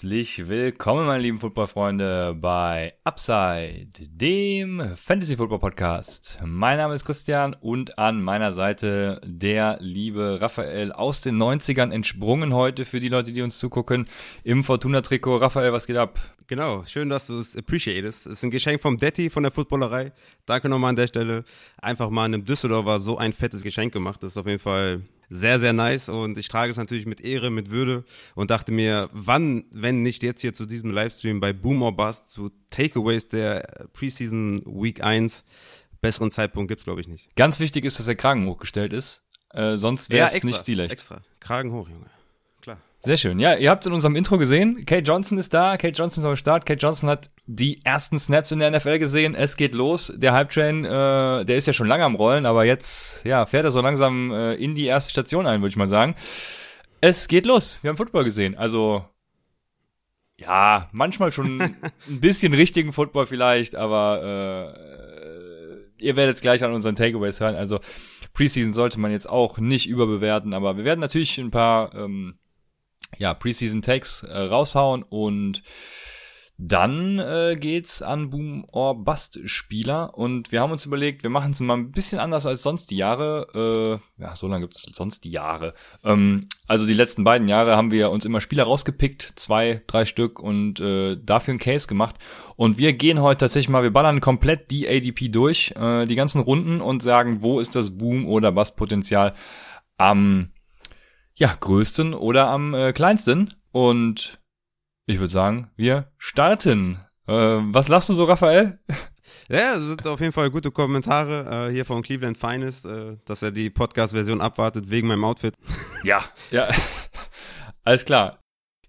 Herzlich willkommen, meine lieben Footballfreunde, bei Upside, dem Fantasy Football Podcast. Mein Name ist Christian und an meiner Seite der liebe Raphael aus den 90ern entsprungen heute für die Leute, die uns zugucken im Fortuna-Trikot. Raphael, was geht ab? Genau, schön, dass du es appreciatest. Es ist ein Geschenk vom Detti von der Footballerei. Danke nochmal an der Stelle. Einfach mal einem Düsseldorfer so ein fettes Geschenk gemacht. Das ist auf jeden Fall sehr, sehr nice und ich trage es natürlich mit Ehre, mit Würde und dachte mir, wann, wenn nicht jetzt hier zu diesem Livestream bei Boom or Bust, zu Takeaways der Preseason Week 1, besseren Zeitpunkt gibt es, glaube ich, nicht. Ganz wichtig ist, dass der Kragen hochgestellt ist, äh, sonst wäre es ja, nicht stilecht. extra. Kragen hoch, Junge. Sehr schön. Ja, ihr habt in unserem Intro gesehen, Kate Johnson ist da, Kate Johnson ist am Start. Kate Johnson hat die ersten Snaps in der NFL gesehen. Es geht los. Der Hype Train, äh, der ist ja schon lange am Rollen, aber jetzt ja, fährt er so langsam äh, in die erste Station ein, würde ich mal sagen. Es geht los. Wir haben Football gesehen. Also ja, manchmal schon ein bisschen richtigen Football vielleicht, aber äh, ihr werdet es gleich an unseren Takeaways hören. Also Preseason sollte man jetzt auch nicht überbewerten, aber wir werden natürlich ein paar ähm, ja, Preseason Takes äh, raushauen und dann äh, geht's an Boom or Bust Spieler und wir haben uns überlegt, wir machen es mal ein bisschen anders als sonst die Jahre. Äh, ja, so lange gibt's sonst die Jahre. Ähm, also die letzten beiden Jahre haben wir uns immer Spieler rausgepickt, zwei, drei Stück und äh, dafür ein Case gemacht. Und wir gehen heute tatsächlich mal, wir ballern komplett die ADP durch, äh, die ganzen Runden und sagen, wo ist das Boom oder Bust Potenzial am ja, größten oder am äh, kleinsten. Und ich würde sagen, wir starten. Äh, was lachst du so, Raphael? Ja, das sind auf jeden Fall gute Kommentare äh, hier von Cleveland Finest, äh, dass er die Podcast-Version abwartet wegen meinem Outfit. Ja, ja. Alles klar.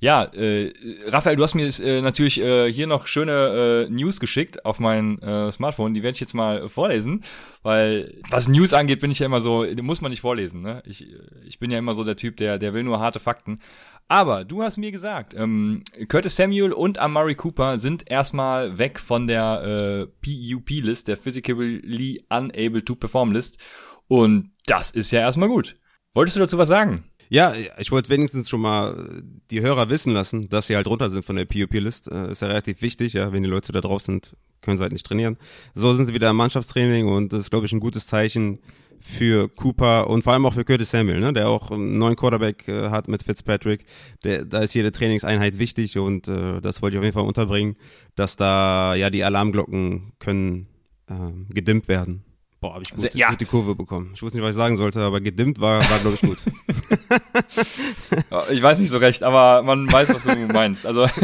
Ja, äh, Raphael, du hast mir äh, natürlich äh, hier noch schöne äh, News geschickt auf mein äh, Smartphone. Die werde ich jetzt mal vorlesen, weil was News angeht, bin ich ja immer so, muss man nicht vorlesen. Ne? Ich, ich bin ja immer so der Typ, der, der will nur harte Fakten. Aber du hast mir gesagt, ähm, Curtis Samuel und Amari Cooper sind erstmal weg von der äh, PUP-List, der Physically Unable to Perform List. Und das ist ja erstmal gut. Wolltest du dazu was sagen? Ja, ich wollte wenigstens schon mal die Hörer wissen lassen, dass sie halt runter sind von der PUP-List. Äh, ist ja relativ wichtig, ja. Wenn die Leute da drauf sind, können sie halt nicht trainieren. So sind sie wieder im Mannschaftstraining und das ist, glaube ich, ein gutes Zeichen für Cooper und vor allem auch für Curtis Samuel, ne, der auch einen neuen Quarterback äh, hat mit Fitzpatrick. Der, da ist jede Trainingseinheit wichtig und äh, das wollte ich auf jeden Fall unterbringen, dass da ja die Alarmglocken können äh, gedimmt werden. Boah, habe ich gut, ja. gut die Kurve bekommen. Ich wusste nicht, was ich sagen sollte, aber gedimmt war, war glaube ich, gut. ich weiß nicht so recht, aber man weiß, was du meinst. Also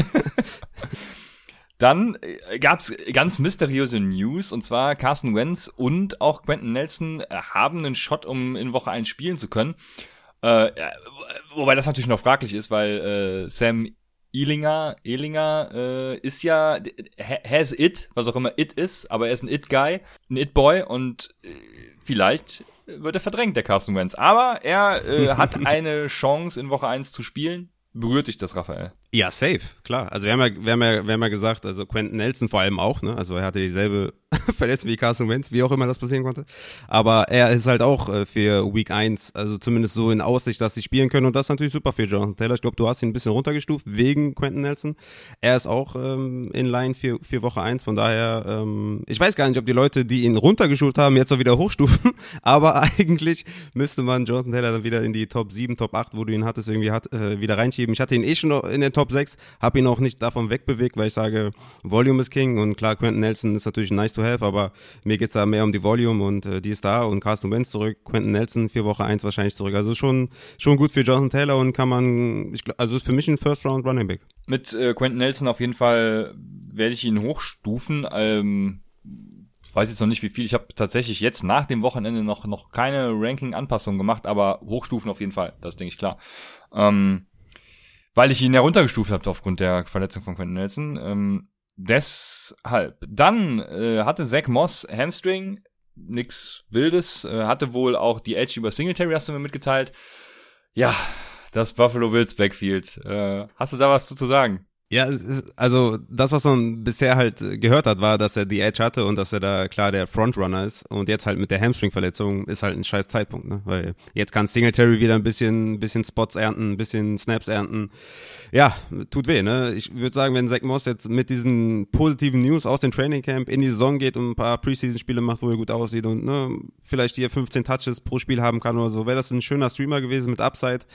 Dann äh, gab's ganz mysteriöse News und zwar Carson Wentz und auch Quentin Nelson äh, haben einen Shot, um in Woche 1 spielen zu können. Äh, wobei das natürlich noch fraglich ist, weil äh, Sam Elinger, Elinger äh, ist ja, has it, was auch immer it ist, aber er ist ein it-Guy, ein it-Boy und äh, vielleicht wird er verdrängt, der Carson Wentz. Aber er äh, hat eine Chance in Woche 1 zu spielen. Berührt dich das, Raphael? Ja, safe, klar. Also wir haben ja, wir haben ja, wir haben ja gesagt, also Quentin Nelson vor allem auch, ne? Also er hatte dieselbe Verletzung wie Carson Wentz, wie auch immer das passieren konnte. Aber er ist halt auch äh, für Week 1, also zumindest so in Aussicht, dass sie spielen können. Und das ist natürlich super für Jonathan Taylor. Ich glaube, du hast ihn ein bisschen runtergestuft wegen Quentin Nelson. Er ist auch ähm, in Line für, für Woche 1. Von daher, ähm, ich weiß gar nicht, ob die Leute, die ihn runtergestuft haben, jetzt auch wieder hochstufen. Aber eigentlich müsste man Jonathan Taylor dann wieder in die Top 7, Top 8, wo du ihn hattest, irgendwie hat, äh, wieder reinschieben. Ich hatte ihn eh schon in den Top 6, habe ihn auch nicht davon wegbewegt, weil ich sage, Volume ist King. Und klar, Quentin Nelson ist natürlich nice to have, aber mir geht es da mehr um die Volume und äh, die ist da und Carsten Wentz zurück, Quentin Nelson vier Woche eins wahrscheinlich zurück. Also schon, schon gut für Jonathan Taylor und kann man, ich, also ist für mich ein First Round Running Back. Mit äh, Quentin Nelson auf jeden Fall werde ich ihn hochstufen. Ähm, weiß jetzt noch nicht wie viel. Ich habe tatsächlich jetzt nach dem Wochenende noch, noch keine Ranking-Anpassung gemacht, aber hochstufen auf jeden Fall. Das denke ich klar. Ähm, weil ich ihn heruntergestuft habe aufgrund der Verletzung von Quentin Nelson. Ähm, deshalb. Dann äh, hatte Zach Moss Hamstring, nix Wildes, äh, hatte wohl auch die Edge über Singletary, hast du mir mitgeteilt. Ja, das Buffalo Bills Backfield. Äh, hast du da was zu sagen? Ja, also das, was man bisher halt gehört hat, war, dass er die Edge hatte und dass er da klar der Frontrunner ist. Und jetzt halt mit der Hamstring-Verletzung ist halt ein scheiß Zeitpunkt, ne? Weil jetzt kann Singletary wieder ein bisschen, bisschen Spots ernten, ein bisschen Snaps ernten. Ja, tut weh, ne? Ich würde sagen, wenn Zach Moss jetzt mit diesen positiven News aus dem Training Camp in die Saison geht und ein paar Preseason-Spiele macht, wo er gut aussieht und ne, vielleicht hier 15 Touches pro Spiel haben kann oder so, wäre das ein schöner Streamer gewesen mit Upside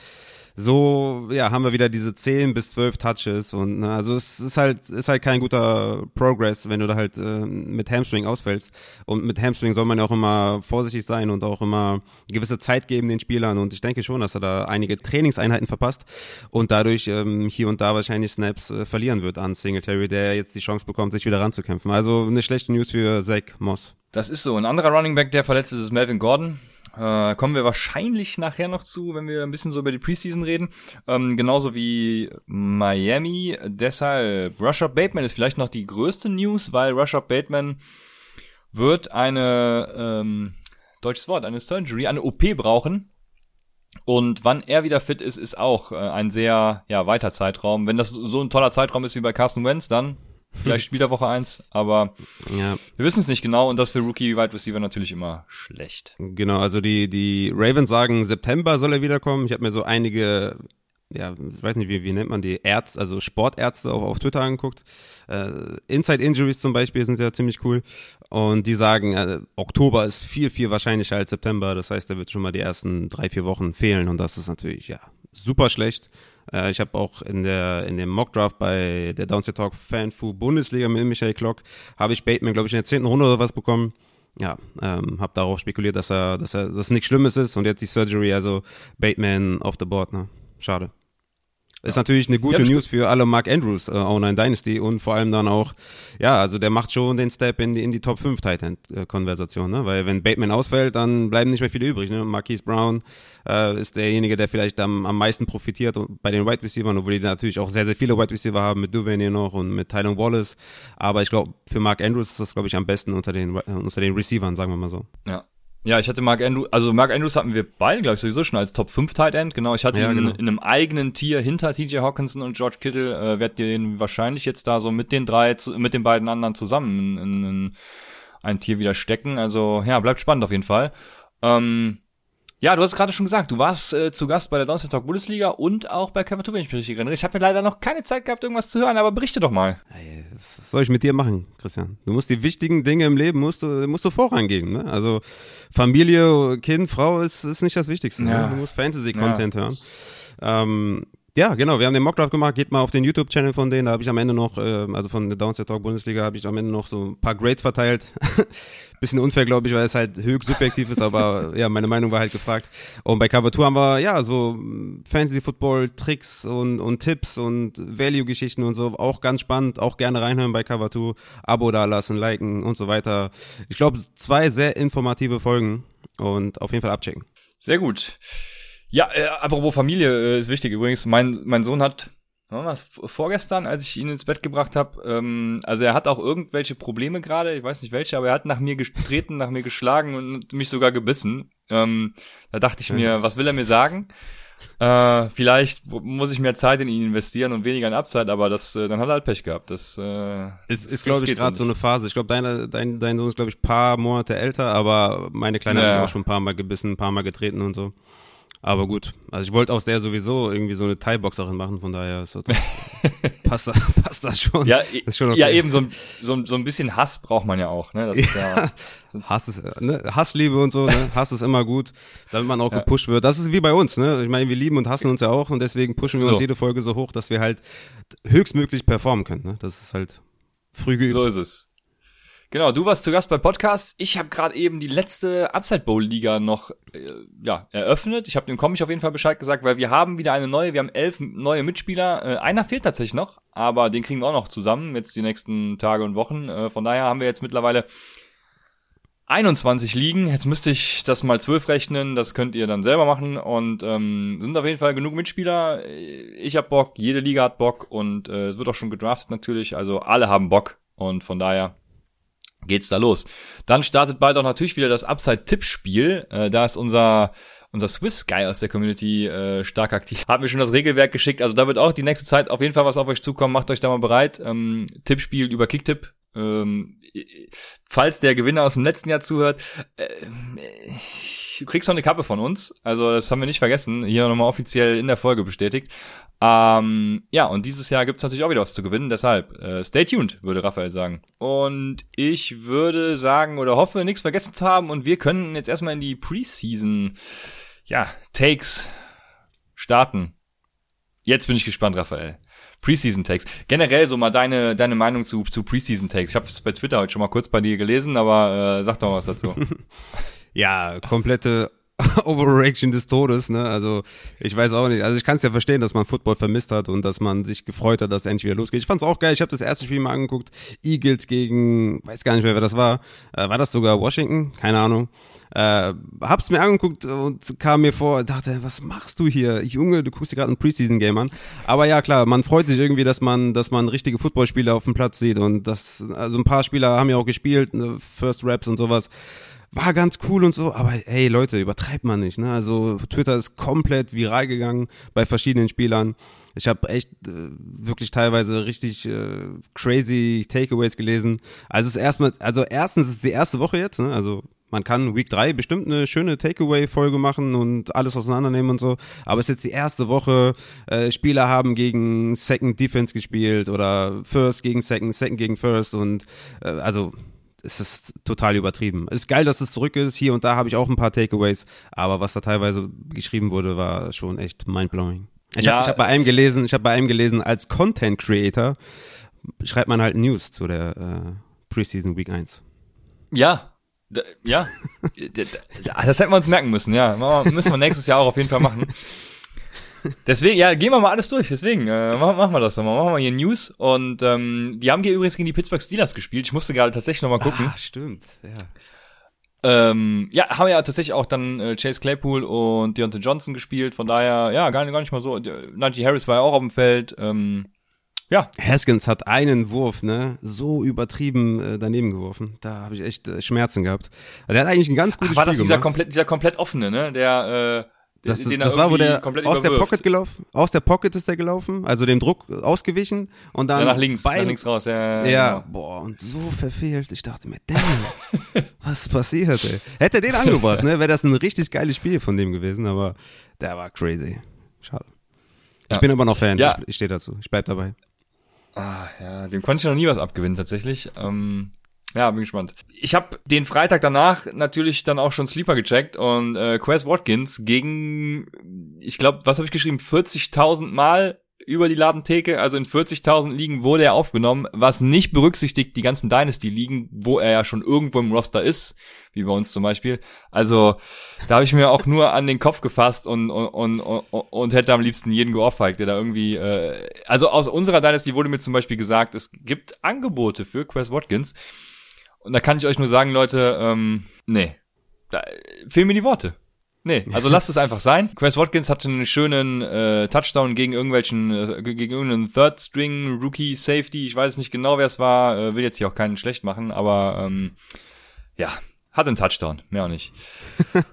so ja haben wir wieder diese 10 bis 12 Touches und ne, also es ist halt ist halt kein guter Progress, wenn du da halt äh, mit Hamstring ausfällst und mit Hamstring soll man ja auch immer vorsichtig sein und auch immer gewisse Zeit geben den Spielern und ich denke schon, dass er da einige Trainingseinheiten verpasst und dadurch ähm, hier und da wahrscheinlich Snaps äh, verlieren wird an Singletary, der jetzt die Chance bekommt, sich wieder ranzukämpfen. Also eine schlechte News für Zach Moss. Das ist so. Ein anderer Running Back, der verletzt ist, ist Melvin Gordon. Äh, kommen wir wahrscheinlich nachher noch zu, wenn wir ein bisschen so über die Preseason reden. Ähm, genauso wie Miami. Deshalb, Rashad Bateman ist vielleicht noch die größte News, weil Rashad Bateman wird eine, ähm, deutsches Wort, eine Surgery, eine OP brauchen. Und wann er wieder fit ist, ist auch äh, ein sehr ja, weiter Zeitraum. Wenn das so ein toller Zeitraum ist wie bei Carson Wentz, dann Vielleicht spielt er Woche 1, aber ja. wir wissen es nicht genau und das für Rookie Wide Receiver natürlich immer schlecht. Genau, also die, die Ravens sagen, September soll er wiederkommen. Ich habe mir so einige, ja, ich weiß nicht, wie, wie nennt man die, Ärzte, also Sportärzte auf, auf Twitter angeguckt. Äh, Inside Injuries zum Beispiel sind ja ziemlich cool. Und die sagen, äh, Oktober ist viel, viel wahrscheinlicher als September. Das heißt, er wird schon mal die ersten drei, vier Wochen fehlen und das ist natürlich, ja, super schlecht. Äh, ich habe auch in der in dem Mockdraft bei der Downset Talk Fanfu Bundesliga mit Michael Klock habe ich Bateman glaube ich in der zehnten Runde oder was bekommen. Ja, ähm, habe darauf spekuliert, dass er dass er dass nichts Schlimmes ist und jetzt die Surgery, also Bateman off the board. Ne, schade. Ist natürlich eine gute ja, News für alle Mark Andrews äh, Online Dynasty und vor allem dann auch, ja, also der macht schon den Step in die, in die Top 5 Titan Konversation, ne? Weil wenn Bateman ausfällt, dann bleiben nicht mehr viele übrig, ne? Marquise Brown äh, ist derjenige, der vielleicht am, am meisten profitiert bei den Wide Receivers, obwohl die natürlich auch sehr, sehr viele Wide Receiver haben, mit Duvernay noch und mit Tylen Wallace. Aber ich glaube, für Mark Andrews ist das, glaube ich, am besten unter den, äh, unter den Receivern, sagen wir mal so. Ja, ja, ich hatte Mark Andrews, also Mark Andrews hatten wir beide, glaube ich, sowieso schon als Top 5 Tight End. Genau, ich hatte ja, ihn genau. in, in, einem eigenen Tier hinter TJ Hawkinson und George Kittle. Äh, werd den wahrscheinlich jetzt da so mit den drei, zu, mit den beiden anderen zusammen in, in, in ein Tier wieder stecken. Also ja, bleibt spannend auf jeden Fall. Ähm, ja, du hast gerade schon gesagt, du warst äh, zu Gast bei der Downset Talk Bundesliga und auch bei Cover 2, wenn ich mich richtig erinnere. Ich habe mir leider noch keine Zeit gehabt, irgendwas zu hören, aber berichte doch mal. Was soll ich mit dir machen, Christian? Du musst die wichtigen Dinge im Leben musst du, musst du vorangehen. Ne? Also Familie, Kind, Frau ist, ist nicht das Wichtigste. Ne? Ja. Ne? Du musst Fantasy-Content ja. hören. Ähm, ja, genau. Wir haben den Mockdraft gemacht. Geht mal auf den YouTube-Channel von denen. Da habe ich am Ende noch, äh, also von der Downset Talk Bundesliga, habe ich am Ende noch so ein paar Grades verteilt. Bisschen unfair, glaube ich, weil es halt höchst subjektiv ist, aber ja, meine Meinung war halt gefragt. Und bei Cover 2 haben wir, ja, so Fantasy-Football-Tricks und, und Tipps und Value-Geschichten und so. Auch ganz spannend. Auch gerne reinhören bei Cover 2. Abo da lassen, liken und so weiter. Ich glaube, zwei sehr informative Folgen und auf jeden Fall abchecken. Sehr gut. Ja, äh, apropos Familie äh, ist wichtig übrigens. Mein, mein Sohn hat was vorgestern, als ich ihn ins Bett gebracht habe, ähm, also er hat auch irgendwelche Probleme gerade, ich weiß nicht welche, aber er hat nach mir getreten, nach mir geschlagen und mich sogar gebissen. Ähm, da dachte ich mir, was will er mir sagen? Äh, vielleicht muss ich mehr Zeit in ihn investieren und weniger in Upside, aber das, äh, dann hat er halt Pech gehabt. Das äh, ist, ist glaube ich, gerade so eine Phase. Ich glaube, dein, dein, dein Sohn ist, glaube ich, paar Monate älter, aber meine Kleine ja. hat auch schon ein paar Mal gebissen, ein paar Mal getreten und so. Aber gut, also ich wollte aus der sowieso irgendwie so eine Thai-Boxerin machen, von daher ist das, passt, das, passt das schon. Ja, ist schon okay. ja eben so, ein, so, so ein bisschen Hass braucht man ja auch. Ne? Das ist ja, Hass ist, ne? Hassliebe und so, ne? Hass ist immer gut, damit man auch ja. gepusht wird. Das ist wie bei uns, ne? Ich meine, wir lieben und hassen uns ja auch und deswegen pushen wir so. uns jede Folge so hoch, dass wir halt höchstmöglich performen können. Ne? Das ist halt früh geübt. So ist es. Genau, du warst zu Gast bei Podcast. Ich habe gerade eben die letzte Upside Bowl Liga noch äh, ja, eröffnet. Ich habe dem Comic auf jeden Fall Bescheid gesagt, weil wir haben wieder eine neue, wir haben elf neue Mitspieler. Äh, einer fehlt tatsächlich noch, aber den kriegen wir auch noch zusammen jetzt die nächsten Tage und Wochen. Äh, von daher haben wir jetzt mittlerweile 21 Ligen. Jetzt müsste ich das mal 12 rechnen. Das könnt ihr dann selber machen. Und ähm, sind auf jeden Fall genug Mitspieler. Ich hab Bock, jede Liga hat Bock und äh, es wird auch schon gedraftet natürlich. Also alle haben Bock. Und von daher geht's da los. Dann startet bald auch natürlich wieder das Upside-Tippspiel. Äh, da ist unser unser Swiss Guy aus der Community äh, stark aktiv. Hat mir schon das Regelwerk geschickt. Also da wird auch die nächste Zeit auf jeden Fall was auf euch zukommen. Macht euch da mal bereit. Ähm, Tippspiel über Kicktipp. Ähm, falls der Gewinner aus dem letzten Jahr zuhört, äh, du kriegst noch eine Kappe von uns. Also das haben wir nicht vergessen. Hier nochmal offiziell in der Folge bestätigt. Ähm, ja, und dieses Jahr gibt's natürlich auch wieder was zu gewinnen, deshalb äh, stay tuned, würde Raphael sagen. Und ich würde sagen oder hoffe, nichts vergessen zu haben und wir können jetzt erstmal in die Preseason, ja, Takes starten. Jetzt bin ich gespannt, Raphael. Preseason Takes. Generell so mal deine, deine Meinung zu, zu Preseason Takes. Ich habe es bei Twitter heute schon mal kurz bei dir gelesen, aber äh, sag doch was dazu. ja, komplette Overreaction des Todes, ne? Also ich weiß auch nicht. Also ich kann es ja verstehen, dass man Football vermisst hat und dass man sich gefreut hat, dass es endlich wieder losgeht. Ich fand's auch geil. Ich habe das erste Spiel mal angeguckt. Eagles gegen, weiß gar nicht mehr, wer das war. Äh, war das sogar Washington? Keine Ahnung. Äh, hab's mir angeguckt und kam mir vor, dachte, was machst du hier? Junge, du guckst dir gerade ein Preseason-Game an. Aber ja, klar, man freut sich irgendwie, dass man, dass man richtige Footballspieler auf dem Platz sieht und das, also ein paar Spieler haben ja auch gespielt, ne, First Raps und sowas war ganz cool und so, aber hey Leute, übertreibt man nicht, ne? Also Twitter ist komplett viral gegangen bei verschiedenen Spielern. Ich habe echt äh, wirklich teilweise richtig äh, crazy Takeaways gelesen. Also es ist erstmal, also erstens ist die erste Woche jetzt, ne? Also man kann Week 3 bestimmt eine schöne Takeaway-Folge machen und alles auseinandernehmen und so. Aber es ist jetzt die erste Woche. Äh, Spieler haben gegen Second Defense gespielt oder First gegen Second, Second gegen First und äh, also es ist total übertrieben. Es ist geil, dass es zurück ist. Hier und da habe ich auch ein paar Takeaways, aber was da teilweise geschrieben wurde, war schon echt mindblowing. Ich ja, habe hab bei einem gelesen, ich habe bei einem gelesen, als Content Creator schreibt man halt News zu der äh, Preseason Week 1. Ja, ja, das hätten wir uns merken müssen, ja. Müssen wir nächstes Jahr auch auf jeden Fall machen. Deswegen, ja, gehen wir mal alles durch. Deswegen, äh, machen, machen wir das nochmal. Machen wir hier News. Und ähm, die haben hier übrigens gegen die Pittsburgh Steelers gespielt. Ich musste gerade tatsächlich nochmal gucken. Ah, stimmt, ja. Ähm, ja, haben ja tatsächlich auch dann äh, Chase Claypool und Deontay Johnson gespielt. Von daher, ja, gar, gar nicht mal so. Najee Harris war ja auch auf dem Feld. Ähm, ja. Haskins hat einen Wurf, ne, so übertrieben äh, daneben geworfen. Da habe ich echt äh, Schmerzen gehabt. Also, der hat eigentlich ein ganz gutes Ach, war Spiel das dieser gemacht. komplett, dieser komplett offene, ne, der äh, das, den das war, wo der aus der Pocket gelaufen, aus der Pocket ist der gelaufen, also dem Druck ausgewichen und dann ja, nach links, beim, nach links raus, ja. Ja, genau. boah, und so verfehlt. Ich dachte mir, damn, was passiert, ey? Hätte er den angebracht, ne, wäre das ein richtig geiles Spiel von dem gewesen, aber der war crazy. Schade. Ich ja. bin aber noch Fan, ja. ich, ich stehe dazu, ich bleib dabei. Ah, ja, dem konnte ich noch nie was abgewinnen, tatsächlich. Ähm, ja, bin gespannt. Ich habe den Freitag danach natürlich dann auch schon Sleeper gecheckt und äh, Quest Watkins gegen, ich glaube, was habe ich geschrieben, 40.000 Mal über die Ladentheke, also in 40.000 Ligen wurde er aufgenommen, was nicht berücksichtigt die ganzen Dynasty-Ligen, wo er ja schon irgendwo im Roster ist, wie bei uns zum Beispiel. Also da habe ich mir auch nur an den Kopf gefasst und, und, und, und hätte am liebsten jeden geohrfeigt, der da irgendwie, äh, also aus unserer Dynasty wurde mir zum Beispiel gesagt, es gibt Angebote für Quest Watkins, und da kann ich euch nur sagen, Leute, ähm, nee, da fehlen mir die Worte. Nee, also lasst es einfach sein. Chris Watkins hatte einen schönen äh, Touchdown gegen irgendwelchen, äh, gegen irgendeinen Third String Rookie Safety. Ich weiß nicht genau, wer es war. Äh, will jetzt hier auch keinen schlecht machen, aber ähm, ja, hat einen Touchdown, mehr auch nicht. Von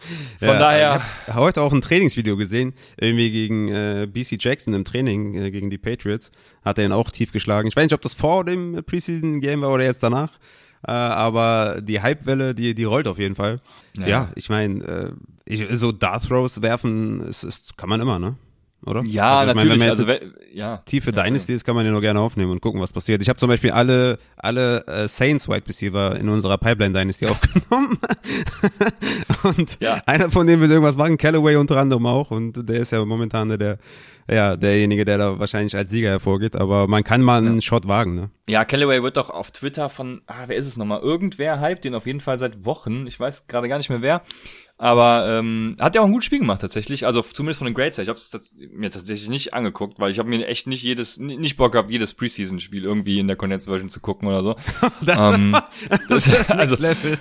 ja, daher. Ich habe heute auch ein Trainingsvideo gesehen, irgendwie gegen äh, BC Jackson im Training äh, gegen die Patriots. Hat er ihn auch tief geschlagen. Ich weiß nicht, ob das vor dem Preseason Game war oder jetzt danach. Äh, aber die Hypewelle, die, die rollt auf jeden Fall. Ja, ja ich meine, äh, so Dart Throws werfen, ist, ist, kann man immer, ne? Oder? Ja, also natürlich. Meine, also, ja. Tiefe ja, Dynasties kann man ja nur gerne aufnehmen und gucken, was passiert. Ich habe zum Beispiel alle, alle äh, Saints Wide Receiver in unserer Pipeline Dynasty aufgenommen. und ja. einer von denen wird irgendwas machen, Callaway unter anderem auch. Und der ist ja momentan der, der ja, derjenige, der da wahrscheinlich als Sieger hervorgeht, aber man kann mal einen ja. Shot wagen, ne? Ja, Callaway wird doch auf Twitter von, ah, wer ist es nochmal? Irgendwer hypt den auf jeden Fall seit Wochen. Ich weiß gerade gar nicht mehr wer. Aber ähm, hat ja auch ein gutes Spiel gemacht tatsächlich. Also zumindest von den Grades her. Ich habe es mir tatsächlich nicht angeguckt, weil ich habe mir echt nicht jedes, nicht Bock gehabt, jedes Preseason-Spiel irgendwie in der Condensed Version zu gucken oder so. das, ähm, das ist also, Level.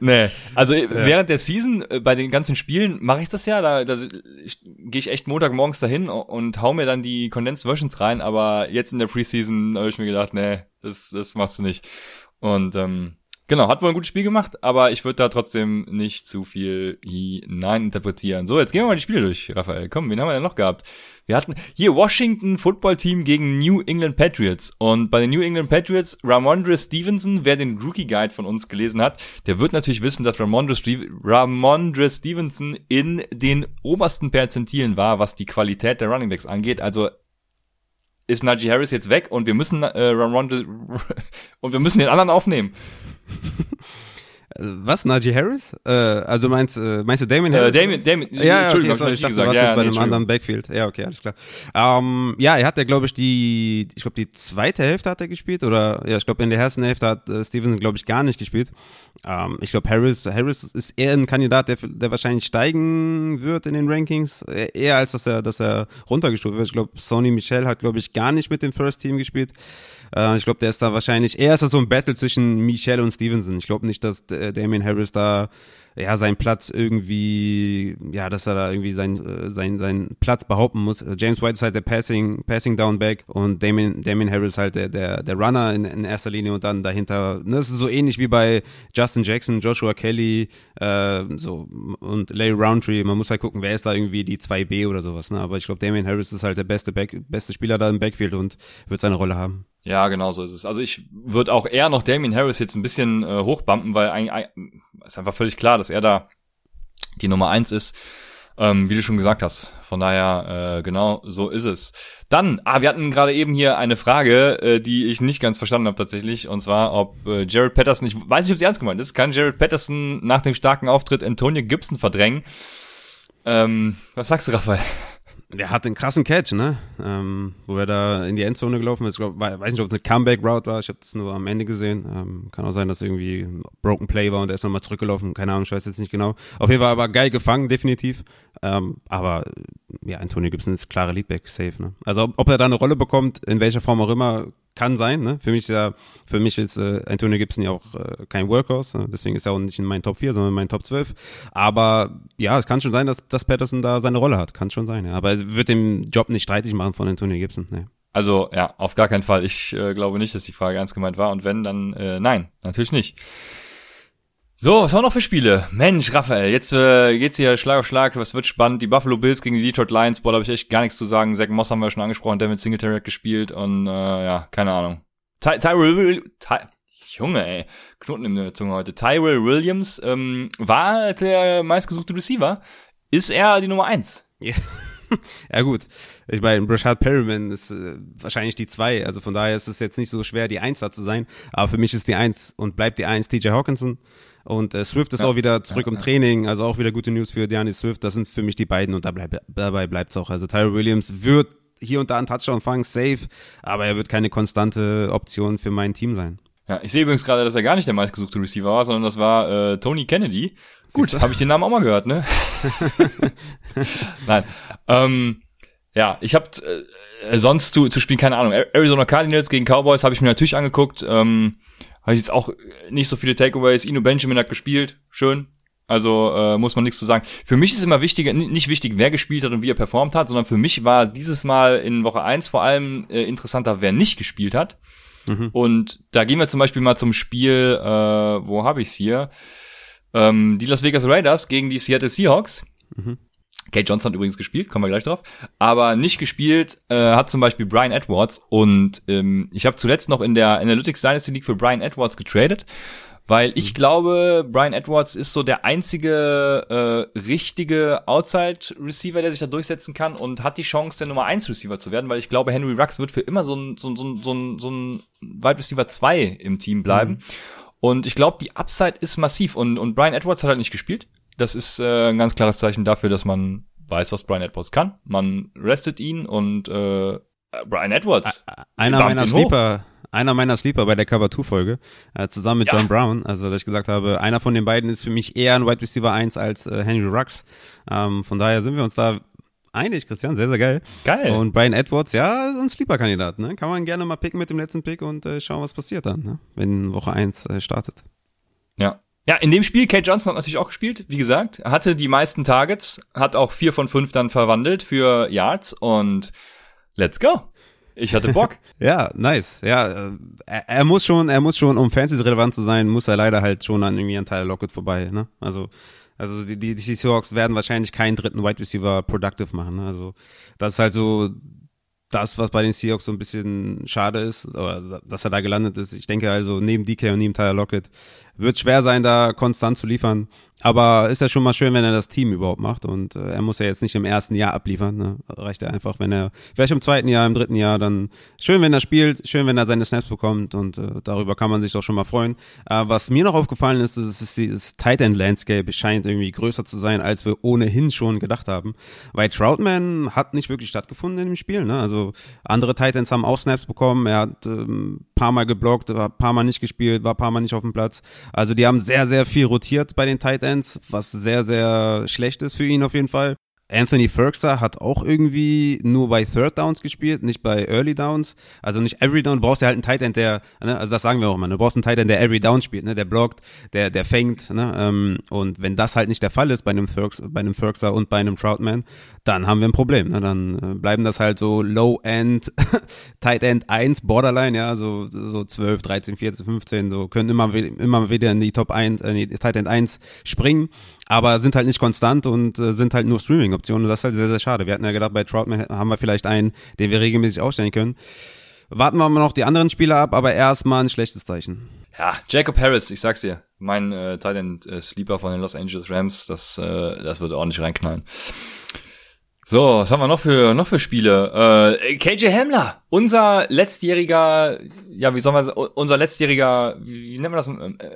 nee, also ja. während der Season äh, bei den ganzen Spielen mache ich das ja. Da, da gehe ich echt Montagmorgens dahin und hau mir dann die Condensed Versions rein. Aber jetzt in der Preseason habe ich mir gedacht, nee, das, das machst du nicht. Und ähm, Genau, hat wohl ein gutes Spiel gemacht, aber ich würde da trotzdem nicht zu viel hinein interpretieren. So, jetzt gehen wir mal die Spiele durch, Raphael. Komm, wen haben wir denn noch gehabt? Wir hatten hier Washington Football Team gegen New England Patriots. Und bei den New England Patriots, Ramondre Stevenson, wer den Rookie Guide von uns gelesen hat, der wird natürlich wissen, dass Ramondre, Ramondre Stevenson in den obersten Perzentilen war, was die Qualität der Running Backs angeht. Also ist Najee Harris jetzt weg und wir müssen äh, Ramondre und wir müssen den anderen aufnehmen. Was, Najee Harris? Äh, also meinst, äh, meinst du Damien Harris? Äh, Damien, Damien, ja, ja, Entschuldigung, okay, sorry, ich dachte, gesagt. du warst ja, jetzt bei nee, einem anderen Backfield. Ja, okay, alles klar. Ähm, ja, er hat ja, glaube ich, die, ich glaube, die zweite Hälfte hat er gespielt oder, ja, ich glaube, in der ersten Hälfte hat äh, Stevenson, glaube ich, gar nicht gespielt. Ähm, ich glaube, Harris, Harris ist eher ein Kandidat, der, der wahrscheinlich steigen wird in den Rankings, eher als dass er, dass er runtergestuft wird. Ich glaube, Sony Michel hat, glaube ich, gar nicht mit dem First Team gespielt. Äh, ich glaube, der ist da wahrscheinlich, er ist da so ein Battle zwischen Michel und Stevenson. Ich glaube nicht, dass äh, Damien Harris da ja, seinen Platz irgendwie, ja, dass er da irgendwie seinen äh, sein, sein Platz behaupten muss. James White ist halt der Passing, Passing Down Back und Damien, Damien Harris halt der, der, der Runner in, in erster Linie und dann dahinter, ne, das ist so ähnlich wie bei Justin Jackson, Joshua Kelly, äh, so, und Larry Roundtree. Man muss halt gucken, wer ist da irgendwie die 2B oder sowas, ne, aber ich glaube, Damien Harris ist halt der beste Back, beste Spieler da im Backfield und wird seine Rolle haben. Ja, genau so ist es. Also ich würde auch eher noch Damien Harris jetzt ein bisschen äh, hochbumpen, weil ein, ein, ist einfach völlig klar, dass er da die Nummer eins ist, ähm, wie du schon gesagt hast. Von daher, äh, genau so ist es. Dann, ah, wir hatten gerade eben hier eine Frage, äh, die ich nicht ganz verstanden habe tatsächlich, und zwar, ob äh, Jared Patterson, ich weiß nicht, ob sie ernst gemeint ist, kann Jared Patterson nach dem starken Auftritt Antonio Gibson verdrängen? Ähm, was sagst du, Raphael? Der hat einen krassen Catch, ne? Ähm, wo er da in die Endzone gelaufen ist. Ich glaub, weiß nicht, ob es eine Comeback-Route war. Ich habe es nur am Ende gesehen. Ähm, kann auch sein, dass irgendwie ein Broken Play war und er ist nochmal zurückgelaufen. Keine Ahnung, ich weiß jetzt nicht genau. Auf jeden Fall aber geil gefangen, definitiv. Ähm, aber ja, Antonio Gibson ist klare Leadback, safe, ne? Also ob, ob er da eine Rolle bekommt, in welcher Form auch immer, kann sein. Ne? Für mich ist ja, für mich ist äh, Antonio Gibson ja auch äh, kein Workhorse, ne? deswegen ist er auch nicht in meinen Top 4, sondern in meinen Top 12. Aber ja, es kann schon sein, dass, dass Patterson da seine Rolle hat. Kann schon sein, ja. Aber er wird den Job nicht streitig machen von Antonio Gibson. Ne. Also ja, auf gar keinen Fall. Ich äh, glaube nicht, dass die Frage ernst gemeint war. Und wenn, dann äh, nein, natürlich nicht. So, was haben wir noch für Spiele? Mensch, Raphael, jetzt äh, geht's hier Schlag auf Schlag, was wird spannend. Die Buffalo Bills gegen die Detroit Lions, boah, da habe ich echt gar nichts zu sagen. Zach Moss haben wir schon angesprochen, der mit Singletary hat gespielt und äh, ja, keine Ahnung. Ty Tyrell, Ty Junge, ey, Knoten in der Zunge heute. Tyrell Williams ähm, war der meistgesuchte Receiver. Ist er die Nummer eins? Ja. ja gut, ich meine, Brashad Perryman ist äh, wahrscheinlich die zwei, also von daher ist es jetzt nicht so schwer, die Eins da zu sein, aber für mich ist die Eins und bleibt die Eins TJ Hawkinson. Und äh, Swift ist ja, auch wieder zurück ja, im Training, also auch wieder gute News für Deani Swift. Das sind für mich die beiden und da bleib, dabei bleibt es auch. Also Tyler Williams wird hier und da einen Touchdown fangen, safe, aber er wird keine konstante Option für mein Team sein. Ja, ich sehe übrigens gerade, dass er gar nicht der meistgesuchte Receiver war, sondern das war äh, Tony Kennedy. Gut, habe ich den Namen auch mal gehört, ne? Nein. Ähm, ja, ich habe äh, sonst zu, zu spielen, keine Ahnung. Arizona Cardinals gegen Cowboys habe ich mir natürlich angeguckt. Ähm, habe ich jetzt auch nicht so viele Takeaways. Ino Benjamin hat gespielt, schön. Also äh, muss man nichts zu sagen. Für mich ist immer wichtiger, nicht wichtig, wer gespielt hat und wie er performt hat, sondern für mich war dieses Mal in Woche eins vor allem äh, interessanter, wer nicht gespielt hat. Mhm. Und da gehen wir zum Beispiel mal zum Spiel, äh, wo habe ich's hier? Ähm, die Las Vegas Raiders gegen die Seattle Seahawks. Mhm. Kate Johnson hat übrigens gespielt, kommen wir gleich drauf. Aber nicht gespielt äh, hat zum Beispiel Brian Edwards. Und ähm, ich habe zuletzt noch in der Analytics Dynasty League für Brian Edwards getradet, weil ich mhm. glaube, Brian Edwards ist so der einzige äh, richtige Outside-Receiver, der sich da durchsetzen kann und hat die Chance, der Nummer 1 Receiver zu werden, weil ich glaube, Henry Rux wird für immer so ein, so ein, so ein, so ein, so ein Wide Receiver 2 im Team bleiben. Mhm. Und ich glaube, die Upside ist massiv. Und, und Brian Edwards hat halt nicht gespielt. Das ist äh, ein ganz klares Zeichen dafür, dass man weiß, was Brian Edwards kann. Man restet ihn und äh, Brian Edwards. Einer meiner Sleeper, einer meiner Sleeper bei der Cover 2 Folge, äh, zusammen mit Ja. John Brown. Also, dass ich gesagt habe, einer von den beiden ist für mich eher ein Wide Receiver 1 als äh, Henry Rux. Ähm, von daher sind wir uns da einig, Christian, sehr, sehr geil. Geil. Und Brian Edwards, ja, ist ein Sleeper-Kandidat, ne? Kann man gerne mal picken mit dem letzten Pick und äh, schauen, was passiert dann, ne? Wenn Woche 1 äh, startet. Ja. Ja, in dem Spiel, Kate Johnson hat natürlich auch gespielt, wie gesagt, hatte die meisten Targets, hat auch vier von fünf dann verwandelt für Yards und let's go. Ich hatte Bock. Ja, nice. Ja, äh, er, er muss schon, er muss schon, um Fantasy relevant zu sein, muss er leider halt schon an irgendwie an Tyler Lockett vorbei, ne? Also, also die, die, die Seahawks werden wahrscheinlich keinen dritten Wide Receiver productive machen, ne? Also, das ist halt so das, was bei den Seahawks so ein bisschen schade ist, oder dass er da gelandet ist. Ich denke also, neben DK und neben Tyler Lockett wird schwer sein, da konstant zu liefern. Aber ist ja schon mal schön, wenn er das Team überhaupt macht. Und äh, er muss ja jetzt nicht im ersten Jahr abliefern. Ne? Reicht ja einfach, wenn er vielleicht im zweiten Jahr, im dritten Jahr, dann schön, wenn er spielt, schön, wenn er seine Snaps bekommt. Und äh, darüber kann man sich doch schon mal freuen. Äh, was mir noch aufgefallen ist, ist, ist dieses Tight End Landscape scheint irgendwie größer zu sein, als wir ohnehin schon gedacht haben. Weil Troutman hat nicht wirklich stattgefunden in dem Spiel. Ne? Also andere Tight Ends haben auch Snaps bekommen. Er hat ähm, paar Mal geblockt, war paar Mal nicht gespielt, war paar Mal nicht auf dem Platz. Also die haben sehr, sehr viel rotiert bei den Tight Ends, was sehr, sehr schlecht ist für ihn auf jeden Fall. Anthony Ferguson hat auch irgendwie nur bei Third Downs gespielt, nicht bei Early Downs. Also nicht every Down. Du brauchst ja halt einen Tight End, der, ne, also das sagen wir auch immer, du brauchst einen Tight End, der every Down spielt, ne, der blockt, der, der fängt, ne, ähm, und wenn das halt nicht der Fall ist bei einem Ferguson, bei einem Ferguson und bei einem Troutman, dann haben wir ein Problem, ne, dann äh, bleiben das halt so Low End, Tight End 1, Borderline, ja, so, so 12, 13, 14, 15, so können immer, immer wieder in die Top 1, äh, in die Tight End 1 springen, aber sind halt nicht konstant und äh, sind halt nur Streaming-Optionen. Das ist halt sehr, sehr schade. Wir hatten ja gedacht, bei Troutman haben wir vielleicht einen, den wir regelmäßig aufstellen können. Warten wir mal noch die anderen Spieler ab, aber erstmal ein schlechtes Zeichen. Ja, Jacob Harris, ich sag's dir. Mein äh, Titan äh, Sleeper von den Los Angeles Rams, das, äh, das wird ordentlich reinknallen. So, was haben wir noch für noch für Spiele? Äh, KJ Hamler, unser letztjähriger, ja, wie soll man sagen, unser letztjähriger, wie, wie nennt man das? Ähm, Äh,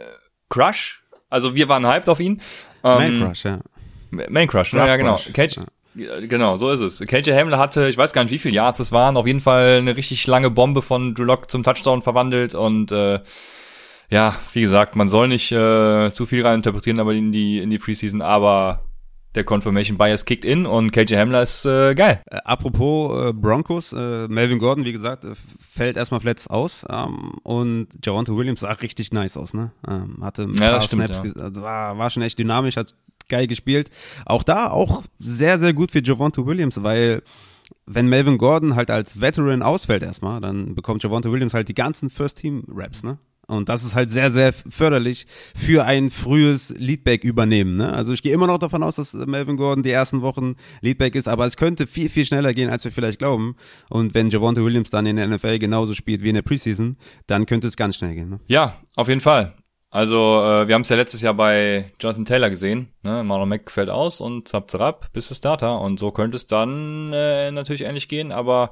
Crush? Also wir waren hyped auf ihn. Ähm, Man Crush, ja. Main Crush, ne? Ja genau. KJ, Genau, so ist es. KJ Hamler hatte, ich weiß gar nicht, wie viele Yards es waren, auf jeden Fall eine richtig lange Bombe von Drew Lock zum Touchdown verwandelt und äh, ja, wie gesagt, man soll nicht äh, zu viel rein interpretieren, aber in die in die Preseason, aber der Confirmation Bias kickt in und KJ Hamler ist äh, geil. Äh, apropos äh, Broncos, äh, Melvin Gordon, wie gesagt, äh, fällt erstmal verletzt aus ähm, und Javante Williams sah richtig nice aus, ne? Ähm, hatte ein Ja, paar stimmt, Snaps, ja. also war, war schon echt dynamisch, hat geil gespielt. Auch da auch sehr, sehr gut für Javante Williams, weil wenn Melvin Gordon halt als Veteran ausfällt erstmal, dann bekommt Javante Williams halt die ganzen First-Team-Raps, ne? Und das ist halt sehr, sehr förderlich für ein frühes Leadback übernehmen. Ne? Also ich gehe immer noch davon aus, dass Melvin Gordon die ersten Wochen Leadback ist, aber es könnte viel, viel schneller gehen, als wir vielleicht glauben. Und wenn Javante Williams dann in der NFL genauso spielt wie in der Preseason, dann könnte es ganz schnell gehen. Ne? Ja, auf jeden Fall. Also, äh, wir haben es ja letztes Jahr bei Jonathan Taylor gesehen. Ne? Marlon Mack fällt aus und zap zap, bis es Starter. Und so könnte es dann äh, natürlich ähnlich gehen, aber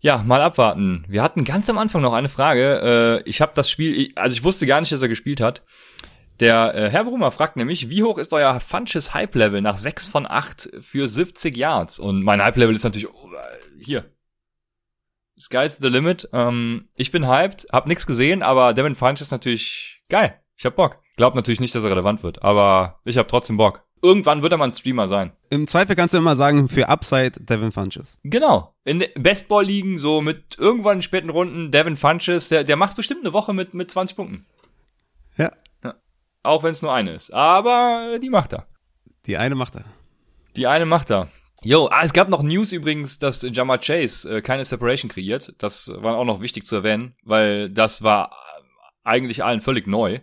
ja, mal abwarten. Wir hatten ganz am Anfang noch eine Frage. Äh, ich habe das Spiel, also ich wusste gar nicht, dass er gespielt hat. Der äh, Herr Brummer fragt nämlich, wie hoch ist euer Funches Hype-Level nach 6 von 8 für 70 Yards? Und mein Hype-Level ist natürlich oh, äh, hier. Sky's the limit. Ähm, ich bin hyped, hab nix gesehen, aber Devin Funch ist natürlich geil. Ich hab Bock. Glaub natürlich nicht, dass er relevant wird, aber ich hab trotzdem Bock. Irgendwann wird er mal ein Streamer sein. Im Zweifel kannst du immer sagen, für Upside Devin Funches. Genau. In Bestball-Ligen, so mit irgendwann in späten Runden, Devin Funches, der, der macht bestimmt eine Woche mit, mit 20 Punkten. Ja, Auch wenn es nur eine ist. Aber äh, die macht er. die eine macht er. Die eine macht er. Jo, ah, es gab noch News übrigens, dass Jamar Chase äh, keine Separation kreiert. Das war auch noch wichtig zu erwähnen, weil das war äh, eigentlich allen völlig neu.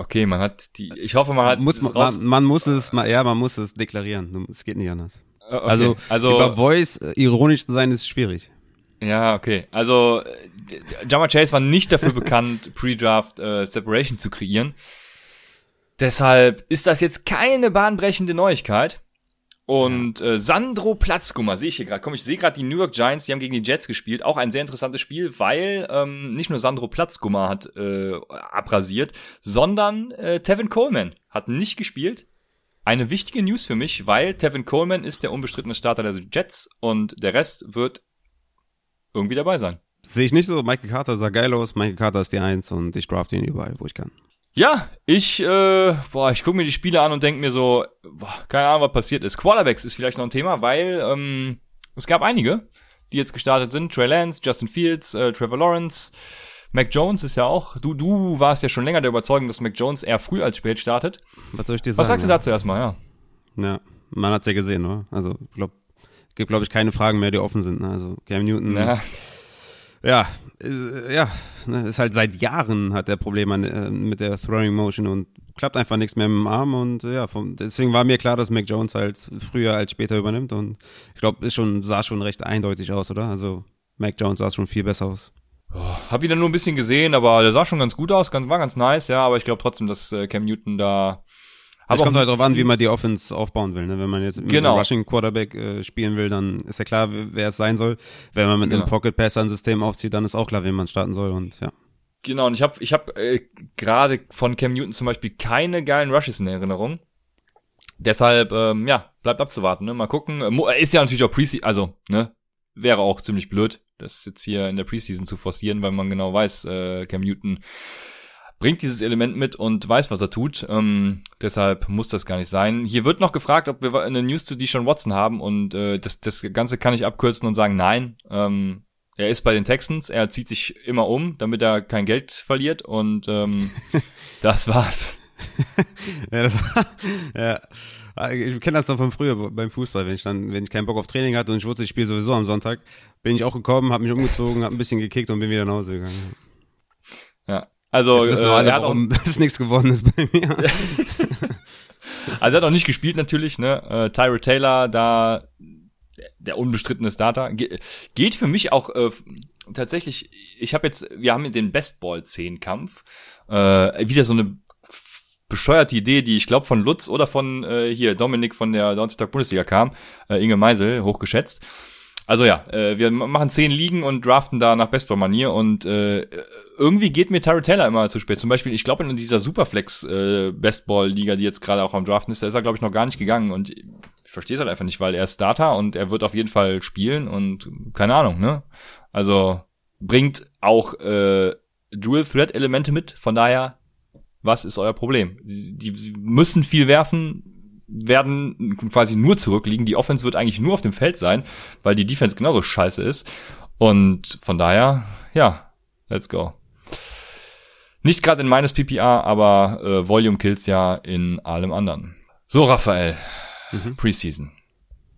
Okay, man hat die. Ich hoffe, man hat muss, man, raus- man, man muss es, ma- ja, man muss es deklarieren. Es geht nicht anders. Äh, okay. Also, also über Voice äh, ironisch zu sein, ist schwierig. Ja, okay. Also Jamar Chase war nicht dafür bekannt, Pre-Draft äh, Separation zu kreieren. Deshalb ist das jetzt keine bahnbrechende Neuigkeit. Und äh, Sandro Platzgummer sehe ich hier gerade. Komm, ich sehe gerade die New York Giants, die haben gegen die Jets gespielt. Auch ein sehr interessantes Spiel, weil ähm, nicht nur Sandro Platzgummer hat äh, abrasiert, sondern äh, Tevin Coleman hat nicht gespielt. Eine wichtige News für mich, weil Tevin Coleman ist der unbestrittene Starter der Jets und der Rest wird irgendwie dabei sein. Sehe ich nicht so. Michael Carter sah geil aus. Michael Carter ist die Eins und ich draft ihn überall, wo ich kann. Ja, ich, äh, boah, ich gucke mir die Spiele an und denke mir so, boah, keine Ahnung, was passiert ist. Quarterbacks ist vielleicht noch ein Thema, weil ähm, es gab einige, die jetzt gestartet sind. Trey Lance, Justin Fields, äh, Trevor Lawrence, Mac Jones ist ja auch, du, du warst ja schon länger der Überzeugung, dass Mac Jones eher früh als spät startet. Was soll ich dir sagen? Was sagst du ja? dazu erstmal, ja? Ja, man hat's ja gesehen, oder? Also, glaub, gibt, glaube ich, keine Fragen mehr, die offen sind. Ne? Also, Cam Newton, ja. Ja, äh, ja, ne, ist halt seit Jahren hat er Probleme äh, mit der Throwing Motion und klappt einfach nichts mehr mit dem Arm und ja, vom, deswegen war mir klar, dass Mac Jones halt früher als später übernimmt und ich glaube, ist schon sah schon recht eindeutig aus, oder? Also Mac Jones sah schon viel besser aus. Hab wieder nur ein bisschen gesehen, aber der sah schon ganz gut aus, ganz, war ganz nice, ja, aber ich glaube trotzdem, dass äh, Cam Newton da. Es kommt halt darauf an, wie man die Offense aufbauen will. Ne? Wenn man jetzt mit Genau. einem Rushing Quarterback äh, spielen will, dann ist ja klar, wer es sein soll. Wenn man mit einem Genau. Pocket Passer ein System aufzieht, dann ist auch klar, wen man starten soll. Und ja, Genau, und ich habe ich hab, äh, gerade von Cam Newton zum Beispiel keine geilen Rushes in Erinnerung. Deshalb, ähm, ja, bleibt abzuwarten, ne? Mal gucken. Äh, mo- Ist ja natürlich auch Preseason, also, ne? Wäre auch ziemlich blöd, das jetzt hier in der Preseason zu forcieren, weil man genau weiß, äh, Cam Newton bringt dieses Element mit und weiß, was er tut. Ähm, deshalb muss das gar nicht sein. Hier wird noch gefragt, ob wir eine News zu Deshaun Watson haben und äh, das, das Ganze kann ich abkürzen und sagen, nein. Ähm, er ist bei den Texans, er zieht sich immer um, damit er kein Geld verliert und ähm, das war's. ja, das, ja. Ich kenne das doch von früher beim Fußball, wenn ich dann, wenn ich keinen Bock auf Training hatte und ich wusste, ich spiele sowieso am Sonntag, bin ich auch gekommen, habe mich umgezogen, habe ein bisschen gekickt und bin wieder nach Hause gegangen. Also, Jetzt äh, wissen wir alle, er hat auch, warum das nichts geworden ist bei mir. also er hat auch nicht gespielt natürlich, ne? Äh, Tyra Taylor, da der unbestrittene Starter, Ge geht für mich auch äh, tatsächlich, ich habe jetzt, wir haben den Bestball-10-Kampf, äh, wieder so eine bescheuerte Idee, die ich glaube von Lutz oder von äh, hier Dominik von der Donnerstag Bundesliga kam, äh, Inge Meisel, hochgeschätzt. Also ja, äh, wir machen zehn Ligen und draften da nach Bestball-Manier und äh, irgendwie geht mir Tyrell Taylor immer zu spät. Zum Beispiel, ich glaube in dieser Superflex äh, Bestball-Liga, die jetzt gerade auch am Draften ist, da ist er glaube ich noch gar nicht gegangen und ich verstehe es halt einfach nicht, weil er ist Starter und er wird auf jeden Fall spielen und keine Ahnung, ne? Also bringt auch äh, Dual Threat Elemente mit, von daher was ist euer Problem? Die, die sie müssen viel werfen, werden quasi nur zurückliegen. Die Offense wird eigentlich nur auf dem Feld sein, weil die Defense genauso scheiße ist. Und von daher, ja, let's go. Nicht gerade in meines PPR, aber äh, Volume kills ja in allem anderen. So, Raphael, Mhm. Preseason.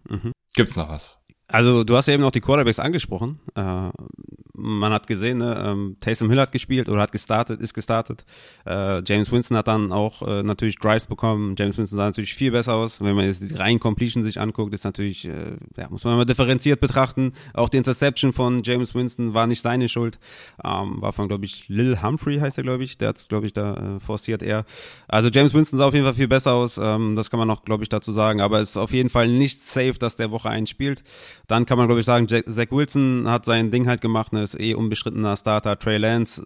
Mhm. Gibt's noch was? Also du hast ja eben noch die Quarterbacks angesprochen. Äh, man hat gesehen, ne, ähm, Taysom Hill hat gespielt oder hat gestartet, ist gestartet. Äh, James Winston hat dann auch äh, natürlich Drives bekommen. James Winston sah natürlich viel besser aus. Wenn man jetzt die reinen Completion sich anguckt, ist natürlich, äh, ja, muss man mal differenziert betrachten. Auch die Interception von James Winston war nicht seine Schuld. Ähm, war von, glaube ich, Lil Humphrey heißt er, glaube ich. Der hat glaube ich, da äh, forciert er. Also James Winston sah auf jeden Fall viel besser aus. Ähm, das kann man noch, glaube ich, dazu sagen. Aber es ist auf jeden Fall nicht safe, dass der Woche einspielt. Dann kann man, glaube ich, sagen, Jack, Zach Wilson hat sein Ding halt gemacht, ne, ist eh unbeschrittener Starter. Trey Lance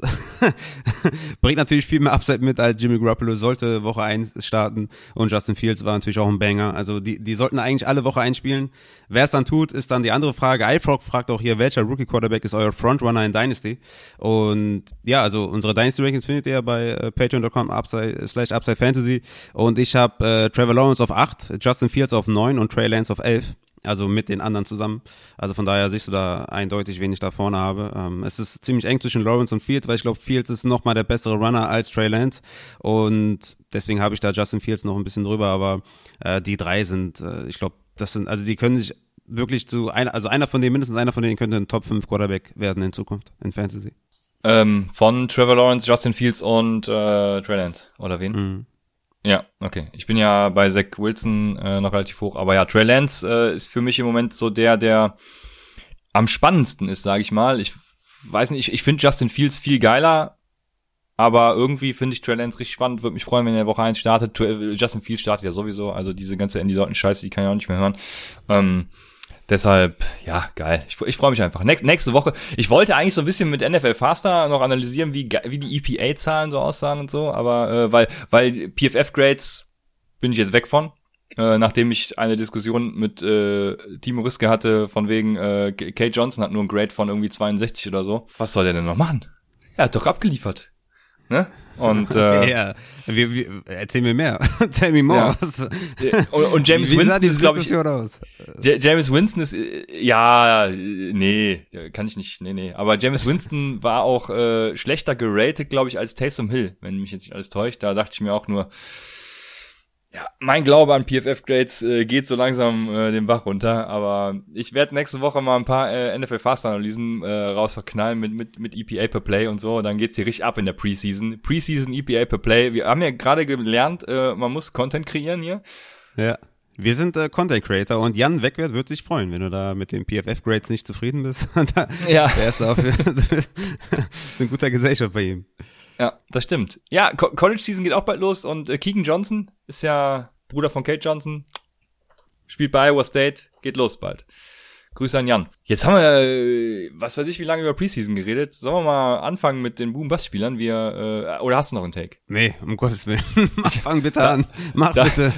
bringt natürlich viel mehr Upside mit als Jimmy Garoppolo, sollte Woche 1 starten. Und Justin Fields war natürlich auch ein Banger. Also die, die sollten eigentlich alle Woche einspielen. Wer es dann tut, ist dann die andere Frage. iFrog fragt auch hier, welcher Rookie Quarterback ist euer Frontrunner in Dynasty? Und ja, also unsere Dynasty Rankings findet ihr bei äh, patreon.com upside, slash upside fantasy. Und ich habe äh, Trevor Lawrence auf 8, Justin Fields auf 9 und Trey Lance auf 11. Also mit den anderen zusammen. Also von daher siehst du da eindeutig, wen ich da vorne habe. Ähm, es ist ziemlich eng zwischen Lawrence und Fields, weil ich glaube, Fields ist nochmal der bessere Runner als Trey Lance. Und deswegen habe ich da Justin Fields noch ein bisschen drüber. Aber äh, die drei sind, äh, ich glaube, das sind, also die können sich wirklich zu einer, also einer von denen, mindestens einer von denen könnte ein Top 5 Quarterback werden in Zukunft in Fantasy. Ähm, von Trevor Lawrence, Justin Fields und äh, Trey Lance. Oder wen? Mhm. Ja, okay. Ich bin ja bei Zach Wilson äh, noch relativ hoch, aber ja, Trey Lance äh, ist für mich im Moment so der, der am spannendsten ist, sage ich mal. Ich weiß nicht, ich, ich finde Justin Fields viel geiler, aber irgendwie finde ich Trey Lance richtig spannend. Würde mich freuen, wenn er Woche 1 startet. Trey, Justin Fields startet ja sowieso, also diese ganze Andy Dalton Scheiße, die kann ich auch nicht mehr hören. Ähm, Deshalb, ja, geil. Ich, ich freue mich einfach. Nächst, nächste Woche. Ich wollte eigentlich so ein bisschen mit NFL Faster noch analysieren, wie, wie die EPA-Zahlen so aussahen und so, aber äh, weil, weil PFF-Grades bin ich jetzt weg von. äh, nachdem ich eine Diskussion mit äh, Timo Riske hatte, von wegen äh, Kate Johnson hat nur ein Grade von irgendwie 62 oder so. Was soll der denn noch machen? Er hat doch abgeliefert. Ne? Und äh, ja, wir, wir, erzähl mir mehr. Tell me more. Ja. Und, und, James wie, Winston ist, glaube ich. Aus? James Winston ist, ja, nee, kann ich nicht, nee, nee. Aber James Winston war auch äh, schlechter geratet, glaube ich, als Taysom Hill, wenn mich jetzt nicht alles täuscht. Da dachte ich mir auch nur, ja, mein Glaube an PFF-Grades äh, geht so langsam äh, den Bach runter, aber ich werde nächste Woche mal ein paar äh, NFL-Fast-Analysen äh, rausknallen mit, mit, mit EPA per Play und so, dann geht's hier richtig ab in der Preseason. Preseason EPA per Play. Wir haben ja gerade gelernt, äh, man muss Content kreieren hier. Ja. Wir sind äh, Content Creator und Jan Wegwert wird sich freuen, wenn du da mit den PFF-Grades nicht zufrieden bist. da, ja. Der ist auf, ein guter Gesellschaft bei ihm. Ja, das stimmt. Ja, Co College Season geht auch bald los und äh, Keegan Johnson ist ja Bruder von Kate Johnson, spielt bei Iowa State, geht los bald. Grüße an Jan. Jetzt haben wir, äh, was weiß ich, wie lange über Preseason geredet. Sollen wir mal anfangen mit den Boom-Bass-Spielern? Wir, äh, oder hast du noch einen Take? Nee, um Gottes Willen. Mach, fang bitte da, an. Mach da, bitte.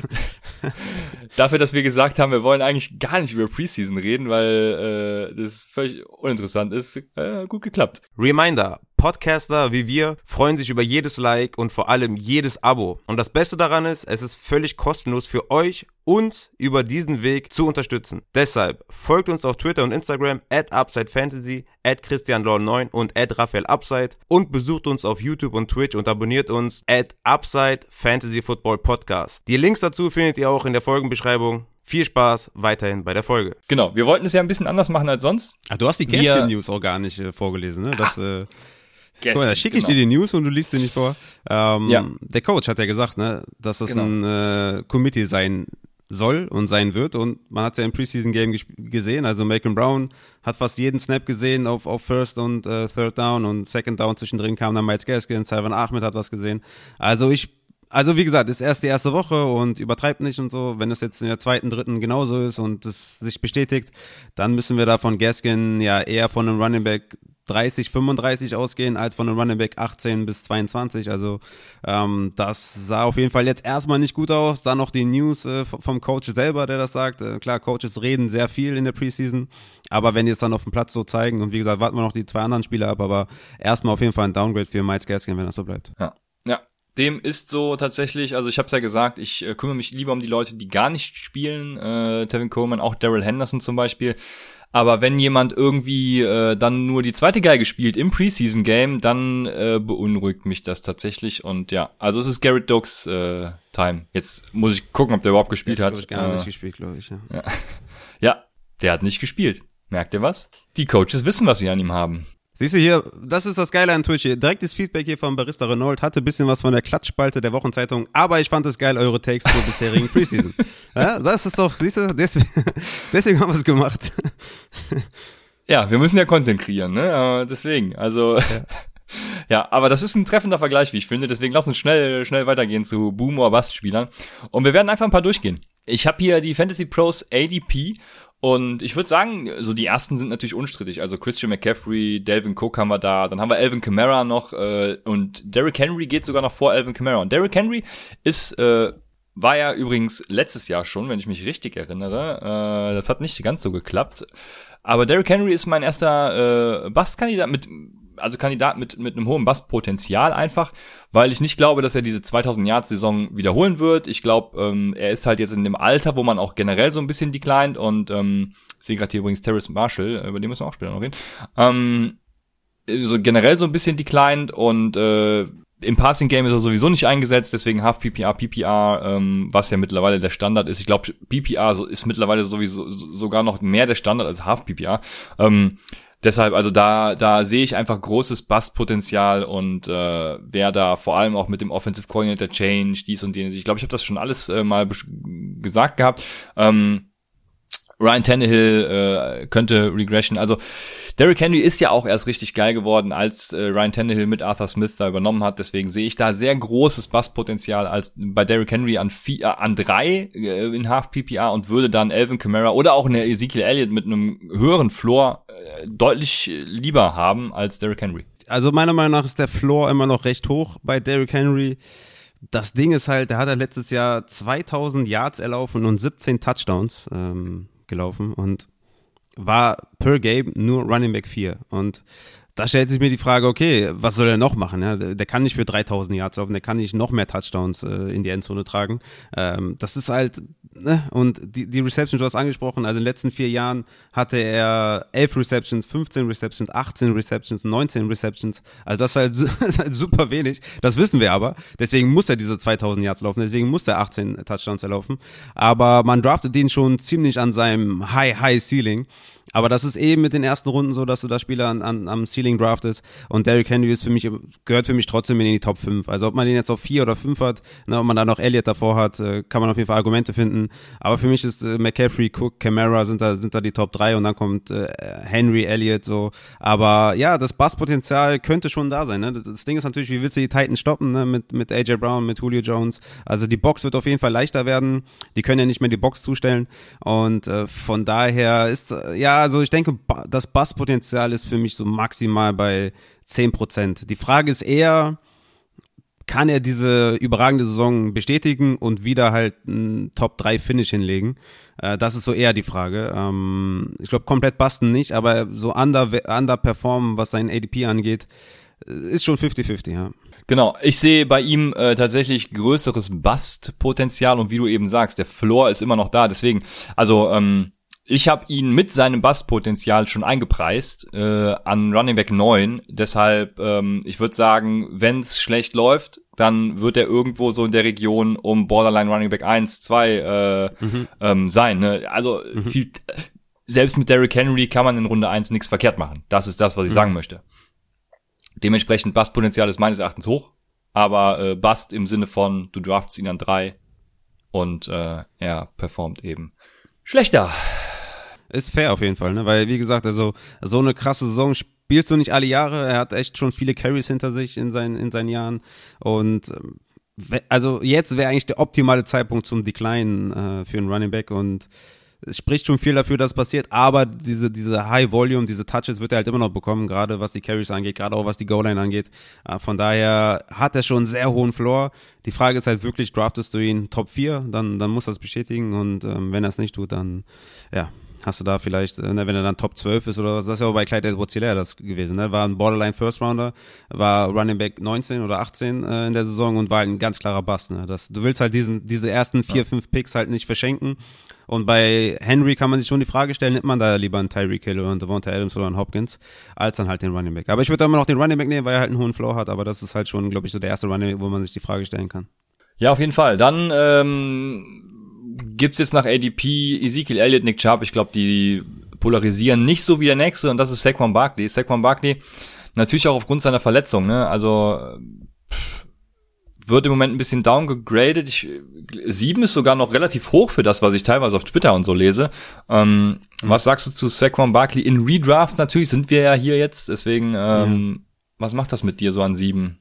dafür, dass wir gesagt haben, wir wollen eigentlich gar nicht über Preseason reden, weil äh, das völlig uninteressant ist, äh, gut geklappt. Reminder, Podcaster wie wir freuen sich über jedes Like und vor allem jedes Abo. Und das Beste daran ist, es ist völlig kostenlos für euch, uns über diesen Weg zu unterstützen. Deshalb folgt uns auf Twitter und Instagram at UpsideFantasy, at ChristianLaw9 und at RaphaelUpside und besucht uns auf YouTube und Twitch und abonniert uns at Upside Fantasy Football Podcast. Die Links dazu findet ihr auch in der Folgenbeschreibung. Viel Spaß weiterhin bei der Folge. Genau, wir wollten es ja ein bisschen anders machen als sonst. Ach, du hast die Caspian News auch gar nicht äh, vorgelesen, ne? Das, äh, Guess, Guck mal, da schicke ich genau. dir die News und du liest sie nicht vor. Ähm, ja. Der Coach hat ja gesagt, ne, dass das genau. ein äh, Committee sein soll und sein wird. Und man hat es ja im Preseason-Game gesehen. Also Macon Brown hat fast jeden Snap gesehen auf, auf First und äh, Third Down und Second Down zwischendrin kam dann Miles Gaskin, Salvan Ahmed hat was gesehen. Also ich also wie gesagt, ist erst die erste Woche und übertreibt nicht und so. Wenn es jetzt in der zweiten, dritten genauso ist und es sich bestätigt, dann müssen wir da von Gaskin ja eher von einem Running Back 30, 35 ausgehen, als von einem Running Back 18 bis 22. Also ähm, das sah auf jeden Fall jetzt erstmal nicht gut aus. Dann noch die News äh, vom Coach selber, der das sagt. Äh, klar, Coaches reden sehr viel in der Preseason, aber wenn die es dann auf dem Platz so zeigen und wie gesagt, warten wir noch die zwei anderen Spieler ab, aber erstmal auf jeden Fall ein Downgrade für Miles Gaskin, wenn das so bleibt. Ja. Ja, dem ist so tatsächlich, also ich habe es ja gesagt, ich äh, kümmere mich lieber um die Leute, die gar nicht spielen. Äh, Tevin Coleman, auch Daryl Henderson zum Beispiel. Aber wenn jemand irgendwie äh, dann nur die zweite Geige spielt im Preseason-Game, dann äh, beunruhigt mich das tatsächlich. Und ja, also es ist Garrett Dokes äh, Time. Jetzt muss ich gucken, ob der überhaupt gespielt hat. Ich gar äh, nicht gespielt, glaube ich. Ja. ja. ja, der hat nicht gespielt. Merkt ihr was? Die Coaches wissen, was sie an ihm haben. Siehst du hier, das ist das Geile an Twitch hier. Direktes Feedback hier von Barista Renault. Hatte ein bisschen was von der Klatschspalte der Wochenzeitung. Aber ich fand es geil, eure Takes zur bisherigen Preseason. ja, das ist doch, siehst du, deswegen, deswegen haben wir es gemacht. ja, wir müssen ja Content kreieren, ne? Deswegen, also. Ja. Ja, aber das ist ein treffender Vergleich, wie ich finde. Deswegen lass uns schnell, schnell weitergehen zu Boom oder Bust Spielern. Und wir werden einfach ein paar durchgehen. Ich habe hier die Fantasy Pros ADP und ich würde sagen, so die ersten sind natürlich unstrittig. Also Christian McCaffrey, Delvin Cook haben wir da, dann haben wir Alvin Kamara noch äh, und Derrick Henry geht sogar noch vor Alvin Kamara. Und Derrick Henry ist äh, war ja übrigens letztes Jahr schon, wenn ich mich richtig erinnere. Äh, das hat nicht ganz so geklappt. Aber Derrick Henry ist mein erster äh, Bastkandidat mit also Kandidat mit, mit einem hohen Basspotenzial einfach, weil ich nicht glaube, dass er diese 2000 Yards Saison wiederholen wird. Ich glaube, ähm, er ist halt jetzt in dem Alter, wo man auch generell so ein bisschen declined und ähm, ich sehe gerade hier übrigens Terrace Marshall, über den müssen wir auch später noch reden. Ähm, so generell so ein bisschen declined und äh, im Passing Game ist er sowieso nicht eingesetzt, deswegen Half PPR, PPR, ähm, was ja mittlerweile der Standard ist. Ich glaube, PPR ist mittlerweile sowieso sogar noch mehr der Standard als Half PPR. Ähm, deshalb, also da, da sehe ich einfach großes Bustpotenzial und äh, wer da vor allem auch mit dem Offensive Coordinator Change, dies und jenes, ich glaube, ich habe das schon alles äh, mal gesagt gehabt. Ähm, Ryan Tannehill äh, könnte Regression. Also Derrick Henry ist ja auch erst richtig geil geworden, als äh, Ryan Tannehill mit Arthur Smith da übernommen hat. Deswegen sehe ich da sehr großes Basspotenzial als bei Derrick Henry an, vier, äh, an drei äh, in Half PPR und würde dann Elvin Kamara oder auch eine Ezekiel Elliott mit einem höheren Floor äh, deutlich lieber haben als Derrick Henry. Also meiner Meinung nach ist der Floor immer noch recht hoch bei Derrick Henry das Ding ist halt, der hat halt letztes Jahr 2000 Yards erlaufen und 17 Touchdowns ähm, gelaufen und war per Game nur Running Back 4. Und da stellt sich mir die Frage, okay, was soll er noch machen? Ja, der kann nicht für 3000 Yards laufen, der kann nicht noch mehr Touchdowns äh, in die Endzone tragen. Ähm, das ist halt, ne? und die, die Reception, du hast angesprochen, also in den letzten vier Jahren hatte er 11 Receptions, 15 Receptions, 18 Receptions, 19 Receptions. Also das ist, halt, das ist halt super wenig. Das wissen wir aber. Deswegen muss er diese 2000 Yards laufen, deswegen muss er 18 Touchdowns erlaufen. Aber man draftet den schon ziemlich an seinem High, High Ceiling. Aber das ist eben mit den ersten Runden so, dass du da Spieler an, an, am Ceiling draftest. Und Derrick Henry ist für mich, gehört für mich trotzdem in die Top 5. Also ob man den jetzt auf 4 oder 5 hat, ne, ob man da noch Elliott davor hat, äh, kann man auf jeden Fall Argumente finden. Aber für mich ist äh, McCaffrey, Cook, Camara sind da, sind da die Top 3 und dann kommt äh, Henry, Elliott so. Aber ja, das Basspotenzial könnte schon da sein. Ne? Das, das, Ding ist natürlich, wie willst du die Titans stoppen ne? mit, mit AJ Brown, mit Julio Jones. Also die Box wird auf jeden Fall leichter werden. Die können ja nicht mehr die Box zustellen. Und äh, von daher ist, äh, also ich denke, das Basspotenzial ist für mich so maximal bei 10%. Die Frage ist eher, kann er diese überragende Saison bestätigen und wieder halt ein Top-3-Finish hinlegen? Äh, das ist so eher die Frage. Ähm, ich glaube, komplett basten nicht, aber so under, underperformen, was sein ADP angeht, ist schon 50-50, ja. Genau, ich sehe bei ihm äh, tatsächlich größeres Bust-Potenzial und wie du eben sagst, der Floor ist immer noch da. Deswegen, also ähm, ich habe ihn mit seinem Basspotenzial schon eingepreist äh, an Running Back 9. Deshalb, ähm, ich würde sagen, wenn es schlecht läuft, dann wird er irgendwo so in der Region um Borderline Running Back 1, 2 äh, mhm. ähm, sein. Ne? Also mhm. viel, selbst mit Derrick Henry kann man in Runde 1 nichts verkehrt machen. Das ist das, was ich mhm. sagen möchte. Dementsprechend Basspotenzial ist meines Erachtens hoch, aber äh, Bust im Sinne von, du draftst ihn an 3 und äh, er performt eben schlechter. Ist fair auf jeden Fall, ne? Weil, wie gesagt, also so eine krasse Saison spielst du nicht alle Jahre. Er hat echt schon viele Carries hinter sich in seinen, in seinen Jahren. Und ähm, also jetzt wäre eigentlich der optimale Zeitpunkt zum Decline äh, für einen Running Back und es spricht schon viel dafür, dass passiert, aber diese, diese High Volume, diese Touches wird er halt immer noch bekommen, gerade was die Carries angeht, gerade auch was die Goal-Line angeht. Äh, von daher hat er schon einen sehr hohen Floor. Die Frage ist halt wirklich, draftest du ihn Top 4, dann, dann muss es bestätigen und ähm, wenn er es nicht tut, dann, ja, hast du da vielleicht, äh, ne, wenn er dann Top 12 ist oder was, das ist ja auch bei Clyde edwards das gewesen, ne? war ein Borderline First Rounder, war Running Back 19 oder 18 äh, in der Saison und war halt ein ganz klarer Bass. Ne? Das, du willst halt diesen, diese ersten vier, fünf Picks halt nicht verschenken und bei Henry kann man sich schon die Frage stellen, nimmt man da lieber einen Tyreek Hill oder einen Devonta Adams oder einen Hopkins, als dann halt den Running Back. Aber ich würde immer noch den Running Back nehmen, weil er halt einen hohen Flow hat, aber das ist halt schon, glaube ich, so der erste Running Back, wo man sich die Frage stellen kann. Ja, auf jeden Fall. Dann ähm, gibt's jetzt nach ADP Ezekiel Elliott, Nick Chubb. Ich glaube, die polarisieren nicht so wie der nächste und das ist Saquon Barkley. Saquon Barkley natürlich auch aufgrund seiner Verletzung, ne? Also pff, wird im Moment ein bisschen downgegradet. Ich, sieben ist sogar noch relativ hoch für das, was ich teilweise auf Twitter und so lese. Ähm, mhm. Was sagst du zu Saquon Barkley in Redraft? Natürlich sind wir ja hier jetzt, deswegen ähm, mhm. was macht das mit dir so an sieben?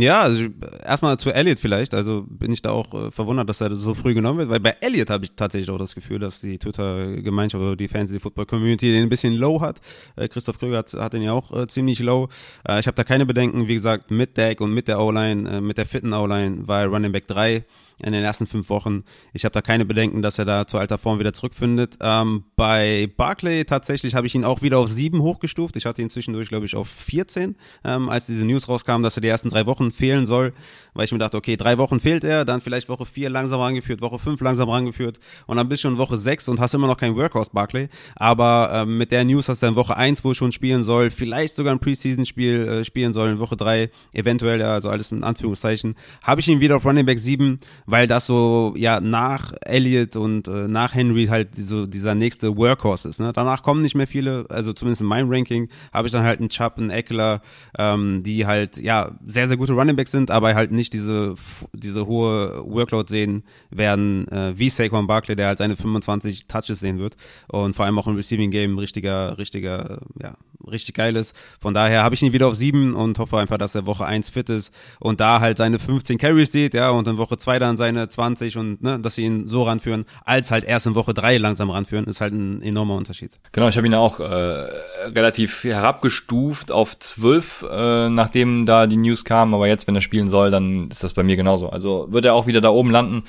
Ja, also erstmal zu Elliot vielleicht. Also bin ich da auch äh, verwundert, dass er so früh genommen wird, weil bei Elliot habe ich tatsächlich auch das Gefühl, dass die Twitter-Gemeinschaft oder die Fantasy-Football-Community den ein bisschen low hat. Äh, Christoph Kröger hat, hat den ja auch äh, ziemlich low. Äh, ich habe da keine Bedenken. Wie gesagt, mit Deck und mit der O-Line, äh, mit der fitten O-Line war Running Back 3 in den ersten fünf Wochen. Ich habe da keine Bedenken, dass er da zu alter Form wieder zurückfindet. Ähm, bei Barclay tatsächlich habe ich ihn auch wieder auf sieben hochgestuft. Ich hatte ihn zwischendurch, glaube ich, auf 14, ähm, als diese News rauskam, dass er die ersten drei Wochen fehlen soll, weil ich mir dachte, okay, drei Wochen fehlt er, dann vielleicht Woche vier langsam rangeführt, Woche fünf langsam rangeführt und dann bist du schon Woche sechs und hast immer noch kein Workhorse Barclay. Aber ähm, mit der News, dass er in Woche eins wohl schon spielen soll, vielleicht sogar ein Preseason-Spiel äh, spielen soll, in Woche drei eventuell, also alles in Anführungszeichen, habe ich ihn wieder auf Running Back 7 weil das so ja nach Elliott und äh, nach Henry halt so dieser nächste Workhorse ist. Ne? Danach kommen nicht mehr viele, also zumindest in meinem Ranking habe ich dann halt einen Chubb, einen Eckler, ähm, die halt ja sehr sehr gute Runningbacks sind, aber halt nicht diese diese hohe Workload sehen werden äh, wie Saquon Barkley, der halt seine 25 Touches sehen wird und vor allem auch im Receiving Game richtiger richtiger ja richtig geil ist. Von daher habe ich ihn wieder auf sieben und hoffe einfach, dass er Woche 1 fit ist und da halt seine 15 Carries sieht, ja und in Woche 2 dann an seine 20 und ne, dass sie ihn so ranführen, als halt erst in Woche drei langsam ranführen, ist halt ein enormer Unterschied. Genau, ich habe ihn auch äh, relativ herabgestuft auf 12, äh, nachdem da die News kamen, aber jetzt, wenn er spielen soll, dann ist das bei mir genauso. Also wird er auch wieder da oben landen.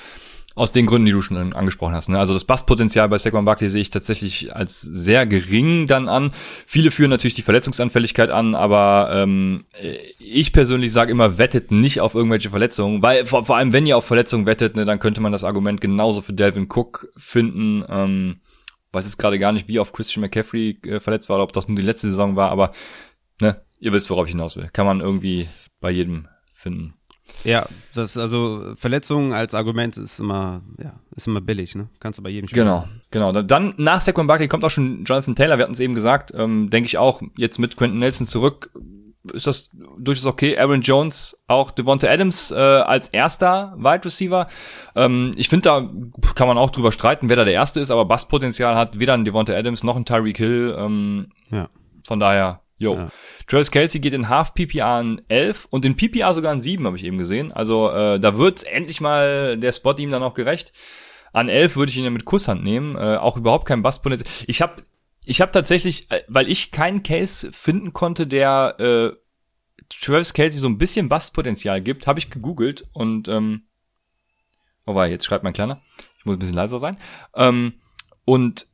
Aus den Gründen, die du schon angesprochen hast. Ne? Also das Basspotenzial bei Saquon Barkley sehe ich tatsächlich als sehr gering dann an. Viele führen natürlich die Verletzungsanfälligkeit an, aber ähm, ich persönlich sage immer, wettet nicht auf irgendwelche Verletzungen, weil vor, vor allem, wenn ihr auf Verletzungen wettet, ne, dann könnte man das Argument genauso für Delvin Cook finden. Ähm, weiß jetzt gerade gar nicht, wie oft Christian McCaffrey äh, verletzt war oder ob das nur die letzte Saison war, aber ne, ihr wisst, worauf ich hinaus will. Kann man irgendwie bei jedem finden. Ja, das also Verletzungen als Argument ist immer ja ist immer billig, ne? Kannst du bei jedem Spiel. Genau, genau. Dann nach Saquon Barkley kommt auch schon Jonathan Taylor. Wir hatten es eben gesagt. Ähm, Denke ich auch jetzt mit Quentin Nelson zurück ist das durchaus okay. Aaron Jones, auch Devonta Adams äh, als erster Wide Receiver. Ähm, ich finde, da kann man auch drüber streiten, wer da der Erste ist, aber Basspotenzial hat weder ein Devonta Adams noch ein Tyreek Hill. Ähm, ja. Von daher Jo. Ja. Travis Kelsey geht in Half PPR an 11 und in PPR sogar an 7, habe ich eben gesehen. Also äh, da wird endlich mal der Spot ihm dann auch gerecht. An 11 würde ich ihn ja mit Kusshand nehmen. Äh, auch überhaupt kein Basspotenzial. Ich habe ich hab tatsächlich, äh, weil ich keinen Case finden konnte, der äh, Travis Kelsey so ein bisschen Basspotenzial gibt, habe ich gegoogelt und ähm, wobei, jetzt schreibt mein Kleiner. Ich muss ein bisschen leiser sein. Ähm, und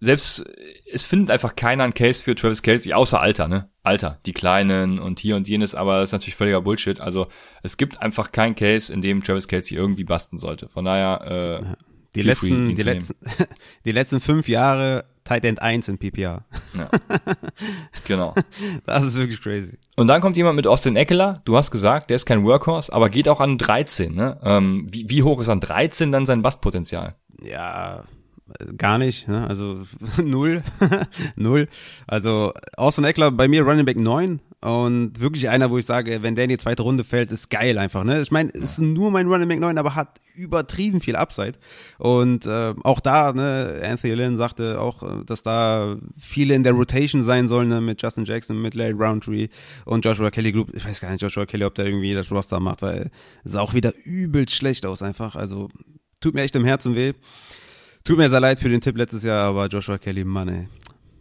selbst es findet einfach keiner einen Case für Travis Kelsey, außer Alter, ne? Alter, die Kleinen und hier und jenes, aber das ist natürlich völliger Bullshit. Also es gibt einfach keinen Case, in dem Travis Kelsey irgendwie basten sollte. Von daher, äh, die letzten, die letzten, die letzten fünf Jahre Tight End 1 in PPR. Ja. genau. Das ist wirklich crazy. Und dann kommt jemand mit Austin Eckler. Du hast gesagt, der ist kein Workhorse, aber geht auch an 13. Ne? Ähm, wie, wie hoch ist an 13 dann sein Bastpotenzial? Ja, gar nicht, ne? also null, null. Also Austin Eckler bei mir Running Back 9 und wirklich einer, wo ich sage, wenn der in die zweite Runde fällt, ist geil einfach. Ne? Ich meine, ist nur mein Running Back 9, aber hat übertrieben viel Upside. Und äh, auch da, ne, Anthony Lynn sagte auch, äh, dass da viele in der Rotation sein sollen, ne, mit Justin Jackson, mit Larry Roundtree und Joshua Kelly Group. Ich weiß gar nicht, Joshua Kelly, ob der irgendwie das Roster macht, weil es sah auch wieder übelst schlecht aus einfach. Also tut mir echt im Herzen weh. Tut mir sehr leid für den Tipp letztes Jahr, aber Joshua Kelly, Mann, ey.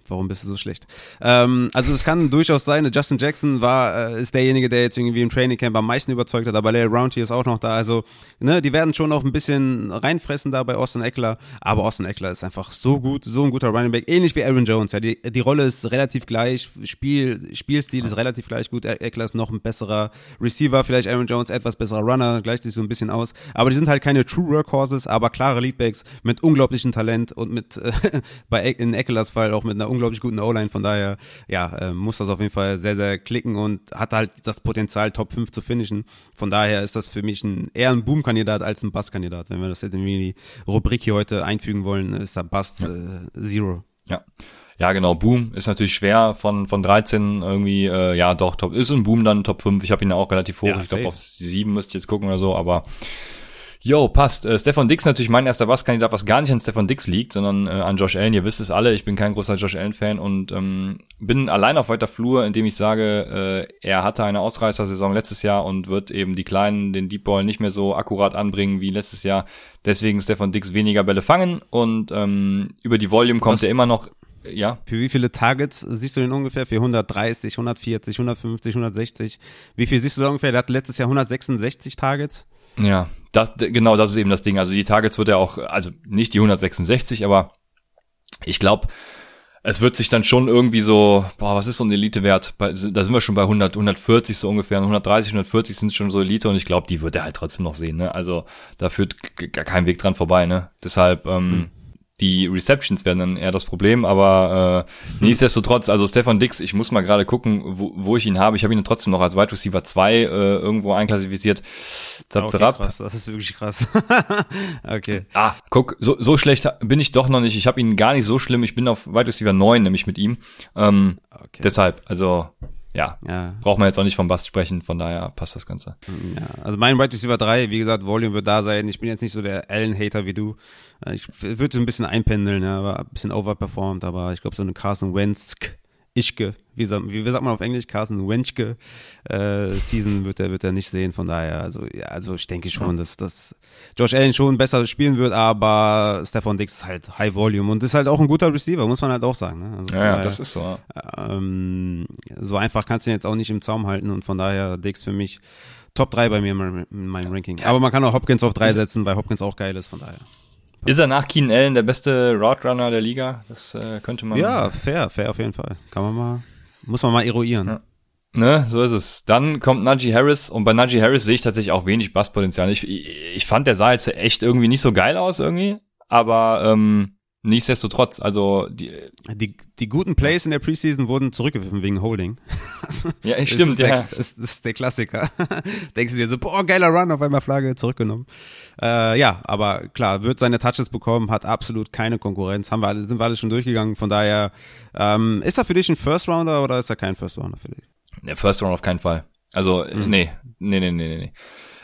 Warum bist du so schlecht? Ähm, also es kann durchaus sein, Justin Jackson war, äh, ist derjenige, der jetzt irgendwie im Training Camp am meisten überzeugt hat, aber Larry Roundtree ist auch noch da. Also, ne, die werden schon noch ein bisschen reinfressen da bei Austin Eckler, aber Austin Eckler ist einfach so gut, so ein guter Running Back, ähnlich wie Aaron Jones. Ja, die, die Rolle ist relativ gleich, Spiel, Spielstil ist relativ gleich gut. Eckler ist noch ein besserer Receiver, vielleicht Aaron Jones etwas besserer Runner, gleicht sich so ein bisschen aus. Aber die sind halt keine True Workhorses, aber klare Leadbacks mit unglaublichem Talent und mit, äh, bei in Ecklers Fall auch mit einer unglaublich guten O-Line. Von daher, ja, äh, muss das auf jeden Fall sehr, sehr klicken und hat halt das Potenzial, Top 5 zu finishen. Von daher ist das für mich ein, eher ein Boom-Kandidat als ein Bass-Kandidat. Wenn wir das jetzt in die Rubrik hier heute einfügen wollen, ist da Bass äh, Zero. Ja. Ja, genau. Boom ist natürlich schwer von von 13 irgendwie. Äh, ja, doch. Top ist ein Boom dann Top 5. Ich habe ihn auch relativ hoch. Ja, ich glaube auf 7 müsst ihr jetzt gucken oder so. Aber Jo, passt. Äh, Stefan Dix natürlich mein erster Basskandidat, was gar nicht an Stefan Dix liegt, sondern äh, an Josh Allen. Ihr wisst es alle, ich bin kein großer Josh Allen-Fan und ähm, bin allein auf weiter Flur, indem ich sage, äh, er hatte eine Ausreißersaison letztes Jahr und wird eben die Kleinen, den Deep Ball nicht mehr so akkurat anbringen wie letztes Jahr. Deswegen Stefan Dix weniger Bälle fangen und ähm, über die Volume kommt was? er immer noch ja. Für wie viele Targets siehst du den ungefähr? Für 130, 140, 150, 160? Wie viel siehst du da ungefähr? Der hat letztes Jahr 166 Targets. Ja, das, genau, das ist eben das Ding. Also die Targets wird er auch, also nicht die 166, aber ich glaube, es wird sich dann schon irgendwie so, boah, was ist so ein Elite-Wert? Da sind wir schon bei 100, 140 so ungefähr, 130, 140 sind schon so Elite und ich glaube, die wird er halt trotzdem noch sehen. Ne? Also da führt gar kein Weg dran vorbei. Ne? Deshalb ähm, hm. Die Receptions werden dann eher das Problem, aber äh, nichtsdestotrotz, also Stefan Dix, ich muss mal gerade gucken, wo, wo ich ihn habe. Ich habe ihn trotzdem noch als Wide Receiver 2 äh, irgendwo einklassifiziert. Zap, okay, krass, das ist wirklich krass. okay. Ah, guck, so, so schlecht bin ich doch noch nicht. Ich habe ihn gar nicht so schlimm. Ich bin auf Wide Receiver 9, nämlich mit ihm. Ähm, okay. Deshalb, also ja, ja. braucht man jetzt auch nicht vom Bast sprechen, von daher passt das Ganze. Ja, also mein Wide Receiver 3, wie gesagt, Volume wird da sein. Ich bin jetzt nicht so der Allen-Hater wie du. Ich würde so ein bisschen einpendeln, ja, aber ein bisschen overperformed, aber ich glaube, so eine Carson Wentz Ischke, wie, sagt- wie, sagt man auf Englisch, Carson Wenschke äh, Season wird er, wird er nicht sehen. Von daher, also, ja, also ich denke schon, dass, dass Josh Allen schon besser spielen wird, aber Stefan Dix ist halt High Volume und ist halt auch ein guter Receiver, muss man halt auch sagen. Ne? Also Ja, daher, das ist so. ähm, so einfach kannst du ihn jetzt auch nicht im Zaum halten und von daher Dix für mich Top 3 bei mir in meinem Ranking. Aber man kann auch Hopkins auf 3 setzen, weil Hopkins auch geil ist, von daher. Ist er nach Keenan Allen der beste Route Runner der Liga? Das äh, könnte man. Ja, fair, fair auf jeden Fall. Kann man mal, muss man mal eruieren. Ja. Ne, so ist es. Dann kommt Najee Harris und bei Najee Harris sehe ich tatsächlich auch wenig Basspotenzial. Ich, ich, ich fand, der sah jetzt echt irgendwie nicht so geil aus irgendwie, aber ähm, nichtsdestotrotz, also die, Die, die guten Plays in der Preseason wurden zurückgeworfen wegen Holding. ja, Das stimmt, der, ja. Das, das ist der Klassiker. Denkst du dir so, boah, geiler Run, auf einmal Flagge zurückgenommen. Äh, ja, aber klar, wird seine Touches bekommen, hat absolut keine Konkurrenz. Haben wir alle, sind wir alle schon durchgegangen. Von daher, ähm, ist er für dich ein First Rounder oder ist er kein First Rounder für dich? Der First Round auf keinen Fall. Also, Mhm. nee, nee, nee, nee, nee, nee.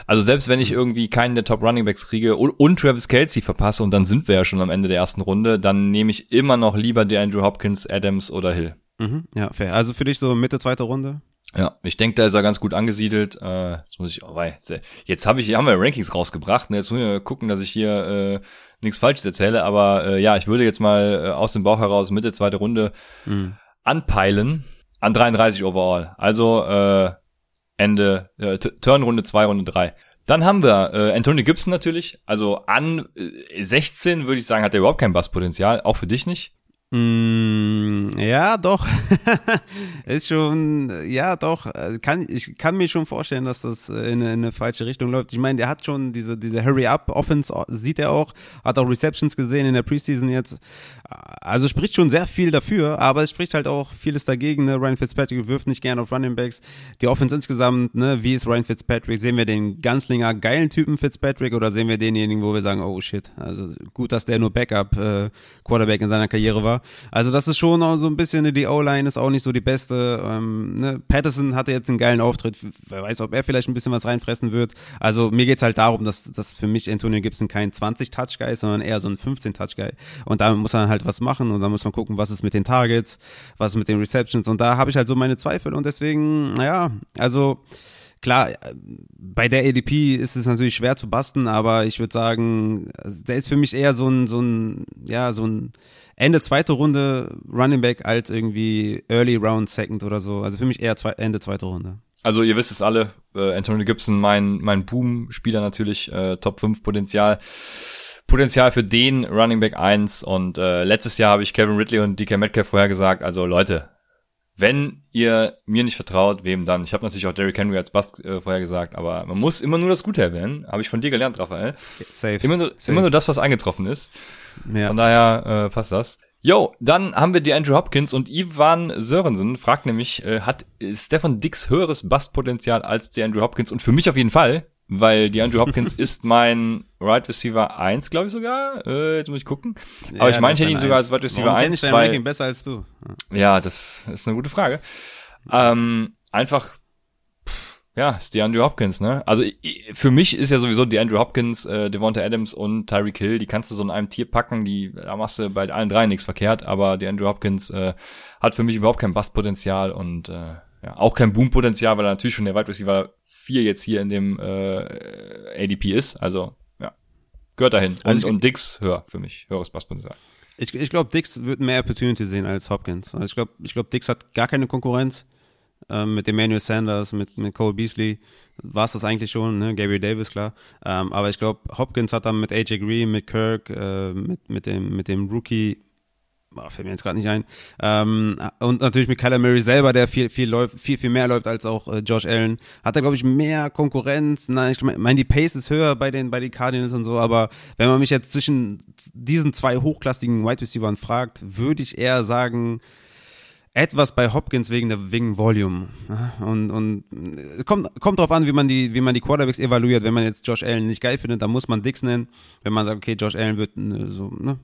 Also selbst wenn ich irgendwie keinen der Top Running Backs kriege und, und Travis Kelsey verpasse und dann sind wir ja schon am Ende der ersten Runde, dann nehme ich immer noch lieber der Andrew Hopkins, Adams oder Hill. Mhm, ja, fair. Also für dich so Mitte, zweite Runde? Ja, ich denke, da ist er ganz gut angesiedelt. Äh, jetzt muss ich, oh, wei, jetzt habe ich, haben wir Rankings rausgebracht. Ne? Jetzt muss ich gucken, dass ich hier äh, nichts Falsches erzähle. Aber äh, ja, ich würde jetzt mal äh, aus dem Bauch heraus Mitte zweite Runde Mhm. anpeilen an 33 overall. Also äh, Ende äh, Turn Runde 2, Runde 3. Dann haben wir äh, Anthony Gibson natürlich. Also an äh, 16 würde ich sagen, hat er überhaupt kein Basspotenzial. Auch für dich nicht. Mm, ja, doch. ist schon, ja, doch. Kann, ich kann mir schon vorstellen, dass das äh, in, eine- in eine falsche Richtung läuft. Ich meine, der hat schon diese, diese Hurry-Up-Offense, äh, sieht er auch, hat auch Receptions gesehen in der Preseason jetzt. Also spricht schon sehr viel dafür, aber es spricht halt auch vieles dagegen. Ne? Ryan Fitzpatrick wirft nicht gerne auf Running Backs. Die Offense insgesamt, ne? wie ist Ryan Fitzpatrick? Sehen wir den Ganzlinger geilen Typen Fitzpatrick oder sehen wir denjenigen, wo wir sagen, oh shit, also gut, dass der nur Backup äh, in seiner Karriere war. Also das ist schon auch so ein bisschen, die O-Line ist auch nicht so die beste. Ähm, ne? Patterson hatte jetzt einen geilen Auftritt. Wer weiß, ob er vielleicht ein bisschen was reinfressen wird. Also mir geht's halt darum, dass, dass für mich Antonio Gibson kein 20-Touch-Guy ist, sondern eher so ein 15-Touch-Guy. Und damit muss man halt was machen und dann muss man gucken, was ist mit den Targets, was ist mit den Receptions. Und da habe ich halt so meine Zweifel und deswegen, naja, also klar, bei der ADP ist es natürlich schwer zu basten, aber ich würde sagen, also der ist für mich eher so ein, so ein, ja, so ein Ende zweite Runde Running Back als irgendwie Early Round Second oder so. Also für mich eher zwei, Ende zweite Runde. Also ihr wisst es alle, äh, Anthony Gibson, mein, mein Boom-Spieler natürlich, äh, Top 5 Potenzial. Potenzial für den Running Back 1 und äh, letztes Jahr habe ich Kevin Ridley und DK Metcalf vorher gesagt, also Leute, wenn ihr mir nicht vertraut, wem dann? Ich habe natürlich auch Derrick Henry als Bast äh, vorher gesagt, aber man muss immer nur das Gute erwähnen. Habe ich von dir gelernt, Raphael. Safe. Immer nur, Safe. immer nur das, was eingetroffen ist. ja. Von daher äh, passt das. Yo, dann haben wir die Andrew Hopkins und Ivan Sörensen fragt nämlich, äh, hat Stefan Dix höheres Bastpotenzial als die Andrew Hopkins? Und für mich auf jeden Fall, weil die Andrew Hopkins ist mein Right Receiver 1, glaube ich sogar. Äh, jetzt muss ich gucken. Aber ich meine, ich hätte ihn sogar als Wide Receiver Warum kenn 1, ich weil, Ranking besser als du? ja, das ist eine gute Frage. Ähm, einfach, ja, ist die Andrew Hopkins, ne? Also für mich ist ja sowieso die Andrew Hopkins, äh, Devonta Adams und Tyreek Hill, die kannst du so in einem Tier packen, die, da machst du bei allen drei nichts verkehrt, aber die Andrew Hopkins äh, hat für mich überhaupt kein Bastpotenzial und äh, ja, auch kein Boompotenzial, weil er natürlich schon der Wide Receiver 4 jetzt hier in dem äh, ADP ist, also ja, gehört dahin. Und, Also und Dix höher für mich, höheres Bastpotenzial. Ich, ich glaube, Dix wird mehr Opportunity sehen als Hopkins. Also ich glaube, ich glaub, Dix hat gar keine Konkurrenz. Ähm, mit Emmanuel Sanders, mit, mit Cole Beasley war es das eigentlich schon, ne? Gabriel Davis, klar. Ähm, aber ich glaube, Hopkins hat dann mit AJ Green, mit Kirk, äh, mit, mit, dem, mit dem Rookie, oh, fällt mir jetzt gerade nicht ein, ähm, und natürlich mit Kyler Murray selber, der viel, viel läuft, viel, viel mehr läuft als auch äh, Josh Allen, hat er, glaube ich, mehr Konkurrenz. Nein, ich meine, die Pace ist höher bei den, bei den Cardinals und so, aber wenn man mich jetzt zwischen diesen zwei hochklassigen Wide Receivers fragt, würde ich eher sagen, etwas bei Hopkins wegen der wegen Volume und und es kommt kommt drauf an, wie man die wie man die Quarterbacks evaluiert. Wenn man jetzt Josh Allen nicht geil findet, dann muss man Dix nennen. Wenn man sagt, okay, Josh Allen wird äh, so ne,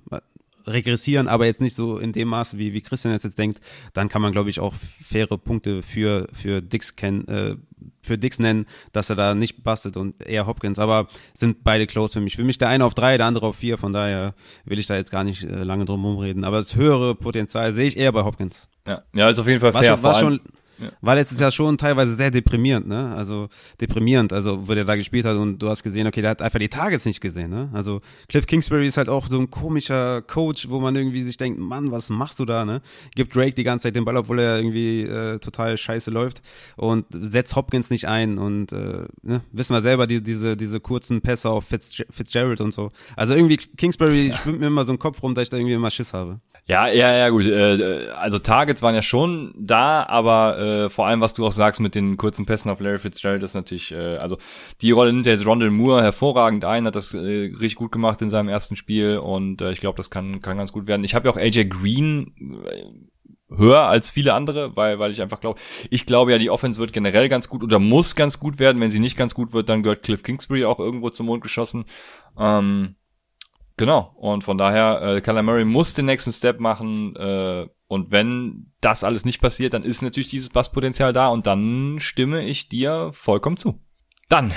regressieren, aber jetzt nicht so in dem Maße, wie, wie Christian jetzt, jetzt denkt, dann kann man, glaube ich, auch faire Punkte für, für Dix kennen, äh, für Dix nennen, dass er da nicht bastet und eher Hopkins, aber sind beide close für mich. Für mich der eine auf drei, der andere auf vier, von daher will ich da jetzt gar nicht äh, lange drum rumreden. Aber das höhere Potenzial sehe ich eher bei Hopkins. Ja, ja ist auf jeden Fall War fair. schon, war vor schon, war letztes Jahr schon teilweise sehr deprimierend, ne? Also deprimierend, also wo der da gespielt hat und du hast gesehen, okay, der hat einfach die Targets nicht gesehen, ne? Also Cliff Kingsbury ist halt auch so ein komischer Coach, wo man irgendwie sich denkt, Mann, was machst du da, ne? Gibt Drake die ganze Zeit den Ball, obwohl er irgendwie äh, total scheiße läuft und setzt Hopkins nicht ein und äh, ne? wissen wir selber, die, diese, diese kurzen Pässe auf Fitz, Fitzgerald und so. Also irgendwie Kingsbury schwimmt mir immer so ein Kopf rum, dass ich da irgendwie immer Schiss habe. Ja, ja, ja, gut. Äh, also Targets waren ja schon da, aber äh, vor allem, was du auch sagst mit den kurzen Pässen auf Larry Fitzgerald, ist natürlich, äh, also die Rolle nimmt ja jetzt Rondell Moore hervorragend ein, hat das äh, richtig gut gemacht in seinem ersten Spiel und äh, ich glaube, das kann, kann ganz gut werden. Ich habe ja auch AJ Green äh, höher als viele andere, weil, weil ich einfach glaube, ich glaube ja, die Offense wird generell ganz gut oder muss ganz gut werden. Wenn sie nicht ganz gut wird, dann gehört Cliff Kingsbury auch irgendwo zum Mond geschossen. Ähm, Genau. Und von daher, äh, Kyler Murray muss den nächsten Step machen. Äh, und wenn das alles nicht passiert, dann ist natürlich dieses Basspotenzial da und dann stimme ich dir vollkommen zu. Dann.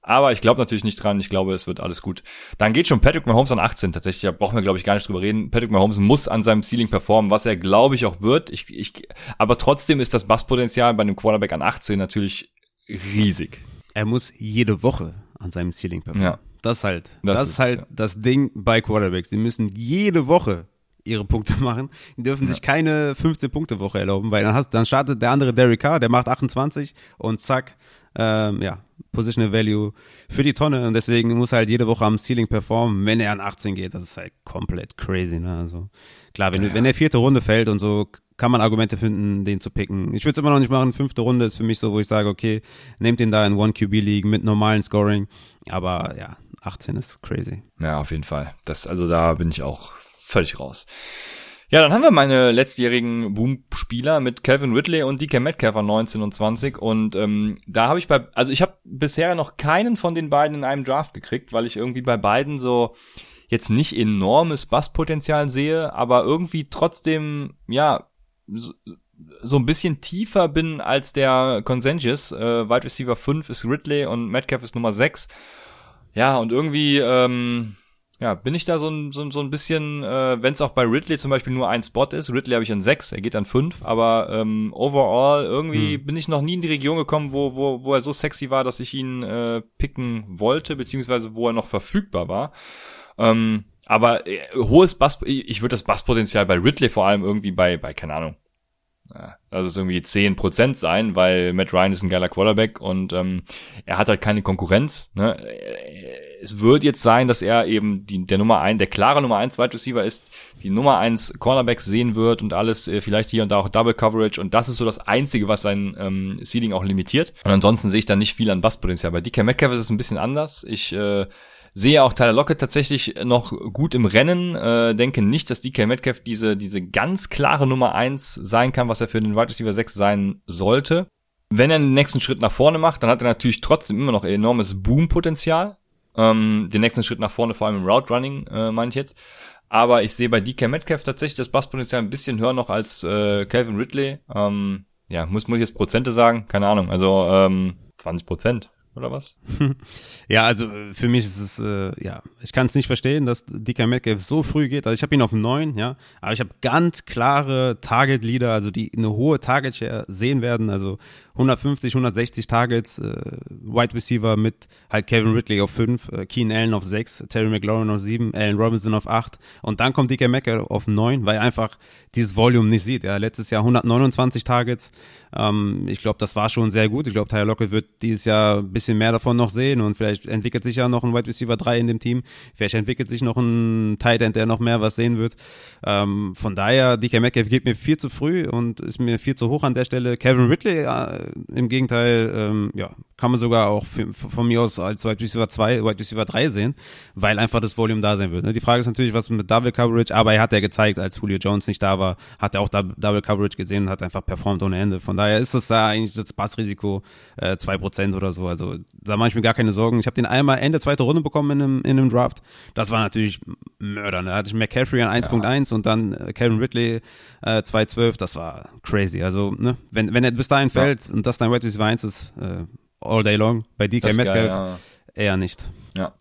Aber ich glaube natürlich nicht dran. Ich glaube, es wird alles gut. Dann geht schon Patrick Mahomes an 18 tatsächlich. Da brauchen wir, glaube ich, gar nicht drüber reden. Patrick Mahomes muss an seinem Ceiling performen, was er, glaube ich, auch wird. Ich, ich, aber trotzdem ist das Basspotenzial bei einem Quarterback an 18 natürlich riesig. er muss jede Woche an seinem Ceiling performen. Ja. Das halt. Das Das, ist halt ja. das Ding bei Quarterbacks. Die müssen jede Woche ihre Punkte machen. Die dürfen sich keine 15-Punkte-Woche erlauben, weil dann, hast, dann startet der andere Derek Carr, der macht 28 und zack, ähm, ja, Positional Value für die Tonne und deswegen muss er halt jede Woche am Ceiling performen, wenn er an 18 geht. Das ist halt komplett crazy, ne? Also klar, wenn, du, wenn der vierte Runde fällt und so, kann man Argumente finden, den zu picken. Ich würde es immer noch nicht machen. Fünfte Runde ist für mich so, wo ich sage, okay, nehmt den da in One QB League mit normalen Scoring. Aber ja, 18 ist crazy. Ja, auf jeden Fall. Das, also da bin ich auch völlig raus. Ja, dann haben wir meine letztjährigen Boom-Spieler mit Calvin Ridley und DK Metcalf an 19 und 20 und ähm, da habe ich bei, also ich habe bisher noch keinen von den beiden in einem Draft gekriegt, weil ich irgendwie bei beiden so jetzt nicht enormes Basspotenzial sehe, aber irgendwie trotzdem, ja, so, so ein bisschen tiefer bin als der Consensus. Äh, Wide Receiver 5 ist Ridley und Metcalf ist Nummer 6. Ja, und irgendwie, ähm, ja, bin ich da so ein, so, so ein bisschen, äh, wenn es auch bei Ridley zum Beispiel nur ein Spot ist, Ridley habe ich an 6, er geht an 5, aber ähm, overall irgendwie bin ich noch nie in die Region gekommen, wo, wo, wo er so sexy war, dass ich ihn äh, picken wollte, beziehungsweise wo er noch verfügbar war. Ähm, aber äh, hohes Bass, ich, ich würde das Basspotenzial bei Ridley vor allem irgendwie bei, bei, keine Ahnung, lass es irgendwie 10% sein, weil Matt Ryan ist ein geiler Quarterback und ähm, er hat halt keine Konkurrenz. Ne? Es wird jetzt sein, dass er eben die, der Nummer 1, der klare Nummer 1 Wide Receiver ist, die Nummer 1 Cornerback sehen wird und alles, äh, vielleicht hier und da auch Double Coverage und das ist so das Einzige, was sein ähm, Ceiling auch limitiert. Und ansonsten sehe ich da nicht viel an Basspotenzial. Bei DK Metcalf ist es ein bisschen anders. Ich äh, sehe auch Tyler Lockett tatsächlich noch gut im Rennen. Äh, denke nicht, dass DK Metcalf diese, diese ganz klare Nummer eins sein kann, was er für den Wide Receiver 6 sein sollte. Wenn er den nächsten Schritt nach vorne macht, dann hat er natürlich trotzdem immer noch enormes Boom-Potenzial. Ähm, den nächsten Schritt nach vorne, vor allem im Route Running, äh, meine ich jetzt. Aber ich sehe bei DK Metcalf tatsächlich das Basspotenzial ein bisschen höher noch als äh, Calvin Ridley. Ähm, ja, muss, muss ich jetzt Prozente sagen? Keine Ahnung. Also ähm, 20 Prozent oder was? Ja, also für mich ist es, äh, ja, ich kann es nicht verstehen, dass DK Metcalf so früh geht. Also ich habe ihn auf dem 9, ja, aber ich habe ganz klare Target-Leader, also die eine hohe Target-Share sehen werden, also 150, 160 Targets, äh, Wide Receiver mit halt Kevin Ridley auf 5, äh, Keen Allen auf 6, Terry McLaurin auf 7, Allen Robinson auf 8 und dann kommt DK Metcalf auf 9, weil er einfach dieses Volume nicht sieht. Ja, letztes Jahr 129 Targets. Ähm, ich glaube, das war schon sehr gut. Ich glaube, Tyler Lockett wird dieses Jahr ein bisschen mehr davon noch sehen und vielleicht entwickelt sich ja noch ein Wide Receiver 3 in dem Team. Vielleicht entwickelt sich noch ein Tight End, der noch mehr was sehen wird. Ähm, von daher, DK Metcalf geht mir viel zu früh und ist mir viel zu hoch an der Stelle. Kevin Ridley äh, im Gegenteil, ähm, ja, kann man sogar auch für, von mir aus als Wide Receiver 2, Wide Receiver 3 sehen, weil einfach das Volume da sein wird. Ne? Die Frage ist natürlich, was mit Double Coverage, aber er hat ja gezeigt, als Julio Jones nicht da war, hat er auch Double Coverage gesehen und hat einfach performt ohne Ende. Von daher ist das da eigentlich das Passrisiko äh, 2% oder so. Also da mache ich mir gar keine Sorgen. Ich habe den einmal Ende zweite Runde bekommen in einem, in einem Draft. Das war natürlich Mörder. Ne? Da hatte ich McCaffrey an 1.1 ja. und dann äh, Kevin Ridley äh, 2.12. Das war crazy. Also ne, wenn, wenn er bis dahin fällt ja. und das dein Wide Receiver 1 ist, äh, all day long. Bei DK Metcalf geil, ja. eher nicht. Ja.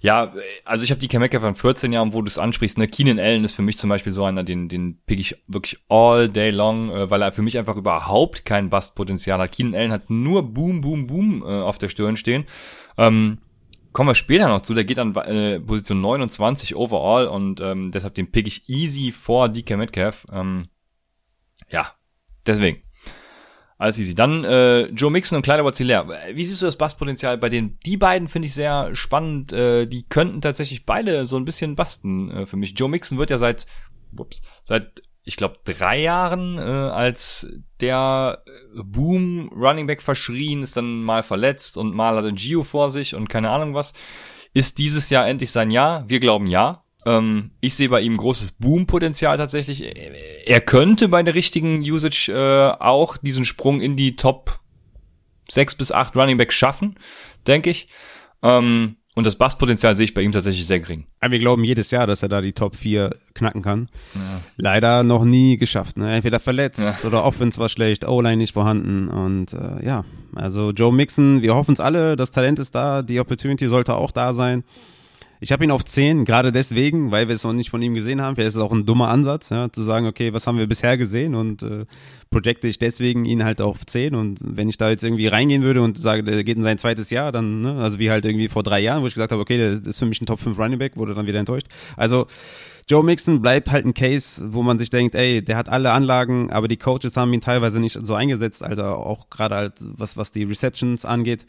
Ja, also ich habe die Metcalf von 14 Jahren, wo du es ansprichst. Ne? Keenan Allen ist für mich zum Beispiel so einer, den, den pick ich wirklich all day long, äh, weil er für mich einfach überhaupt kein Bustpotenzial hat. Keenan Allen hat nur Boom, Boom, Boom äh, auf der Stirn stehen. Ähm, kommen wir später noch zu. Der geht an äh, Position 29 overall und ähm, deshalb den pick ich easy vor DK Metcalf. Ähm, ja, deswegen. Alles easy. Dann äh, Joe Mixon und Kleider Wazilär. Wie siehst du das Basspotenzial bei denen? Die beiden finde ich sehr spannend. Äh, die könnten tatsächlich beide so ein bisschen basten äh, für mich. Joe Mixon wird ja seit, ups, seit ich glaube drei Jahren äh, als der Boom Running Back verschrien, ist dann mal verletzt und mal hat er Gio vor sich und keine Ahnung was. Ist dieses Jahr endlich sein Jahr? Wir glauben ja. Ähm, ich sehe bei ihm großes Boom-Potenzial tatsächlich. Er könnte bei der richtigen Usage äh, auch diesen Sprung in die Top 6 bis 8 Running Backs schaffen, denke ich. Ähm, und das Basspotenzial sehe ich bei ihm tatsächlich sehr gering. Wir glauben jedes Jahr, dass er da die Top 4 knacken kann. Ja. Leider noch nie geschafft. Ne? Entweder verletzt ja. oder Offense war schlecht, O-Line nicht vorhanden. Und äh, ja, also Joe Mixon, wir hoffen es alle, das Talent ist da, die Opportunity sollte auch da sein. Ich habe ihn auf 10, gerade deswegen, weil wir es noch nicht von ihm gesehen haben. Vielleicht ist es auch ein dummer Ansatz, ja, zu sagen, okay, was haben wir bisher gesehen und äh, projecte ich deswegen ihn halt auf 10. Und wenn ich da jetzt irgendwie reingehen würde und sage, der geht in sein zweites Jahr, dann, ne, also wie halt irgendwie vor drei Jahren, wo ich gesagt habe, okay, der ist für mich ein Top 5 Running Back, wurde dann wieder enttäuscht. Also Joe Mixon bleibt halt ein Case, wo man sich denkt, ey, der hat alle Anlagen, aber die Coaches haben ihn teilweise nicht so eingesetzt, Alter, auch gerade halt was, was die Receptions angeht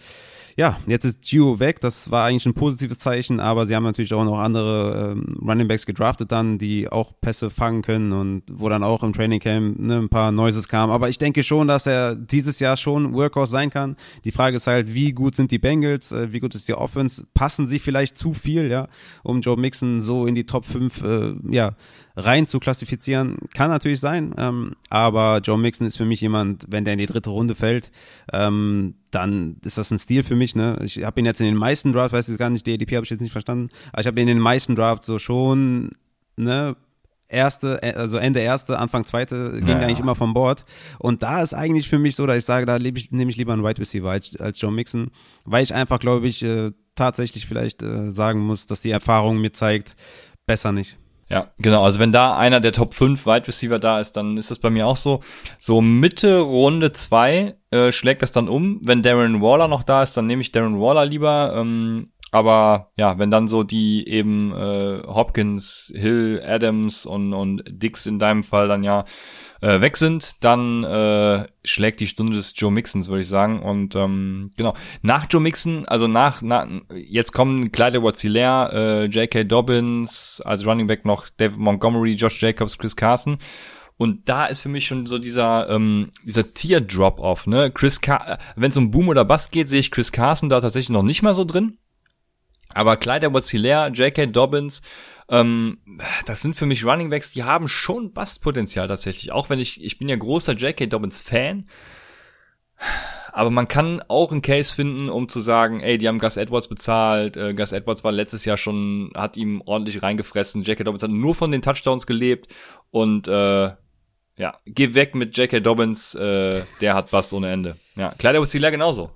ja, jetzt ist Gio weg. Das war eigentlich ein positives Zeichen, aber sie haben natürlich auch noch andere ähm, Running Backs gedraftet dann, die auch Pässe fangen können und wo dann auch im Training Camp ne, ein paar Noises kamen. Aber ich denke schon, dass er dieses Jahr schon Workhorse sein kann. Die Frage ist halt, wie gut sind die Bengals, äh, wie gut ist die Offense? Passen sie vielleicht zu viel, ja, um Joe Mixon so in die Top 5, äh, ja, rein zu klassifizieren. Kann natürlich sein, ähm, aber Joe Mixon ist für mich jemand, wenn der in die dritte Runde fällt, ähm, dann ist das ein Stil für mich. Ne? Ich habe ihn jetzt in den meisten Drafts, weiß ich gar nicht, DDP habe ich jetzt nicht verstanden, aber ich habe ihn in den meisten Drafts so schon, ne, erste, äh, also Ende erste, Anfang zweite ging ja. eigentlich immer vom Bord. Und da ist eigentlich für mich so, dass ich sage, da ich, nehme ich lieber einen Wide Receiver als, als Joe Mixon, weil ich einfach, glaube ich, äh, tatsächlich vielleicht äh, sagen muss, dass die Erfahrung mir zeigt, besser nicht. Ja, genau. Also wenn da einer der Top 5 Wide Receiver da ist, dann ist das bei mir auch so. So Mitte Runde 2 äh, schlägt das dann um. Wenn Darren Waller noch da ist, dann nehme ich Darren Waller lieber. Ähm, aber ja, wenn dann so die eben äh, Hopkins, Hill, Adams und, und Dix in deinem Fall dann ja äh, weg sind, dann äh, schlägt die Stunde des Joe Mixons, würde ich sagen. Und ähm, genau, nach Joe Mixon, also nach, nach jetzt kommen Clyde Watzilär, äh, J.K. Dobbins, als Running Back noch David Montgomery, Josh Jacobs, Chris Carson. Und da ist für mich schon so dieser ähm, dieser Tier Drop off, ne? Chris Car wenn es um Boom oder Bust geht, sehe ich Chris Carson da tatsächlich noch nicht mal so drin. Aber Clyde edwards J.K. Dobbins, ähm, das sind für mich Running Backs, die haben schon Bastpotenzial tatsächlich. Auch wenn ich, ich bin ja großer J.K. Dobbins Fan. Aber man kann auch einen Case finden, um zu sagen, ey, die haben Gus Edwards bezahlt. Äh, Gus Edwards war letztes Jahr schon, hat ihm ordentlich reingefressen. J.K. Dobbins hat nur von den Touchdowns gelebt. Und äh, ja, geh weg mit J.K. Dobbins, äh, der hat Bast ohne Ende. Ja, Kleider genauso.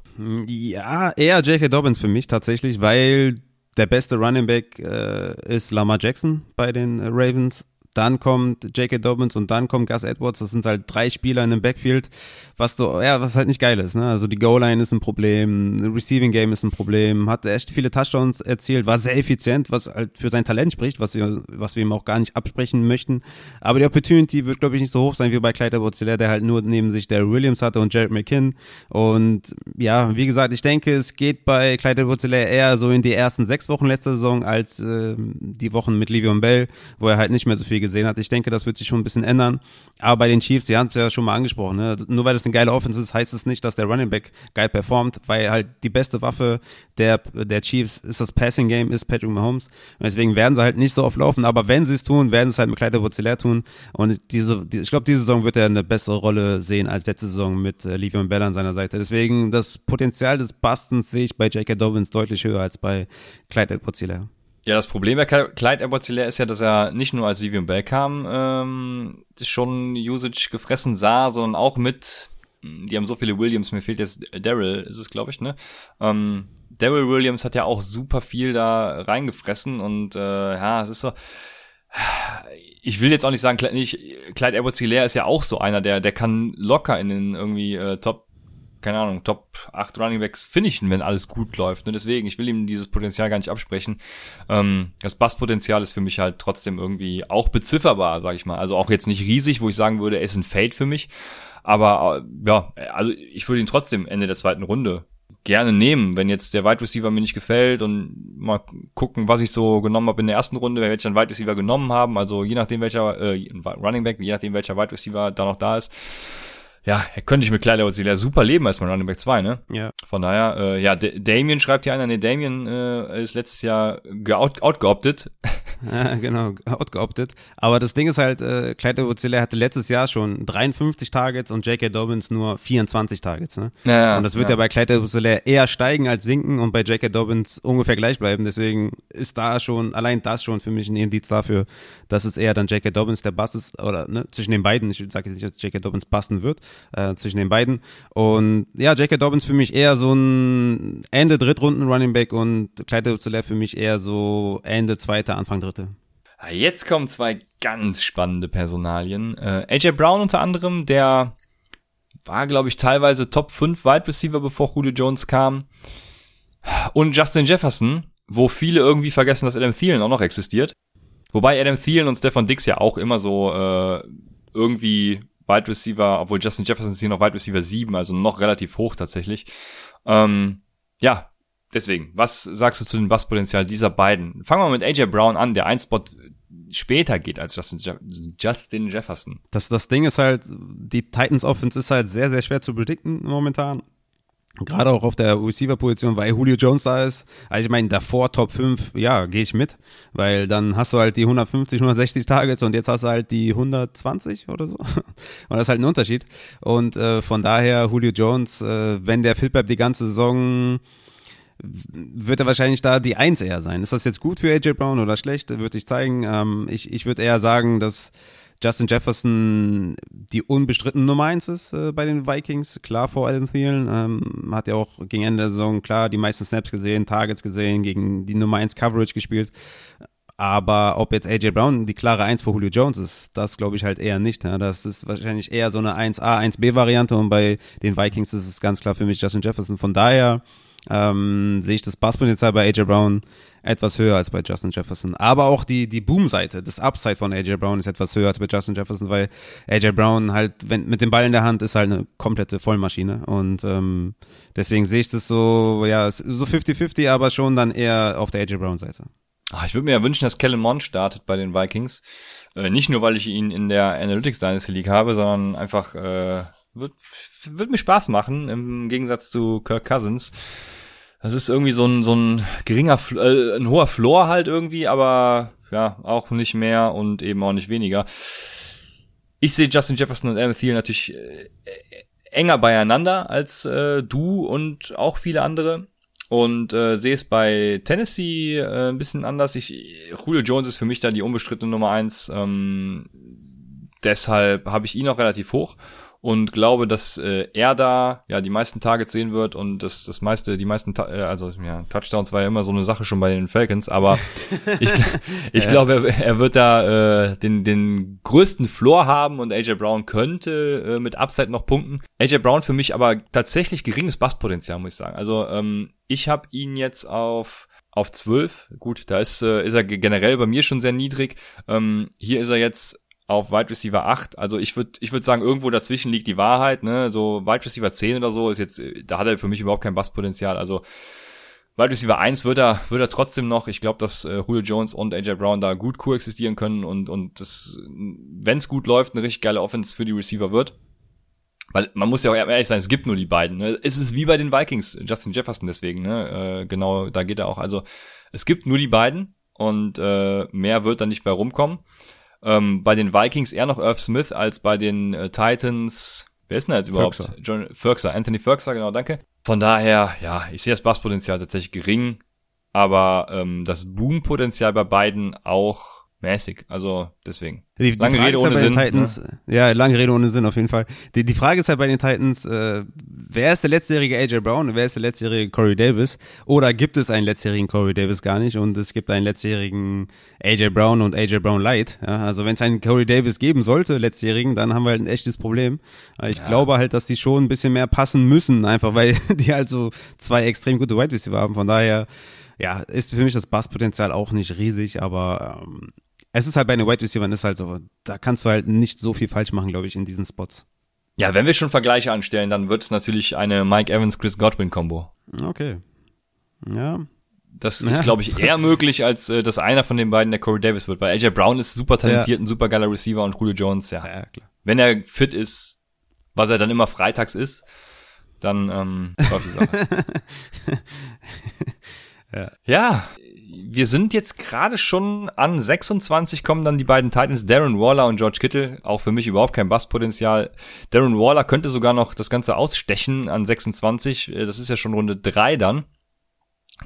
Ja, eher J.K. Dobbins für mich tatsächlich, weil der beste Running Back äh, ist Lamar Jackson bei den Ravens dann kommt J.K. Dobbins und dann kommt Gus Edwards. Das sind halt drei Spieler in einem Backfield, was so, ja, was halt nicht geil ist. Ne? Also die Goal-Line ist ein Problem, Receiving Game ist ein Problem, hat echt viele Touchdowns erzielt, war sehr effizient, was halt für sein Talent spricht, was wir, was wir ihm auch gar nicht absprechen möchten. Aber die Opportunity wird, glaube ich, nicht so hoch sein wie bei Clyde Edwards, der halt nur neben sich der Williams hatte und Jared McKinn. Und ja, wie gesagt, ich denke, es geht bei Clyde Edwards eher so in die ersten sechs Wochen letzter Saison als äh, die Wochen mit Livion Bell, wo er halt nicht mehr so viel gesehen hat. Ich denke, das wird sich schon ein bisschen ändern. Aber bei den Chiefs, die haben es ja schon mal angesprochen, ne? nur weil das eine geile Offense ist, heißt es nicht, dass der Running Back geil performt, weil halt die beste Waffe der, der Chiefs ist das Passing Game, ist Patrick Mahomes. Und deswegen werden sie halt nicht so oft laufen, aber wenn sie es tun, werden sie es halt mit Kleider Vozellär tun. Und diese, die, ich glaube, diese Saison wird er eine bessere Rolle sehen als letzte Saison mit äh, Le'Veon Bell an seiner Seite. Deswegen das Potenzial des Bustens sehe ich bei J.K. Dobbins deutlich höher als bei Clyde Edwards-Hilaire. Ja, das Problem bei Clyde edwards ist ja, dass er nicht nur als Vivian Bell kam, ähm, schon Usage gefressen sah, sondern auch mit, die haben so viele Williams, mir fehlt jetzt Daryl, ist es, glaube ich, ne? Ähm, Daryl Williams hat ja auch super viel da reingefressen und äh, ja, es ist so. Ich will jetzt auch nicht sagen, Clyde edwards ist ja auch so einer, der, der kann locker in den irgendwie äh, Top keine Ahnung, Top 8 Runningbacks finishen, wenn alles gut läuft. Ne? Deswegen, ich will ihm dieses Potenzial gar nicht absprechen. Ähm, das Basspotenzial ist für mich halt trotzdem irgendwie auch bezifferbar, sag ich mal. Also auch jetzt nicht riesig, wo ich sagen würde, er ist ein Fade für mich. Aber äh, ja, also ich würde ihn trotzdem Ende der zweiten Runde gerne nehmen, wenn jetzt der Wide Receiver mir nicht gefällt und mal gucken, was ich so genommen habe in der ersten Runde, welcher Wide Receiver genommen haben, also je nachdem welcher äh, Running Back, je nachdem welcher Wide Receiver da noch da ist ja, könnte ich mit Kleider Auxilia super leben als mein Running Back 2, ne? Ja. Von daher, äh, ja, D Damien schreibt hier einer, ne, Damien äh, ist letztes Jahr geout outgeoptet. Ja, genau, outgeoptet. Aber das Ding ist halt, äh, Clyde Auxilia hatte letztes Jahr schon 53 Targets und J.K. Dobbins nur 24 Targets, ne? Ja, ja, und das wird ja, ja bei Clyde Auxilia eher steigen als sinken und bei J.K. Dobbins ungefähr gleich bleiben. Deswegen ist da schon, allein das schon für mich ein Indiz dafür, dass es eher dann J.K. Dobbins der Bass ist, oder ne, zwischen den beiden. Ich sage jetzt nicht, dass J.K. Dobbins passen wird, äh, zwischen den beiden. Und ja, J.K. Dobbins für mich eher so ein Ende Drittrunden Running Back und Clyde Zuller für mich eher so Ende zweiter, Anfang dritte. Ah, jetzt kommen zwei ganz spannende Personalien. Äh, AJ Brown unter anderem, der war, glaube ich, teilweise Top 5 Wide Receiver, bevor Julio Jones kam. Und Justin Jefferson, wo viele irgendwie vergessen, dass Adam Thielen auch noch existiert. Wobei Adam Thielen und Stefan Dix ja auch immer so äh, irgendwie Wide Receiver, obwohl Justin Jefferson ist hier noch Wide Receiver 7, also noch relativ hoch tatsächlich. Ähm, ja, deswegen, was sagst du zu dem Basspotenzial dieser beiden? Fangen wir mit AJ Brown an, der ein Spot später geht als Justin, Je Justin Jefferson. Das, das Ding ist halt, die Titans Offense ist halt sehr, sehr schwer zu predikten momentan. Gerade auch auf der Receiver-Position, weil Julio Jones da ist. Also ich meine, davor Top 5, ja, gehe ich mit. Weil dann hast du halt die 150, 160 Targets und jetzt hast du halt die 120 oder so. Und das ist halt ein Unterschied. Und äh, von daher, Julio Jones, äh, wenn der fit bleibt die ganze Saison, wird er wahrscheinlich da die Eins eher sein. Ist das jetzt gut für AJ Brown oder schlecht? Würde ich zeigen. Ähm, ich ich würde eher sagen, dass Justin Jefferson die unbestritten Nummer eins ist äh, bei den Vikings, klar vor Adam Thielen. Ähm, hat ja auch gegen Ende der Saison klar die meisten Snaps gesehen, Targets gesehen, gegen die Nummer eins Coverage gespielt. Aber ob jetzt AJ Brown die klare Eins für Julio Jones ist, das glaube ich halt eher nicht. Ja. Das ist wahrscheinlich eher so eine 1A, 1B-Variante und bei den Vikings ist es ganz klar für mich Justin Jefferson. Von daher ähm, sehe ich das Passpotenzial bei AJ Brown etwas höher als bei Justin Jefferson. Aber auch die, die Boom-Seite, das Upside von AJ Brown ist etwas höher als bei Justin Jefferson, weil AJ Brown halt, wenn, mit dem Ball in der Hand ist halt eine komplette Vollmaschine. Und ähm, deswegen sehe ich das so, ja, so 50-50, aber schon dann eher auf der AJ Brown-Seite. Ach, ich würde mir ja wünschen, dass Kellen Mond startet bei den Vikings. Äh, nicht nur, weil ich ihn in der Analytics Dynasty League habe, sondern einfach äh, wird, wird mir Spaß machen, im Gegensatz zu Kirk Cousins. Das ist irgendwie so ein, so ein geringer, äh, ein hoher Floor halt irgendwie, aber ja, auch nicht mehr und eben auch nicht weniger. Ich sehe Justin Jefferson und Emmett Thiel natürlich äh, enger beieinander als äh, du und auch viele andere. Und äh, sehe es bei Tennessee äh, ein bisschen anders. Ich, Julio Jones ist für mich da die unbestrittene Nummer eins. Ähm, deshalb habe ich ihn auch relativ hoch und glaube, dass äh, er da ja die meisten Targets sehen wird und das das meiste die meisten äh, also ja Touchdowns war ja immer so eine Sache schon bei den Falcons, aber ich ich ja. glaube er, er wird da äh, den den größten Floor haben und AJ Brown könnte äh, mit Upside noch punkten. AJ Brown für mich aber tatsächlich geringes Basspotenzial muss ich sagen. Also ähm, ich habe ihn jetzt auf auf 12. Gut, da ist, äh, ist er generell bei mir schon sehr niedrig. Ähm, hier ist er jetzt auf Wide Receiver 8. Also ich würde ich würde sagen, irgendwo dazwischen liegt die Wahrheit. Ne? So Wide Receiver 10 oder so ist jetzt, da hat er für mich überhaupt kein Basspotenzial. Also Wide Receiver 1 wird er, wird er trotzdem noch. Ich glaube, dass äh, Julio Jones und AJ Brown da gut koexistieren können und, und das, wenn es gut läuft, eine richtig geile Offense für die Receiver wird. Weil man muss ja auch ehrlich sein, es gibt nur die beiden. Ne? Es ist wie bei den Vikings, Justin Jefferson deswegen, ne? Äh, genau, da geht er auch. Also es gibt nur die beiden und äh, mehr wird da nicht mehr rumkommen. Ähm, bei den Vikings eher noch Irv Smith als bei den äh, Titans. Wer ist denn jetzt überhaupt? Ferkser. John Ferkser, Anthony Ferkser, genau, danke. Von daher, ja, ich sehe das Basspotenzial tatsächlich gering, aber ähm, das Boom-Potenzial bei beiden auch mäßig. Also deswegen. Die, die Lange Frage Rede ist ja ohne bei Sinn, ne? Titans, ja, lange Rede ohne Sinn auf jeden Fall. Die, die Frage ist halt bei den Titans, äh, wer ist der letztjährige AJ Brown und wer ist der letztjährige Corey Davis? Oder gibt es einen letztjährigen Corey Davis gar nicht und es gibt einen letztjährigen AJ Brown und AJ Brown Light? Ja, also wenn es einen Corey Davis geben sollte, letztjährigen, dann haben wir halt ein echtes Problem. Aber Ich Ja. glaube halt, dass die schon ein bisschen mehr passen müssen, einfach weil die halt so zwei extrem gute Wide Receiver haben. Von daher, ja, ist für mich das Basspotenzial auch nicht riesig, aber ähm, es ist halt bei den Wide Receivers ist halt so, da kannst du halt nicht so viel falsch machen, glaube ich, in diesen Spots. Ja, wenn wir schon Vergleiche anstellen, dann wird es natürlich eine Mike Evans Chris Godwin Combo. Okay. Ja. Das Ja. ist, glaube ich, eher möglich, als äh, dass einer von den beiden der Corey Davis wird, weil AJ Brown ist super talentiert, ein super geiler Receiver und Julio Jones, ja. Ja, klar. Wenn er fit ist, was er dann immer freitags ist, dann ähm, läuft die Sache. Ja. ja, wir sind jetzt gerade schon an 26 kommen dann die beiden Titans, Darren Waller und George Kittle. Auch für mich überhaupt kein Basspotenzial. Darren Waller könnte sogar noch das Ganze ausstechen an 26. Äh, Das ist ja schon Runde 3 dann.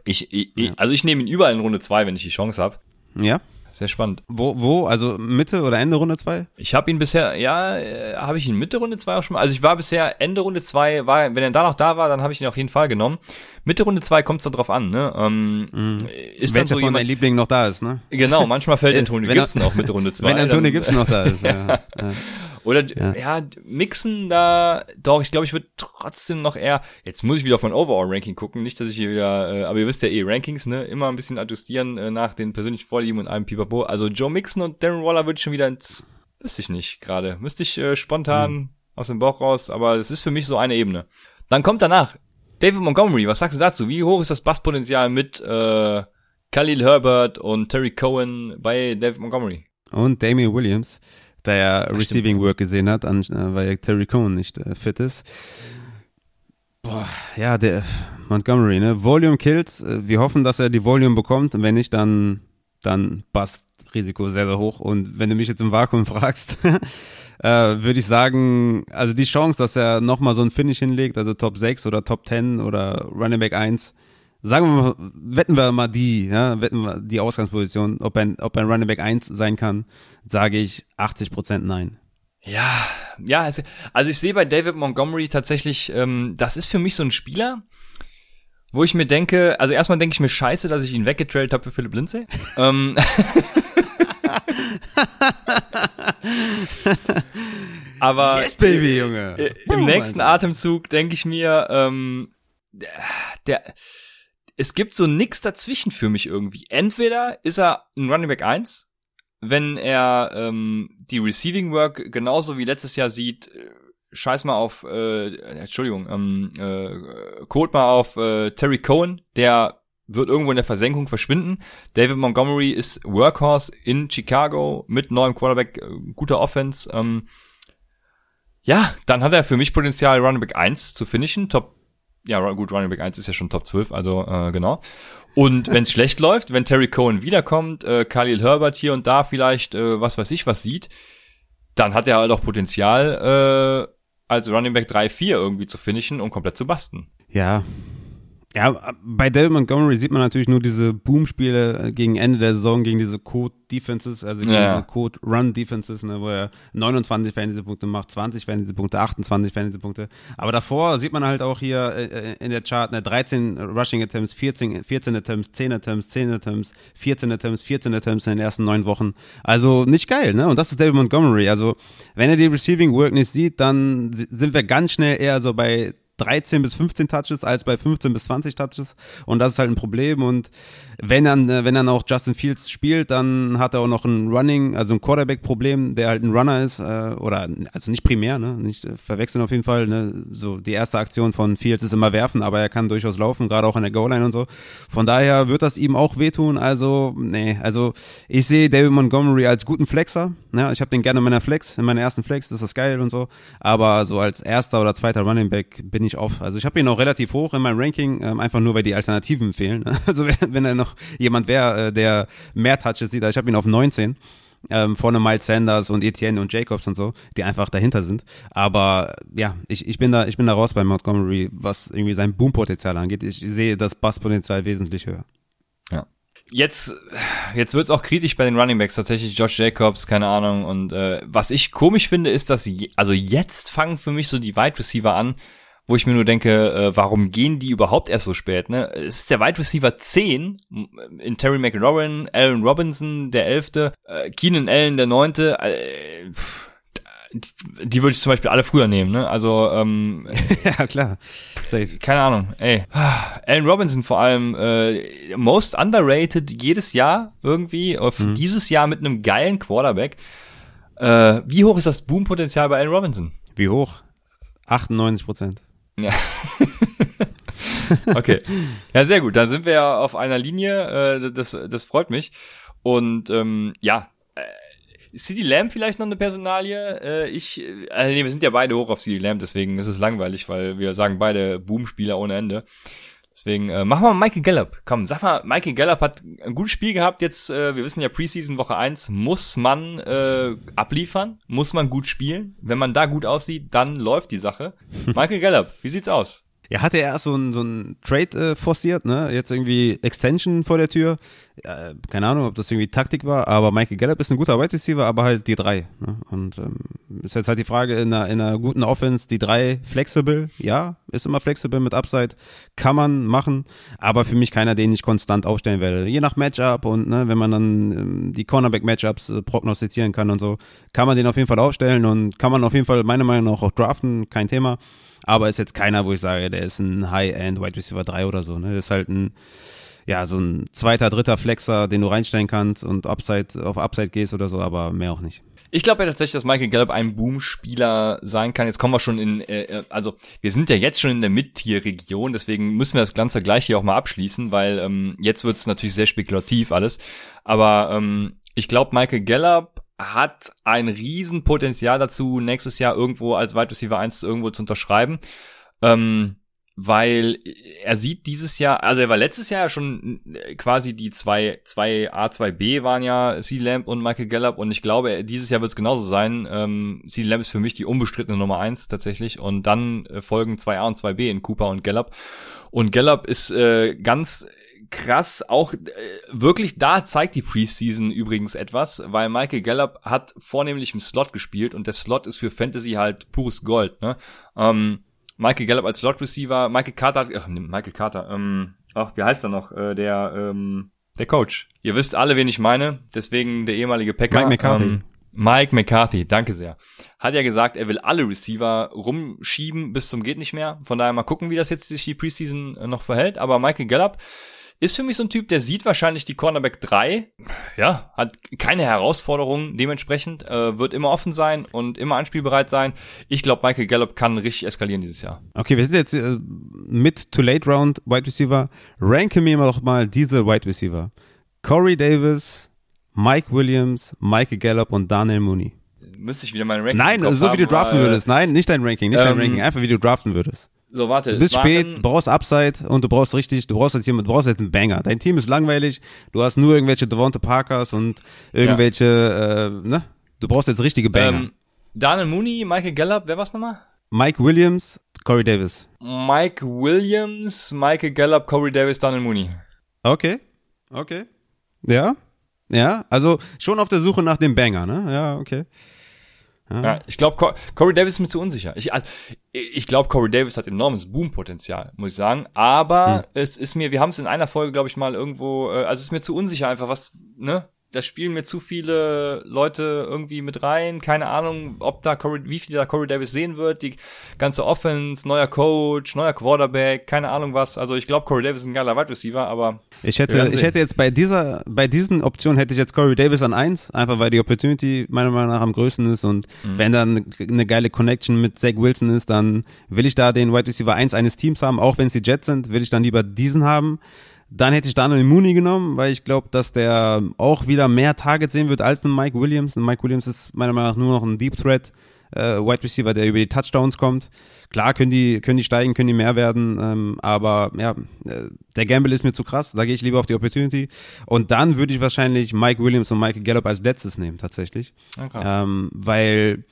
Ich, ich, Ja. also ich nehme ihn überall in Runde 2, wenn ich die Chance habe. Ja. Sehr spannend. Wo, wo? Also Mitte oder Ende Runde zwei? Ich habe ihn bisher, ja, äh, habe ich ihn Mitte Runde 2 auch schon mal. Also ich war bisher Ende Runde 2, war, wenn er da noch da war, dann habe ich ihn auf jeden Fall genommen. Mitte Runde 2 kommt es dann drauf an, ne? Ähm, Ist dann Mhm. Welcher so von deinen jemand, Liebling noch da ist, ne? Genau, manchmal fällt Äh, wenn er- Gibson auch Mitte Runde 2. Wenn Anthony Gibson noch da ist, ja. ja. Oder Ja. ja. mixen da, doch, ich glaube, ich würde trotzdem noch eher, jetzt muss ich wieder auf mein Overall-Ranking gucken, nicht, dass ich hier wieder, äh, aber ihr wisst ja eh, Rankings, ne, immer ein bisschen adjustieren äh, nach den persönlichen Vorlieben und allem Pipapo. Also Joe Mixon und Darren Waller würde ich schon wieder ins, wüsste ich nicht gerade, müsste ich äh, spontan Hm. aus dem Bauch raus, aber das ist für mich so eine Ebene. Dann kommt danach David Montgomery, was sagst du dazu? Wie hoch ist das Basspotenzial mit äh, Khalil Herbert und Terry Cohen bei David Montgomery? Und Damian Williams, der ja stimmt. Receiving Work gesehen hat, an, äh, weil Terry Cohen nicht äh, fit ist. Boah, ja, der Montgomery, ne? Volume kills. Äh, Wir hoffen, dass er die Volume bekommt. Und wenn nicht, dann, dann Bust Risiko sehr, sehr hoch. Und wenn du mich jetzt im Vakuum fragst, äh, würde ich sagen, also die Chance, dass er nochmal so ein Finish hinlegt, also Top 6 oder Top 10 oder Running Back 1, sagen wir mal, wetten wir mal die, ja, wetten wir die Ausgangsposition, ob ein, ob ein Running Back 1 sein kann, sage ich 80% nein. Ja, ja, es- also ich sehe bei David Montgomery tatsächlich, ähm, das ist für mich so ein Spieler, wo ich mir denke, also erstmal denke ich mir scheiße, dass ich ihn weggetradet habe für Philipp Lindsay. ähm, aber Baby, Junge. äh, Boom, im nächsten Alter. Atemzug denke ich mir, ähm, der, der, es gibt so nix dazwischen für mich irgendwie. Entweder ist er ein Running Back 1, wenn er ähm, die Receiving Work genauso wie letztes Jahr sieht, äh, scheiß mal auf, äh, Entschuldigung, ähm, äh, code mal auf äh, Terry Cohen, der wird irgendwo in der Versenkung verschwinden. David Montgomery ist Workhorse in Chicago mit neuem Quarterback, äh, guter Offense. Ähm, ja, dann hat er für mich Potenzial, Running Back 1 zu finishen. Top, ja, gut, Running Back 1 ist ja schon Top 12, also äh, genau. Und wenn es schlecht läuft, wenn Terry Cohen wiederkommt, äh, Khalil Herbert hier und da vielleicht, äh, was weiß ich, was sieht, dann hat er halt auch Potenzial, äh, als Running Back 3-4 irgendwie zu finishen und komplett zu basten. Ja. Ja, bei David Montgomery sieht man natürlich nur diese Boom-Spiele äh, gegen Ende der Saison, gegen diese Code-Defenses, also gegen Ja. diese Code-Run-Defenses, ne, wo er 29 Fantasy-Punkte macht, 20 Fantasy-Punkte, 28 Fantasy-Punkte. Aber davor sieht man halt auch hier äh, in der Chart ne, 13 Rushing-Attempts, 14, 14 Attempts, 10 Attempts, 10 Attempts, 14 Attempts, 14 Attempts in den ersten neun Wochen. Also nicht geil, ne? Und das ist David Montgomery. Also wenn er die Receiving Work nicht sieht, dann si- sind wir ganz schnell eher so bei 13 bis 15 Touches als bei 15 bis 20 Touches. Und das ist halt ein Problem. Und wenn dann, äh, wenn dann auch Justin Fields spielt, dann hat er auch noch ein Running, also ein Quarterback-Problem, der halt ein Runner ist, äh, oder also nicht primär, ne? Nicht äh, verwechseln auf jeden Fall. Ne? So die erste Aktion von Fields ist immer werfen, aber er kann durchaus laufen, gerade auch an der Goal-Line und so. Von daher wird das ihm auch wehtun. Also, nee, also ich sehe David Montgomery als guten Flexer. Ja, ich habe den gerne in meiner Flex, in meiner ersten Flex, das ist geil und so. Aber so als erster oder zweiter Running Back bin ich auf. Also ich habe ihn auch relativ hoch in meinem Ranking, ähm, einfach nur weil die Alternativen fehlen. Also wenn, er noch jemand wäre, äh, der mehr Touches sieht, also ich habe ihn auf 19. Ähm, vorne Miles Sanders und Etienne und Jacobs und so, die einfach dahinter sind. Aber ja, ich, ich bin da, ich bin da raus bei Montgomery, was irgendwie sein Boompotenzial angeht. Ich sehe das Basspotenzial wesentlich höher. Ja. Jetzt, jetzt wird's auch kritisch bei den Running Backs tatsächlich. Josh Jacobs, keine Ahnung. Und äh, was ich komisch finde, ist, dass je, also jetzt fangen für mich so die Wide Receiver an, wo ich mir nur denke, äh, warum gehen die überhaupt erst so spät? Ne? Es ist der Wide Receiver 10 in Terry McLaurin, Allen Robinson, der 11., äh, Keenan Allen, der 9., äh, die würde ich zum Beispiel alle früher nehmen, ne? Also, ähm, ja, klar. Safe. Keine Ahnung, ey. Allen Robinson vor allem, äh, most underrated jedes Jahr irgendwie, auf mhm. dieses Jahr mit einem geilen Quarterback. Äh, wie hoch ist das Boompotenzial bei Allen Robinson? Wie hoch? 98 Prozent. Ja. okay. Ja, sehr gut. Dann sind wir ja auf einer Linie. Äh, das, das freut mich. Und ähm, ja, äh, CD Lamb vielleicht noch eine Personalie? Äh, ich, äh, nee, wir sind ja beide hoch auf CD Lamb, deswegen ist es langweilig, weil wir sagen beide Boom-Spieler ohne Ende. Deswegen äh, machen wir mal Michael Gallup. Komm, sag mal, Michael Gallup hat ein gutes Spiel gehabt. Jetzt, äh, wir wissen ja, Preseason Woche 1 muss man äh, abliefern, muss man gut spielen. Wenn man da gut aussieht, dann läuft die Sache. Michael Gallup, wie sieht's aus? Ja, hatte er erst so ein, so ein Trade äh, forciert, ne? Jetzt irgendwie Extension vor der Tür. Ja, keine Ahnung, ob das irgendwie Taktik war, aber Michael Gallup ist ein guter Wide Receiver, aber halt die drei. Ne? Und ähm, ist jetzt halt die Frage, in einer, in einer guten Offense, die drei flexibel, ja, ist immer flexibel mit Upside, kann man machen, aber für mich keiner, den ich konstant aufstellen werde. Je nach Matchup und ne, wenn man dann ähm, die Cornerback-Matchups äh, prognostizieren kann und so, kann man den auf jeden Fall aufstellen und kann man auf jeden Fall meiner Meinung nach auch draften, kein Thema aber ist jetzt keiner, wo ich sage, der ist ein High-End Wide Receiver 3 oder so. Ne? Der ist halt ein, ja, so ein zweiter, dritter Flexer, den du reinstellen kannst und Upside, auf Upside gehst oder so, aber mehr auch nicht. Ich glaube ja tatsächlich, dass Michael Gallup ein Boom-Spieler sein kann. Jetzt kommen wir schon in, äh, äh, also wir sind ja jetzt schon in der Mid-Tier-Region, deswegen müssen wir das Ganze gleich hier auch mal abschließen, weil ähm, jetzt wird es natürlich sehr spekulativ alles. Aber ähm, ich glaube, Michael Gallup hat ein Riesenpotenzial dazu, nächstes Jahr irgendwo als Wide Receiver 1 irgendwo zu unterschreiben. Ähm, weil er sieht dieses Jahr, also er war letztes Jahr ja schon äh, quasi die zwei, zwei A, zwei B waren ja C. Lamb und Michael Gallup und ich glaube, dieses Jahr wird es genauso sein. Ähm, C. Lamb ist für mich die unbestrittene Nummer eins tatsächlich und dann äh, folgen zwei A und zwei B in Cooper und Gallup. Und Gallup ist äh, ganz krass, auch äh, wirklich da zeigt die Preseason übrigens etwas, weil Michael Gallup hat vornehmlich im Slot gespielt und der Slot ist für Fantasy halt pures Gold. Ne? Ähm, Michael Gallup als Slot Receiver, Michael Carter, ach, Michael Carter, ähm, ach, wie heißt er noch? Äh, der, ähm, der Coach. Ihr wisst alle, wen ich meine, deswegen der ehemalige Packer. Mike McCarthy. Ähm, Mike McCarthy, danke sehr. Hat ja gesagt, er will alle Receiver rumschieben bis zum geht nicht mehr. Von daher mal gucken, wie das jetzt sich die Preseason äh, noch verhält. Aber Michael Gallup ist für mich so ein Typ, der sieht wahrscheinlich die Cornerback 3, ja, hat keine Herausforderungen dementsprechend, äh, wird immer offen sein und immer anspielbereit sein. Ich glaube, Michael Gallup kann richtig eskalieren dieses Jahr. Okay, wir sind jetzt äh, mit to late round Wide Receiver. Ranke mir doch mal diese Wide Receiver. Corey Davis, Mike Williams, Michael Gallup und Daniel Mooney. Müsste ich wieder mein Ranking Nein, so wie du draften würdest. Nein, nicht dein Ranking, nicht ähm, dein Ranking. Einfach wie du draften würdest. So, warte. Du bist spät, brauchst Upside und du brauchst richtig, du brauchst jetzt jemand, du brauchst jetzt einen Banger. Dein Team ist langweilig, du hast nur irgendwelche Devonta Parkers und irgendwelche, ja. äh, ne? Du brauchst jetzt richtige Banger. Ähm, Daniel Mooney, Michael Gallup, wer war's nochmal? Mike Williams, Corey Davis. Mike Williams, Michael Gallup, Corey Davis, Daniel Mooney. Okay, okay. Ja, ja, also schon auf der Suche nach dem Banger, ne? Ja, okay. Ja, ja ich glaube, Corey Davis ist mir zu unsicher. Ich, also, ich glaube, Corey Davis hat enormes Boom-Potenzial, muss ich sagen. Aber hm. es ist mir, wir haben es in einer Folge, glaube ich, mal irgendwo, äh, also es ist mir zu unsicher einfach, was, ne? Da spielen mir zu viele Leute irgendwie mit rein. Keine Ahnung, ob da Corey, wie viel da Corey Davis sehen wird. Die ganze Offense, neuer Coach, neuer Quarterback, keine Ahnung was. Also ich glaube, Corey Davis ist ein geiler Wide Receiver, aber Ich hätte, ich hätte jetzt bei dieser, bei diesen Optionen hätte ich jetzt Corey Davis an eins, einfach weil die Opportunity meiner Meinung nach am größten ist und mhm. wenn dann eine geile Connection mit Zach Wilson ist, dann will ich da den Wide Receiver 1 eines Teams haben, auch wenn es die Jets sind, will ich dann lieber diesen haben. Dann hätte ich Daniel Mooney genommen, weil ich glaube, dass der auch wieder mehr Targets sehen wird als ein Mike Williams. Und Mike Williams ist meiner Meinung nach nur noch ein Deep Threat äh, Wide Receiver, der über die Touchdowns kommt. Klar können die, können die steigen, können die mehr werden, ähm, aber ja, äh, der Gamble ist mir zu krass, da gehe ich lieber auf die Opportunity. Und dann würde ich wahrscheinlich Mike Williams und Michael Gallup als letztes nehmen, tatsächlich. Okay. Ähm, weil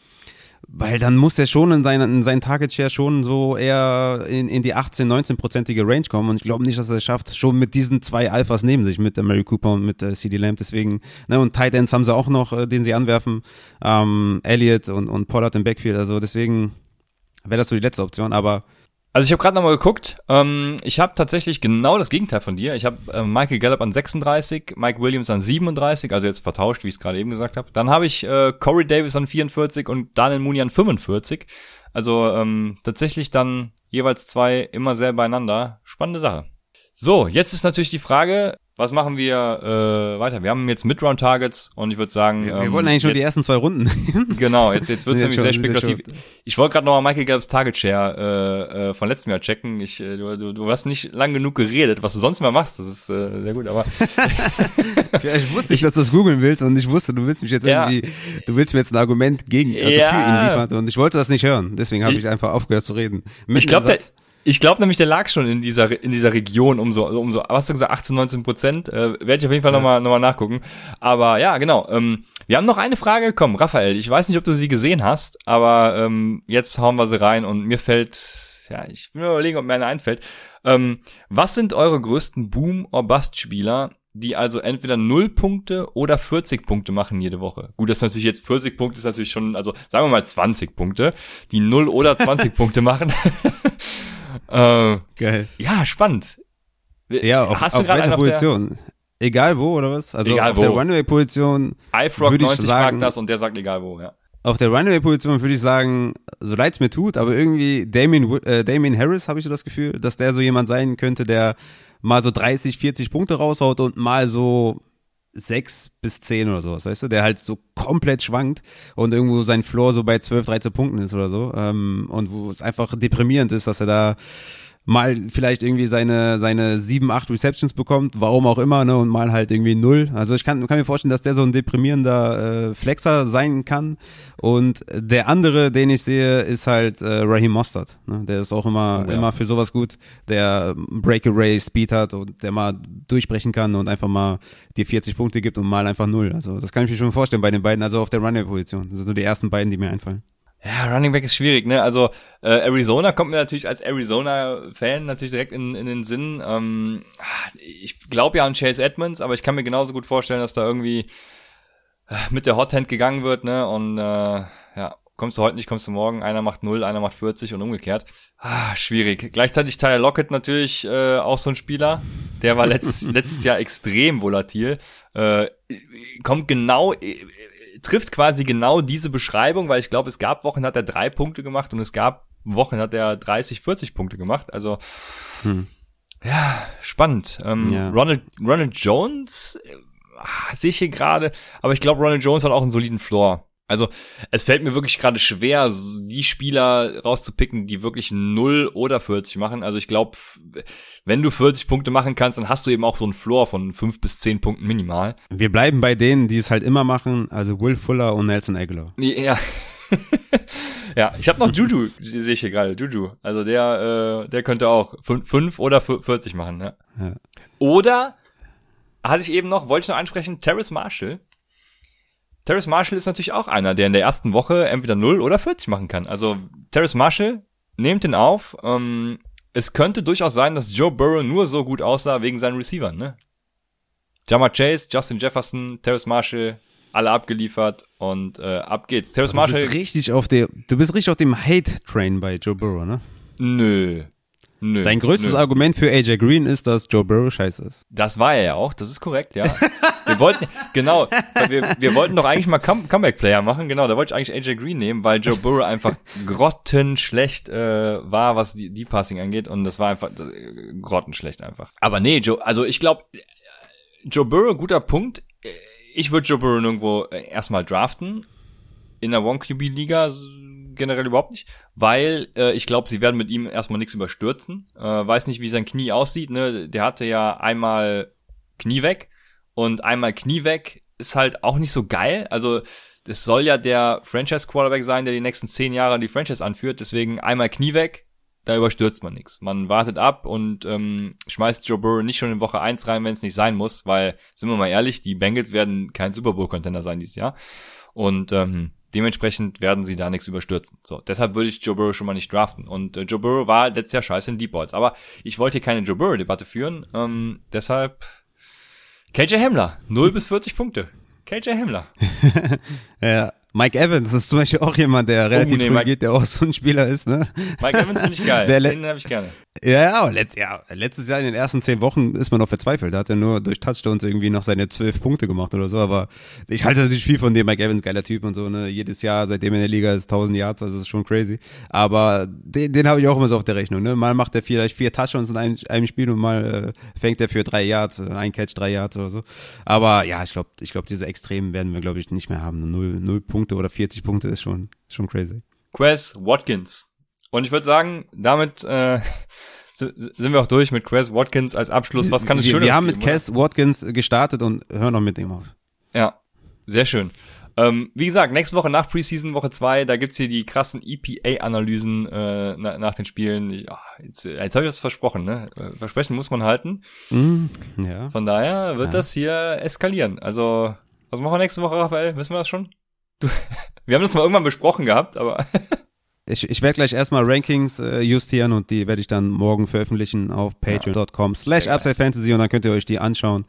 weil dann muss er schon in seinen, in seinen Target Share schon so eher in, in die 18, 19-prozentige Range kommen. Und ich glaube nicht, dass er es schafft, schon mit diesen zwei Alphas neben sich, mit Mary Cooper und mit der CD Lamb, deswegen, ne, und Tight Ends haben sie auch noch, äh, den sie anwerfen, ähm, Elliott und, und Pollard im Backfield, also deswegen wäre das so die letzte Option, aber also ich habe gerade nochmal geguckt. Ähm, ich habe tatsächlich genau das Gegenteil von dir. Ich habe äh, Michael Gallup an 36, Mike Williams an 37, also jetzt vertauscht, wie ich es gerade eben gesagt habe. Dann habe ich äh, Corey Davis an 44 und Daniel Mooney an 45. Also ähm, tatsächlich dann jeweils zwei immer sehr beieinander. Spannende Sache. So, jetzt ist natürlich die Frage, was machen wir äh, weiter? Wir haben jetzt Midround-Targets und ich würde sagen. Wir, wir ähm, wollen eigentlich nur die ersten zwei Runden. genau, jetzt, jetzt wird es nämlich sehr spekulativ. Ich wollte gerade nochmal Michael Gallups Target Share äh, äh, von letztem Jahr checken. Ich, äh, du, du, hast nicht lang genug geredet, was du sonst immer machst. Das ist äh, sehr gut, aber. ich wusste nicht, dass du das googeln willst und ich wusste, du willst mich jetzt ja. irgendwie, du willst mir jetzt ein Argument gegen, also ja. für ihn liefern und ich wollte das nicht hören. Deswegen habe ich, ich einfach aufgehört zu reden. Mitten ich glaube, ich glaube nämlich, der lag schon in dieser in dieser Region um so um so was hast du gesagt 18 19 Prozent äh, werde ich auf jeden Fall ja. nochmal noch mal nachgucken. Aber ja genau. Ähm, wir haben noch eine Frage. Komm, Raphael, ich weiß nicht, ob du sie gesehen hast, aber ähm, jetzt hauen wir sie rein und mir fällt ja ich will mir überlegen, ob mir eine einfällt. Ähm, was sind eure größten Boom or Bust Spieler? Die also entweder 0 Punkte oder 40 Punkte machen jede Woche. Gut, das ist natürlich jetzt 40 Punkte ist natürlich schon, also sagen wir mal 20 Punkte, die 0 oder 20 Punkte machen. Äh, Geil. Ja, spannend. Ja, auf, Hast du auf welcher Position? Egal wo, oder was? Also egal auf wo. der Runway-Position. iFrog 90 sagen, fragt das und der sagt egal wo, ja. Auf der Runway-Position würde ich sagen, so leid es mir tut, aber irgendwie Damien, äh, Damien Harris habe ich so das Gefühl, dass der so jemand sein könnte, der mal so 30, 40 Punkte raushaut und mal so sechs bis zehn oder sowas, weißt du, der halt so komplett schwankt und irgendwo sein Floor so bei 12, 13 Punkten ist oder so ähm, und wo es einfach deprimierend ist, dass er da mal vielleicht irgendwie seine, seine sieben, acht Receptions bekommt, warum auch immer, ne, und mal halt irgendwie null. Also ich kann, kann mir vorstellen, dass der so ein deprimierender äh, Flexer sein kann. Und der andere, den ich sehe, ist halt äh, Raheem Mostert. Ne? Der ist auch immer, oh, ja. immer für sowas gut, der Breakaway Speed hat und der mal durchbrechen kann und einfach mal dir 40 Punkte gibt und mal einfach null. Also das kann ich mir schon vorstellen bei den beiden, also auf der Runway-Position. Das sind so die ersten beiden, die mir einfallen. Ja, Running Back ist schwierig, ne? Also äh, Arizona kommt mir natürlich als Arizona-Fan natürlich direkt in, in den Sinn. Ähm, ich glaube ja an Chase Edmonds, aber ich kann mir genauso gut vorstellen, dass da irgendwie äh, mit der Hot Hand gegangen wird, ne? Und äh, ja, kommst du heute nicht, kommst du morgen. Einer macht 0, einer macht 40 und umgekehrt. Ah, schwierig. Gleichzeitig Tyler Lockett natürlich äh, auch so ein Spieler. Der war letztes, letztes Jahr extrem volatil. Äh, kommt genau trifft quasi genau diese Beschreibung, weil ich glaube, es gab Wochen, hat er drei Punkte gemacht und es gab Wochen, hat er 30, 40 Punkte gemacht. Also, hm. ja, spannend. Ähm, ja. Ronald, Ronald Jones äh, sehe ich hier gerade, aber ich glaube, Ronald Jones hat auch einen soliden Floor. Also es fällt mir wirklich gerade schwer, die Spieler rauszupicken, die wirklich 0 oder 40 machen. Also ich glaube, wenn du 40 Punkte machen kannst, dann hast du eben auch so einen Floor von 5 bis 10 Punkten minimal. Wir bleiben bei denen, die es halt immer machen, also Will Fuller und Nelson Aguilar. Ja. ja, ich habe noch Juju, sehe ich hier gerade, Juju. Also der, äh, der könnte auch 5 oder 40 machen. Ja. ja. Oder hatte ich eben noch, wollte ich noch ansprechen, Terrace Marshall. Terrace Marshall ist natürlich auch einer, der in der ersten Woche entweder 0 oder 40 machen kann. Also Terrace Marshall, nehmt ihn auf. Ähm, es könnte durchaus sein, dass Joe Burrow nur so gut aussah wegen seinen Receivern, ne? Jamar Chase, Justin Jefferson, Terrace Marshall, alle abgeliefert und äh, ab geht's. Terrace Marshall. Du bist richtig auf der, du bist richtig auf dem Hate-Train bei Joe Burrow, ne? Nö. Nö, Dein größtes nö. Argument für AJ Green ist, dass Joe Burrow scheiße ist. Das war er ja auch, das ist korrekt, ja. wir wollten, genau, wir, wir wollten doch eigentlich mal Come Comeback-Player machen, genau, da wollte ich eigentlich AJ Green nehmen, weil Joe Burrow einfach grottenschlecht äh, war, was die, die Passing angeht und das war einfach äh, grottenschlecht einfach. Aber nee, Joe, also ich glaube, Joe Burrow, guter Punkt. Ich würde Joe Burrow nirgendwo äh, erstmal draften. In der One-QB-Liga generell überhaupt nicht, weil äh, ich glaube, sie werden mit ihm erstmal nichts überstürzen. Äh, weiß nicht, wie sein Knie aussieht. Ne? Der hatte ja einmal Knie weg und einmal Knie weg ist halt auch nicht so geil. Also es soll ja der Franchise-Quarterback sein, der die nächsten zehn Jahre die Franchise anführt. Deswegen einmal Knie weg, da überstürzt man nichts. Man wartet ab und ähm, schmeißt Joe Burrow nicht schon in Woche eins rein, wenn es nicht sein muss, weil, sind wir mal ehrlich, die Bengals werden kein Super Bowl-Contender sein dieses Jahr. Und ähm, dementsprechend werden sie da nichts überstürzen. So, deshalb würde ich Joe Burrow schon mal nicht draften. Und äh, Joe Burrow war letztes Jahr scheiße in Deep Balls. Aber ich wollte hier keine Joe Burrow-Debatte führen. Ähm, deshalb KJ Hamler, 0 bis 40 Punkte. KJ Hamler. ja, Mike Evans ist zum Beispiel auch jemand, der relativ oh, nee, früh Mike, geht, der auch so ein Spieler ist, ne? Mike Evans finde ich geil. Den habe ich gerne. Ja, ja, letzt, ja, letztes Jahr in den ersten zehn Wochen ist man noch verzweifelt. Da hat er nur durch Touchdowns irgendwie noch seine zwölf Punkte gemacht oder so. Aber ich halte natürlich viel von dem Mike Evans, geiler Typ und so. Ne? Jedes Jahr, seitdem er in der Liga ist, 1000 Yards, also ist schon crazy. Aber den, den habe ich auch immer so auf der Rechnung. Ne? Mal macht er vielleicht vier Touchdowns in einem, einem Spiel und mal äh, fängt er für drei Yards, äh, ein Catch, drei Yards oder so. Aber ja, ich glaube, ich glaube, diese Extremen werden wir, glaube ich, nicht mehr haben. Null, null Punkte oder 40 Punkte ist schon, schon crazy. Quest Watkins. Und ich würde sagen, damit äh, sind wir auch durch mit Chris Watkins als Abschluss. Was kann es Schönes Wir haben mit Chris Watkins gestartet und hören noch mit ihm auf. Ja, sehr schön. Ähm, wie gesagt, nächste Woche nach Preseason, Woche zwei, da gibt's hier die krassen EPA-Analysen äh, na, nach den Spielen. Ich, ach, jetzt jetzt habe ich was versprochen, ne? Versprechen muss man halten. Mm, ja. Von daher wird ja. das hier eskalieren. Also, was machen wir nächste Woche, Raphael? Wissen wir das schon? Du, wir haben das mal irgendwann besprochen gehabt, aber ich, ich werde gleich erstmal Rankings äh, justieren und die werde ich dann morgen veröffentlichen auf patreon.com slash upside fantasy und dann könnt ihr euch die anschauen.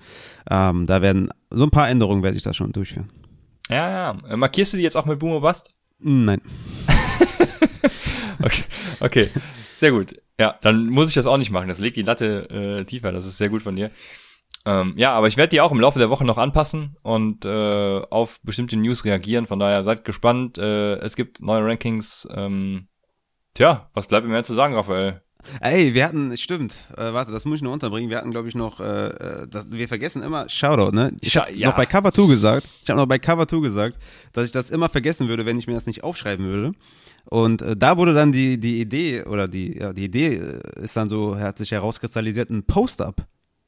Ähm, da werden so ein paar Änderungen werde ich da schon durchführen. Ja, ja. Äh, markierst du die jetzt auch mit Boomer Bust? Nein. okay, okay. Sehr gut. Ja, dann muss ich das auch nicht machen. Das legt die Latte äh, tiefer. Das ist sehr gut von dir. Ähm, ja, aber ich werde die auch im Laufe der Woche noch anpassen und äh, auf bestimmte News reagieren. Von daher seid gespannt. Äh, es gibt neue Rankings. Ähm, tja, was bleibt mir mehr zu sagen, Raphael? Ey, wir hatten, stimmt, äh, warte, das muss ich nur unterbringen. Wir hatten, glaube ich, noch, äh, äh, das, wir vergessen immer Shoutout, ne? Ich habe ja. noch bei Cover 2 gesagt, ich habe noch bei Cover 2 gesagt, dass ich das immer vergessen würde, wenn ich mir das nicht aufschreiben würde. Und äh, da wurde dann die, die Idee, oder die, ja, die Idee äh, ist dann so, hat sich herauskristallisiert, ein Post-Up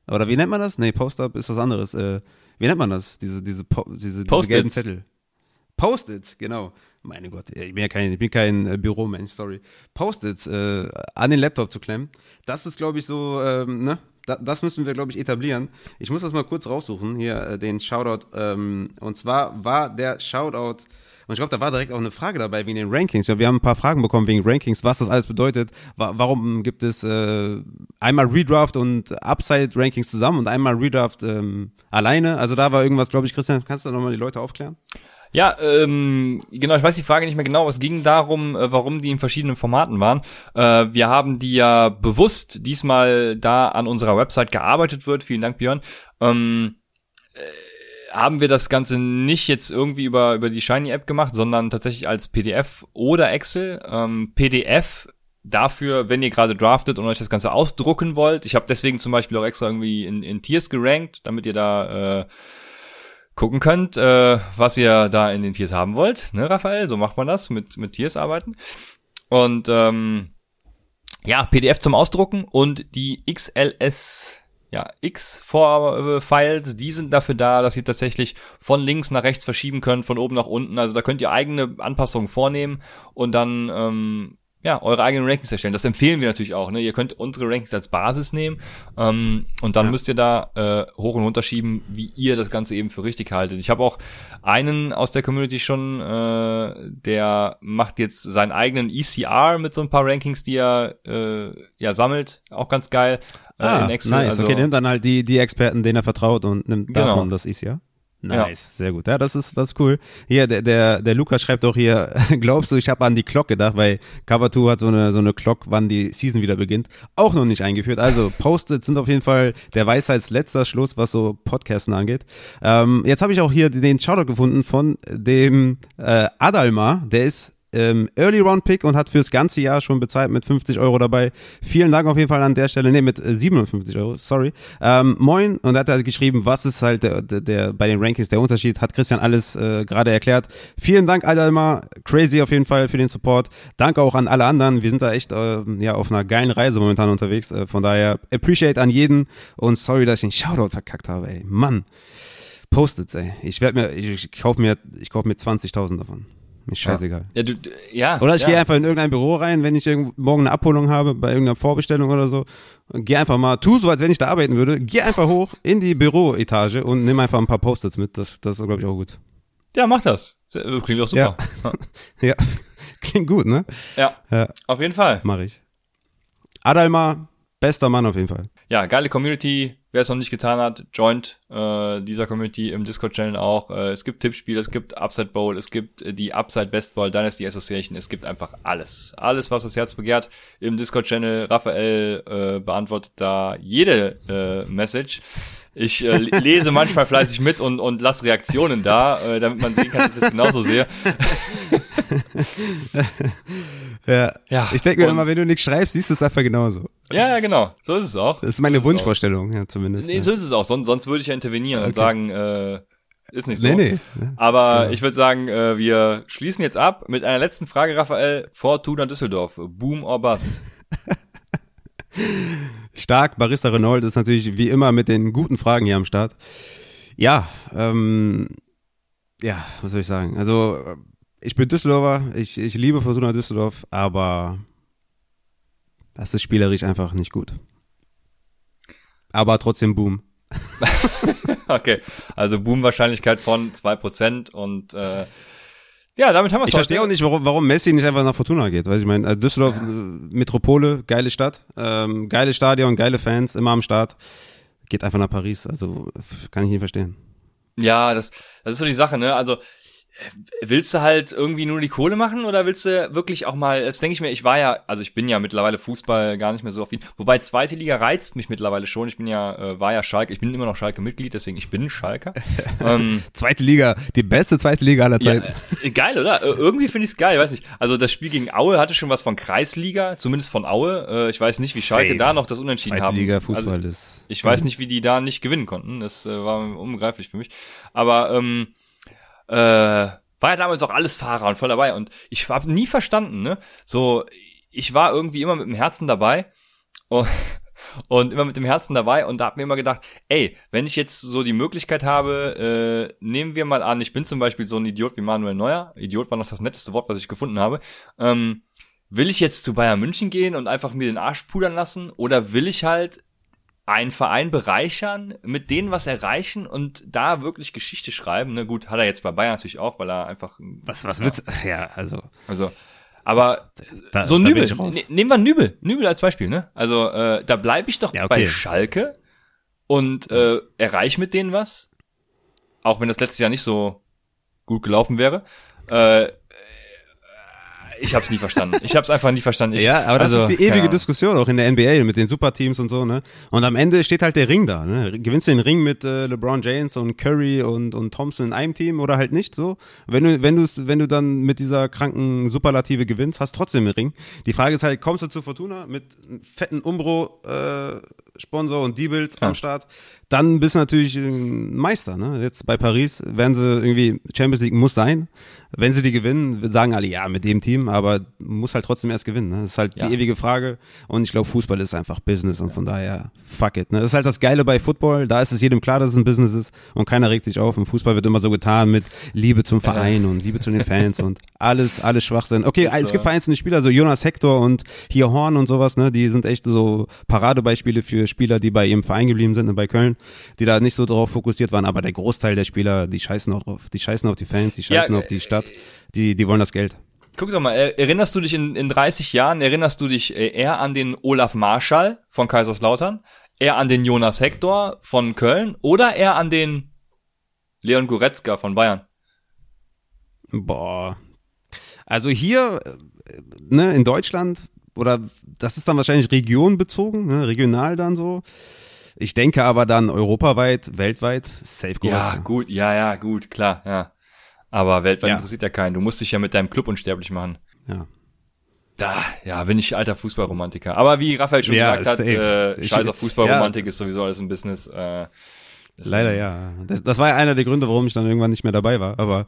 oder wie nennt man das? Nee, Post-up ist was anderes. Äh, wie nennt man das? Diese, diese, po diese, diese gelben Zettel. Post-its, genau. Meine Gott, ich bin ja kein, ich bin kein äh, Büromensch, sorry. Post-its äh, an den Laptop zu klemmen, das ist, glaube ich, so, ähm, ne? Da, das müssen wir, glaube ich, etablieren. Ich muss das mal kurz raussuchen, hier äh, den Shoutout. Ähm, und zwar war der Shoutout und ich glaube, da war direkt auch eine Frage dabei wegen den Rankings. Ja, wir haben ein paar Fragen bekommen wegen Rankings, was das alles bedeutet. Wa warum gibt es äh, einmal Redraft und Upside-Rankings zusammen und einmal Redraft ähm, alleine? Also da war irgendwas, glaube ich, Christian, kannst du da nochmal die Leute aufklären? Ja, ähm, genau, ich weiß die Frage nicht mehr genau. Es ging darum, äh, warum die in verschiedenen Formaten waren. Äh, wir haben die ja bewusst diesmal da an unserer Website gearbeitet wird. Vielen Dank, Björn. Ähm, äh, haben wir das Ganze nicht jetzt irgendwie über, über die Shiny-App gemacht, sondern tatsächlich als PDF oder Excel. Ähm, PDF dafür, wenn ihr gerade draftet und euch das Ganze ausdrucken wollt. Ich habe deswegen zum Beispiel auch extra irgendwie in, in Tiers gerankt, damit ihr da äh, gucken könnt, äh, was ihr da in den Tiers haben wollt. Ne, Raphael? So macht man das, mit, mit Tiers arbeiten. Und ähm, ja, PDF zum Ausdrucken und die XLS ja, X-Files, die sind dafür da, dass ihr tatsächlich von links nach rechts verschieben könnt, von oben nach unten. Also da könnt ihr eigene Anpassungen vornehmen und dann ähm, ja, eure eigenen Rankings erstellen. Das empfehlen wir natürlich auch. Ne? Ihr könnt unsere Rankings als Basis nehmen ähm, und dann ja. müsst ihr da äh, hoch und runter schieben, wie ihr das Ganze eben für richtig haltet. Ich habe auch einen aus der Community schon, äh, der macht jetzt seinen eigenen ECR mit so ein paar Rankings, die er äh, ja sammelt. Auch ganz geil. Äh, ah, Excel, nice. Also, okay, nimmt dann halt die, die Experten, denen er vertraut und nimmt genau. davon das ECR. Nice, sehr gut. Ja, das ist, das ist cool. Hier, der, der, der Lukas schreibt auch hier, glaubst du, ich habe an die Clock gedacht, weil Cover 2 hat so eine, so eine Clock, wann die Season wieder beginnt, auch noch nicht eingeführt. Also Post-its sind auf jeden Fall der Weisheits letzter Schluss, was so Podcasten angeht. Ähm, jetzt habe ich auch hier den Shoutout gefunden von dem äh, Adalma, der ist ähm, Early Round Pick und hat fürs ganze Jahr schon bezahlt mit 50 Euro dabei. Vielen Dank auf jeden Fall an der Stelle. Nee, mit äh, 57 Euro, sorry. Ähm, moin. Und er hat halt geschrieben, was ist halt der, der, der bei den Rankings der Unterschied. Hat Christian alles äh, gerade erklärt. Vielen Dank, Adalma. Crazy auf jeden Fall für den Support. Danke auch an alle anderen. Wir sind da echt äh, ja auf einer geilen Reise momentan unterwegs. Äh, von daher appreciate an jeden und sorry, dass ich den Shoutout verkackt habe, ey. Mann. Post-its, ey. Ich werde mir, ich, ich kaufe mir, ich kaufe mir 20.000 davon. Mir scheißegal. Ja, du, du- ja. Oder ich ja. gehe einfach in irgendein Büro rein, wenn ich irgend- morgen eine Abholung habe, bei irgendeiner Vorbestellung oder so. Und Geh einfach mal, tu so, als wenn ich da arbeiten würde. Geh einfach hoch in die Büroetage und nimm einfach ein paar Post-its mit. Das, das ist, glaube ich, auch gut. Ja, mach das. Sehr- Klingt doch super. Ja. Klingt gut, ne? Ja, Ja, auf jeden Fall. mach ich. Adalma, bester Mann auf jeden Fall. Ja, geile Community. Wer es noch nicht getan hat, joint äh, dieser Community im Discord-Channel auch. Äh, es gibt Tippspiele, es gibt Upside Bowl, es gibt äh, die Upside Best Ball Dynasty Association. Es gibt einfach alles. Alles, was das Herz begehrt im Discord-Channel. Raphael äh, beantwortet da jede äh, Message. Ich äh, lese manchmal fleißig mit und, und lasse Reaktionen da, äh, damit man sehen kann, dass ich es genauso sehe. Ja. Ja, Ich denke mir immer, wenn du nichts schreibst, siehst du es einfach genauso. Ja, ja, genau. So ist es auch. Das ist meine So. Wunschvorstellung, ja, zumindest. Nee, ne? so ist es auch. Sonst, sonst würde ich ja intervenieren und Okay. sagen, äh, ist nicht so. nee, nee. ne? Aber Ja. ich würde sagen, äh, wir schließen jetzt ab mit einer letzten Frage, Raphael. Fortuna Düsseldorf. Boom or bust? Stark, Barista Renault ist natürlich wie immer mit den guten Fragen hier am Start. Ja, ähm, ja, was soll ich sagen? Also, äh, ich bin Düsseldorfer, ich, ich liebe Fortuna Düsseldorf, aber das ist spielerisch einfach nicht gut. Aber trotzdem Boom. okay, also Boom-Wahrscheinlichkeit von 2% und äh, ja, damit haben wir es Ich verstehe auch nicht, warum, warum Messi nicht einfach nach Fortuna geht. Weil ich meine, also Düsseldorf, äh, Metropole, geile Stadt, ähm, geile Stadion, geile Fans, immer am Start. Geht einfach nach Paris. Also kann ich nicht verstehen. Ja, das, das ist so die Sache, ne? Also äh, willst du halt irgendwie nur die Kohle machen oder willst du wirklich auch mal, das denke ich mir, ich war ja, also ich bin ja mittlerweile Fußball gar nicht mehr so affin, wobei zweite Liga reizt mich mittlerweile schon, ich bin ja, äh, war ja Schalke, ich bin immer noch Schalke-Mitglied, deswegen ich bin Schalker. ähm, Zweite Liga, die beste zweite Liga aller Ja, Zeiten. äh, geil, oder? Äh, Irgendwie finde ich es geil, weiß nicht. Also das Spiel gegen Aue hatte schon was von Kreisliga, zumindest von Aue. Äh, ich weiß nicht, wie Schalke Safe. da noch das Unentschieden Zweite haben. Liga Fußball Also, ist. ich weiß nicht, wie die da nicht gewinnen konnten. Das äh, war unbegreiflich für mich. Aber ähm, äh, war ja damals auch alles Fahrer und voll dabei. Und ich habe nie verstanden, ne? So, ich war irgendwie immer mit dem Herzen dabei. Und, und immer mit dem Herzen dabei und da hab mir immer gedacht, ey, wenn ich jetzt so die Möglichkeit habe, äh, nehmen wir mal an, ich bin zum Beispiel so ein Idiot wie Manuel Neuer, Idiot war noch das netteste Wort, was ich gefunden habe, ähm, will ich jetzt zu Bayern München gehen und einfach mir den Arsch pudern lassen oder will ich halt einen Verein bereichern, mit denen was erreichen und da wirklich Geschichte schreiben. Ne, gut, hat er jetzt bei Bayern natürlich auch, weil er einfach, Was, was willst du? Ja, also. also, aber Da, so da Nübel, ne, nehmen wir Nübel, Nübel als Beispiel, ne? Also äh, da bleibe ich doch Ja, okay. bei Schalke und äh, erreiche mit denen was, auch wenn das letztes Jahr nicht so gut gelaufen wäre. Äh, ich habe es nie verstanden. Ich habe es einfach nie verstanden. Ich, ja, aber das also, ist die ewige. Diskussion auch in der NBA mit den Superteams und so, ne? Und am Ende steht halt der Ring da, ne? Gewinnst du den Ring mit äh, LeBron James und Curry und und Thompson in einem Team oder halt nicht so? Wenn du wenn du wenn du dann mit dieser kranken Superlative gewinnst, hast trotzdem den Ring. Die Frage ist halt, kommst du zu Fortuna mit einem fetten Umbro äh, Sponsor und Diebels Ja. am Start, dann bist du natürlich ein Meister, ne? Jetzt bei Paris werden sie irgendwie Champions League muss sein. Wenn sie die gewinnen, sagen alle ja mit dem Team, aber muss halt trotzdem erst gewinnen. Ne? Das ist halt Ja. die ewige Frage. Und ich glaube, Fußball ist einfach Business und von daher fuck it. Ne? Das ist halt das Geile bei Football. Da ist es jedem klar, dass es ein Business ist und keiner regt sich auf. Im Fußball wird immer so getan mit Liebe zum Verein und Liebe zu den Fans und alles, alles Schwachsinn. Okay, es gibt vereinzelte Spieler, so Jonas Hector und hier Horn und sowas, ne? Die sind echt so Paradebeispiele für Spieler, die bei ihrem Verein geblieben sind, ne, bei Köln, die da nicht so drauf fokussiert waren, aber der Großteil der Spieler, die scheißen auch drauf. Die scheißen auf die Fans, die Ja, scheißen äh, auf die Stadt, die, die wollen das Geld. Guck doch mal, er- erinnerst du dich in, in 30 Jahren, erinnerst du dich äh, eher an den Olaf Marschall von Kaiserslautern, eher an den Jonas Hector von Köln oder eher an den Leon Goretzka von Bayern. Boah. Also hier, äh, ne, in Deutschland, oder das ist dann wahrscheinlich regionbezogen, ne, regional dann so. Ich denke aber dann europaweit, weltweit, safe Ja, gut, ja, ja, gut, klar, ja. Aber weltweit Ja. interessiert ja keinen. Du musst dich ja mit deinem Club unsterblich machen. Ja. Da, ja, bin ich alter Fußballromantiker. Aber wie Raphael schon Ja, gesagt hat, safe. äh, Ich- scheiß auf Fußballromantik ist sowieso alles ein Business. Äh, Leider ja. Das, das war ja einer der Gründe, warum ich dann irgendwann nicht mehr dabei war. Aber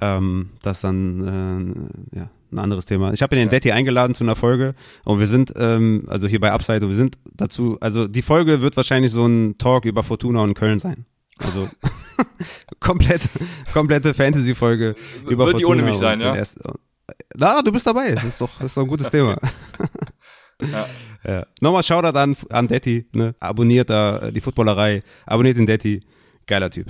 ähm, das dann äh, ja ein anderes Thema. Ich habe den Ja. Detti eingeladen zu einer Folge und wir sind ähm, also hier bei Upside und wir sind dazu. Also die Folge wird wahrscheinlich so ein Talk über Fortuna und Köln sein. Also komplett komplette Fantasy-Folge über Wird die Fortuna ohne mich sein, ja? Erst, na, du bist dabei. Das ist doch, das ist doch ein gutes Thema. Ja. Ja. Nochmal Shoutout an, an Detti, ne? Abonniert da äh, die Footballerei, abonniert den Detti. Geiler Typ.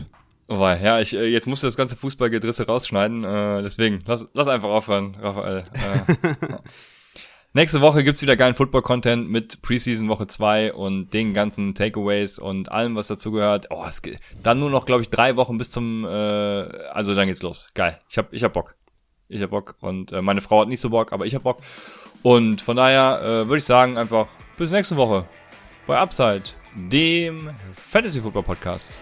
Wobei, ja, ich, äh, jetzt musst du das ganze Fußballgedrisse rausschneiden, äh, deswegen, lass, lass einfach aufhören, Raphael. Äh, ja. Nächste Woche gibt's wieder geilen Football-Content mit Preseason Woche 2 und den ganzen Takeaways und allem, was dazugehört. Oh, es geht dann nur noch, glaube ich, drei Wochen bis zum, äh, also dann geht's los. Geil. Ich hab, ich hab Bock. Ich hab Bock und äh, meine Frau hat nicht so Bock, aber ich hab Bock. Und von daher äh, würde ich sagen, einfach bis nächste Woche bei Upside, dem Fantasy Football Podcast.